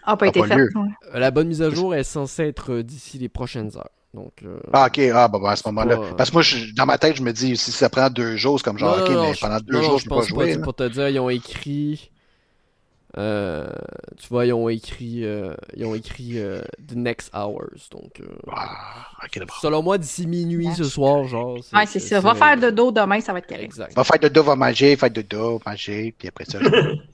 A pas A été pas fait. lieu. ouais. Euh, La bonne mise à jour est censée être euh, d'ici les prochaines heures. Donc, euh, Ah, ok, ah, bah, bah, à ce moment-là. pas, Parce que moi, je- dans ma tête, je me dis, si ça prend deux jours, c'est comme genre, non, ok, non, mais je- pendant deux non, jours, je je peux pas pense jouer. C'est là. pour te dire, ils ont écrit. Euh, tu vois, ils ont écrit, euh, ils ont écrit euh, The Next Hours. Donc, euh, Ah, selon moi, d'ici minuit ce soir, genre. Ouais, c'est ça. Va faire de dos demain, ça va être correct. Exact. Va faire de dos, va manger, faire de dos, manger, puis après ça.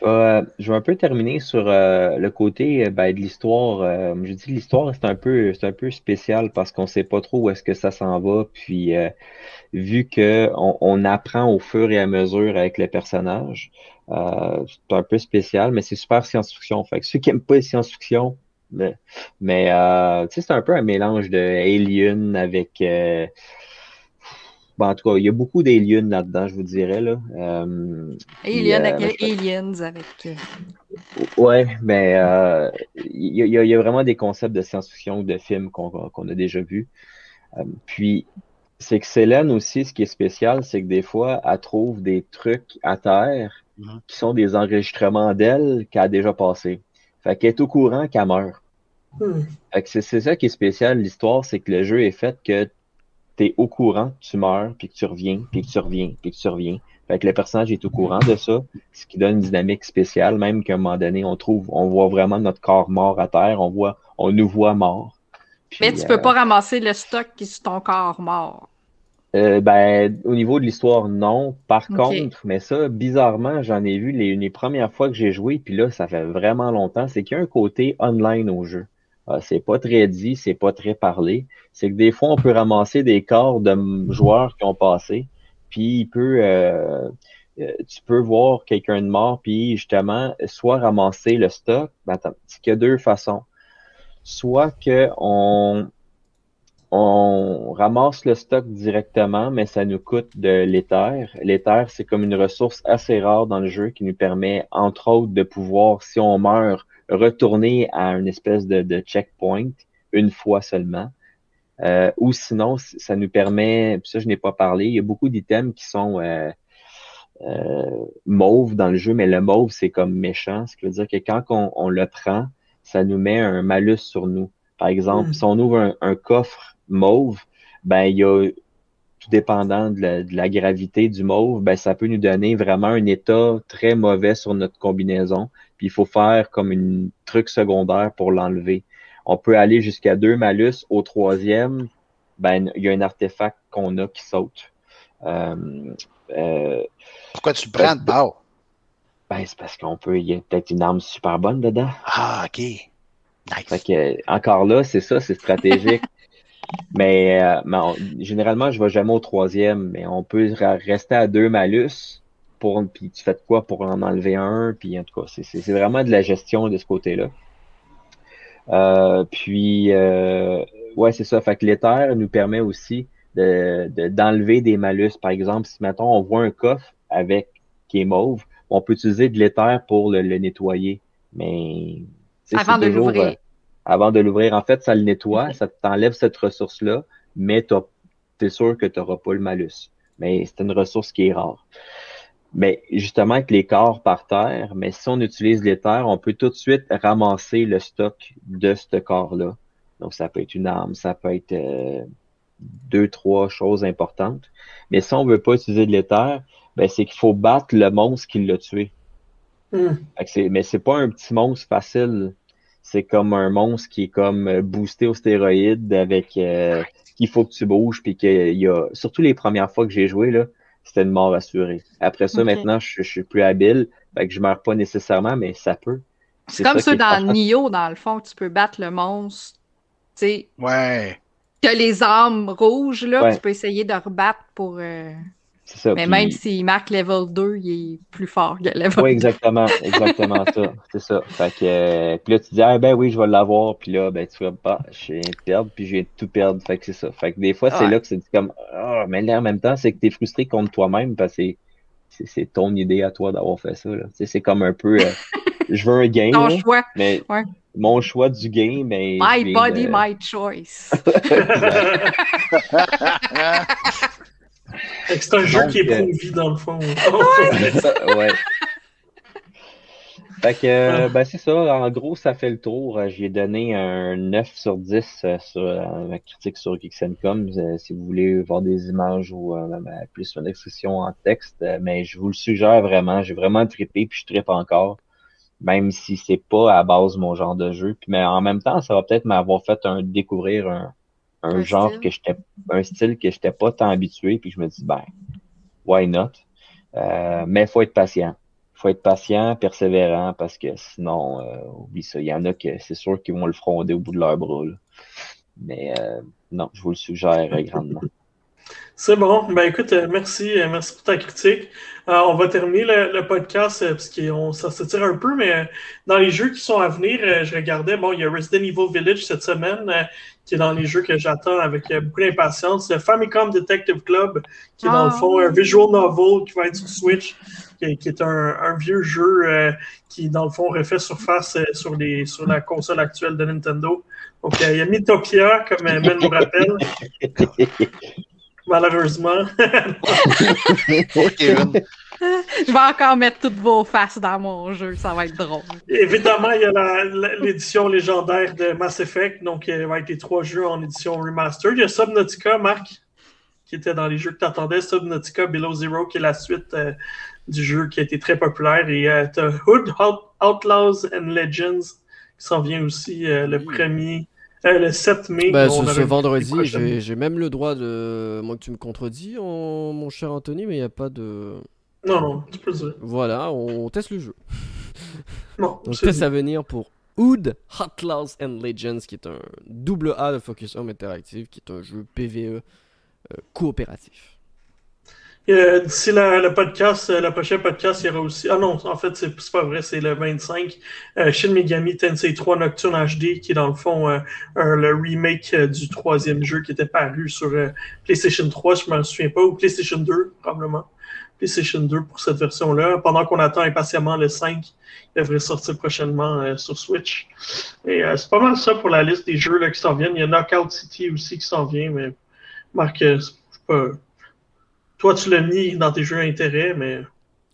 je- vais, euh, je un peu terminer sur euh, le côté euh, ben, de l'histoire. Euh, je dis l'histoire, c'est un peu, c'est un peu spécial parce qu'on sait pas trop où est-ce que ça s'en va. Puis euh, vu que on, on apprend au fur et à mesure avec le personnage, euh, c'est un peu spécial, mais c'est super science-fiction. Fait que ceux qui aiment pas les science-fiction, mais, mais sais, c'est un peu un mélange de Alien avec Bon, en tout cas, il y a beaucoup d'aliens là-dedans, je vous dirais. Là. Euh, Alien euh, avec Aliens avec. euh, Ouais, mais euh, il y, a- il y vraiment des concepts de science-fiction ou de films qu'on a déjà vus. Euh, puis, c'est que Célène aussi, ce qui est spécial, c'est que des fois, elle trouve des trucs à terre Mhm. qui sont des enregistrements d'elle qu'elle a déjà passé. Fait qu'elle est au courant qu'elle meurt. Hmm. Fait que c'est c'est ça qui est spécial, l'histoire, c'est que le jeu est fait que tu es au courant que tu meurs, puis que tu reviens, puis que tu reviens, puis que tu reviens. Fait que le personnage est au courant de ça, ce qui donne une dynamique spéciale, même qu'à un moment donné, on trouve, on voit vraiment notre corps mort à terre, on voit, on nous voit mort. Puis, Mais tu euh, peux pas ramasser le stock qui est sur ton corps mort. euh, ben, au niveau de l'histoire, non. Par contre, mais ça, bizarrement, j'en ai vu les, les premières fois que j'ai joué, puis là, ça fait vraiment longtemps, c'est qu'il y a un côté online au jeu. Euh, c'est pas très dit, c'est pas très parlé. C'est que des fois, on peut ramasser des corps de joueurs qui ont passé, puis il peut, euh, euh, tu peux voir quelqu'un de mort, puis justement, soit ramasser le stock, ben, y a deux façons. Soit que on, on ramasse le stock directement, mais ça nous coûte de l'éther. L'éther, c'est comme une ressource assez rare dans le jeu qui nous permet, entre autres, de pouvoir, si on meurt, retourner à une espèce de, de checkpoint une fois seulement. Euh, ou sinon, ça nous permet, ça je n'ai pas parlé, il y a beaucoup d'items qui sont euh, euh, mauves dans le jeu, mais le mauve c'est comme méchant, ce qui veut dire que quand on, on le prend, ça nous met un malus sur nous. Par exemple, Mm. si on ouvre un, un coffre mauve, ben il y a tout dépendant de la, de la gravité du mauve, ben ça peut nous donner vraiment un état très mauvais sur notre combinaison. Puis il faut faire comme une truc secondaire pour l'enlever. On peut aller jusqu'à deux malus. Au troisième, ben il y a un artefact qu'on a qui saute. Euh, euh, Pourquoi tu le prends de bord? ben c'est parce qu'on peut, il y a peut-être une arme super bonne dedans. Ah, ok. Nice. Fait que, encore là, c'est ça, c'est stratégique. mais euh, mais on- généralement, je vais jamais au troisième, mais on peut rester à deux malus pour puis tu fais de quoi pour en enlever un, puis en tout cas, c'est- vraiment de la gestion de ce côté-là. Euh, puis euh, ouais, c'est ça. Fait que l'éther nous permet aussi d'enlever des malus. Par exemple, si maintenant on voit un coffre avec qui est mauve, on peut utiliser de l'éther pour le, nettoyer. Mais avant de l'ouvrir. Euh, avant de l'ouvrir, en fait, ça le nettoie, ça t'enlève cette ressource-là, mais tu es sûr que tu n'auras pas le malus. Mais c'est une ressource qui est rare. Mais justement, avec les corps par terre, mais si on utilise l'éther, on peut tout de suite ramasser le stock de ce corps-là. Donc, ça peut être une arme, ça peut être euh, deux, trois choses importantes. Mais si on veut pas utiliser de l'éther, ben, c'est qu'il faut battre le monstre qui l'a tué. Hmm. Mais c'est pas un petit monstre facile. C'est comme un monstre qui est comme euh, boosté aux stéroïdes avec euh, qu'il faut que tu bouges puis qu'il y a surtout les premières fois que j'ai joué là, c'était une mort assurée. Après ça, maintenant, je, suis plus habile, fait que je meurs pas nécessairement, mais ça peut. C'est comme ça dans Nioh, dans le fond, tu peux battre le monstre. Tu sais. Ouais. Que les armes rouges, là, tu peux essayer de rebattre pour. Euh, mais même s'il marque level 2, il est plus fort que level 2. Oui, exactement, exactement ça. C'est ça. Fait que, euh, puis là, tu dis, ah ben oui, je vais l'avoir. Puis là, ben, tu vas pas, je viens de perdre, puis je viens de tout perdre. Fait que c'est ça. Fait que des fois, c'est là que c'est comme, ah, mais là, en même temps, c'est que tu es frustré contre toi-même parce que c'est ton idée à toi d'avoir fait ça. C'est comme un peu, euh, je veux un game. Ton choix. Mais mon choix du game, mais. My body, my choice. C'est un jeu qui est euh, pro-vie dans le fond. ouais. Fait que, euh, ben, c'est ça. En gros, ça fait le tour. Euh, j'ai donné un 9 sur 10 sur ma critique sur Geeks.com. si vous voulez voir des images ou plus une expression en texte. mais je vous le suggère vraiment. J'ai vraiment trippé puis je trippe encore. Même si c'est pas à base mon genre de jeu. Puis, mais en même temps, ça va peut-être m'avoir fait un, découvrir un, un, genre style? que j'étais un style que j'étais pas tant habitué puis je me dis ben why not? Euh, mais faut être patient faut être patient persévérant parce que sinon euh, oublie ça il y en a que c'est sûr qu'ils vont le fronder au bout de leur bras mais euh, non je vous le suggère grandement c'est bon. Ben écoute, euh, merci, euh, merci pour ta critique. Euh, on va terminer le, podcast parce que ça se tire un peu, mais dans les jeux qui sont à venir, je regardais, bon, il y a Resident Evil Village cette semaine qui est dans les jeux que j'attends avec beaucoup d'impatience. Le Famicom Detective Club, qui est dans le ah, fond un visual novel qui va être sur Switch, qui, est un, vieux jeu qui, dans le fond, refait surface sur, les, sur la console actuelle de Nintendo. Donc, il y a Mythopia, comme Ben nous rappelle. malheureusement. Je vais encore mettre toutes vos faces dans mon jeu, ça va être drôle. Évidemment, il y a l'édition légendaire de Mass Effect, donc il va être les trois jeux en édition remastered. Il y a Subnautica, Marc, qui était dans les jeux que tu attendais, Subnautica Below Zero, qui est la suite euh, du jeu qui a été très populaire. Et euh, tu as Hood, Outlaws and Legends, qui s'en vient aussi euh, le premier euh, le 7 mai. Ben, ce, vendredi, j'ai même le droit de. Moi que tu me contredis, mon cher Anthony, mais il n'y a pas de. Non, non, tu peux le dire. Voilà, on teste le jeu. Non, Donc, test à venir pour Hood, Outlaws and Legends, qui est un double A de Focus Home Interactive, qui est un jeu PVE euh, coopératif. Euh, d'ici le podcast, euh, le prochain podcast, il y aura aussi. Ah non, en fait, c'est pas vrai, c'est le 25. Euh, Shin Megami Tensei 3 Nocturne HD, qui est dans le fond euh, le remake du troisième jeu qui était paru sur PlayStation 3, je me souviens pas, ou PlayStation 2, probablement. PlayStation 2 pour cette version-là. Pendant qu'on attend impatiemment le 5, il devrait sortir prochainement sur Switch. Et c'est pas mal ça pour la liste des jeux là, qui s'en viennent. Il y a Knockout City aussi qui s'en vient, mais Marc, c'est pas toi, tu l'as mis dans tes jeux d'intérêt, mais.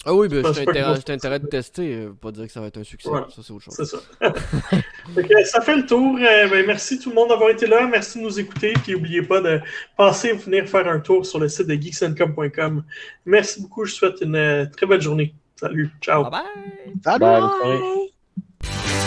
Ah oui, ben, j'ai intérêt de tester, euh, pas dire que ça va être un succès. Ça, c'est autre chose. C'est ça. ça fait le tour. Euh, ben, merci tout le monde d'avoir été là. Merci de nous écouter. Puis n'oubliez pas de passer venir faire un tour sur le site de geeksencom.com. Merci beaucoup. Je vous souhaite une euh, très belle journée. Salut. Ciao. Bye bye. Bye. bye.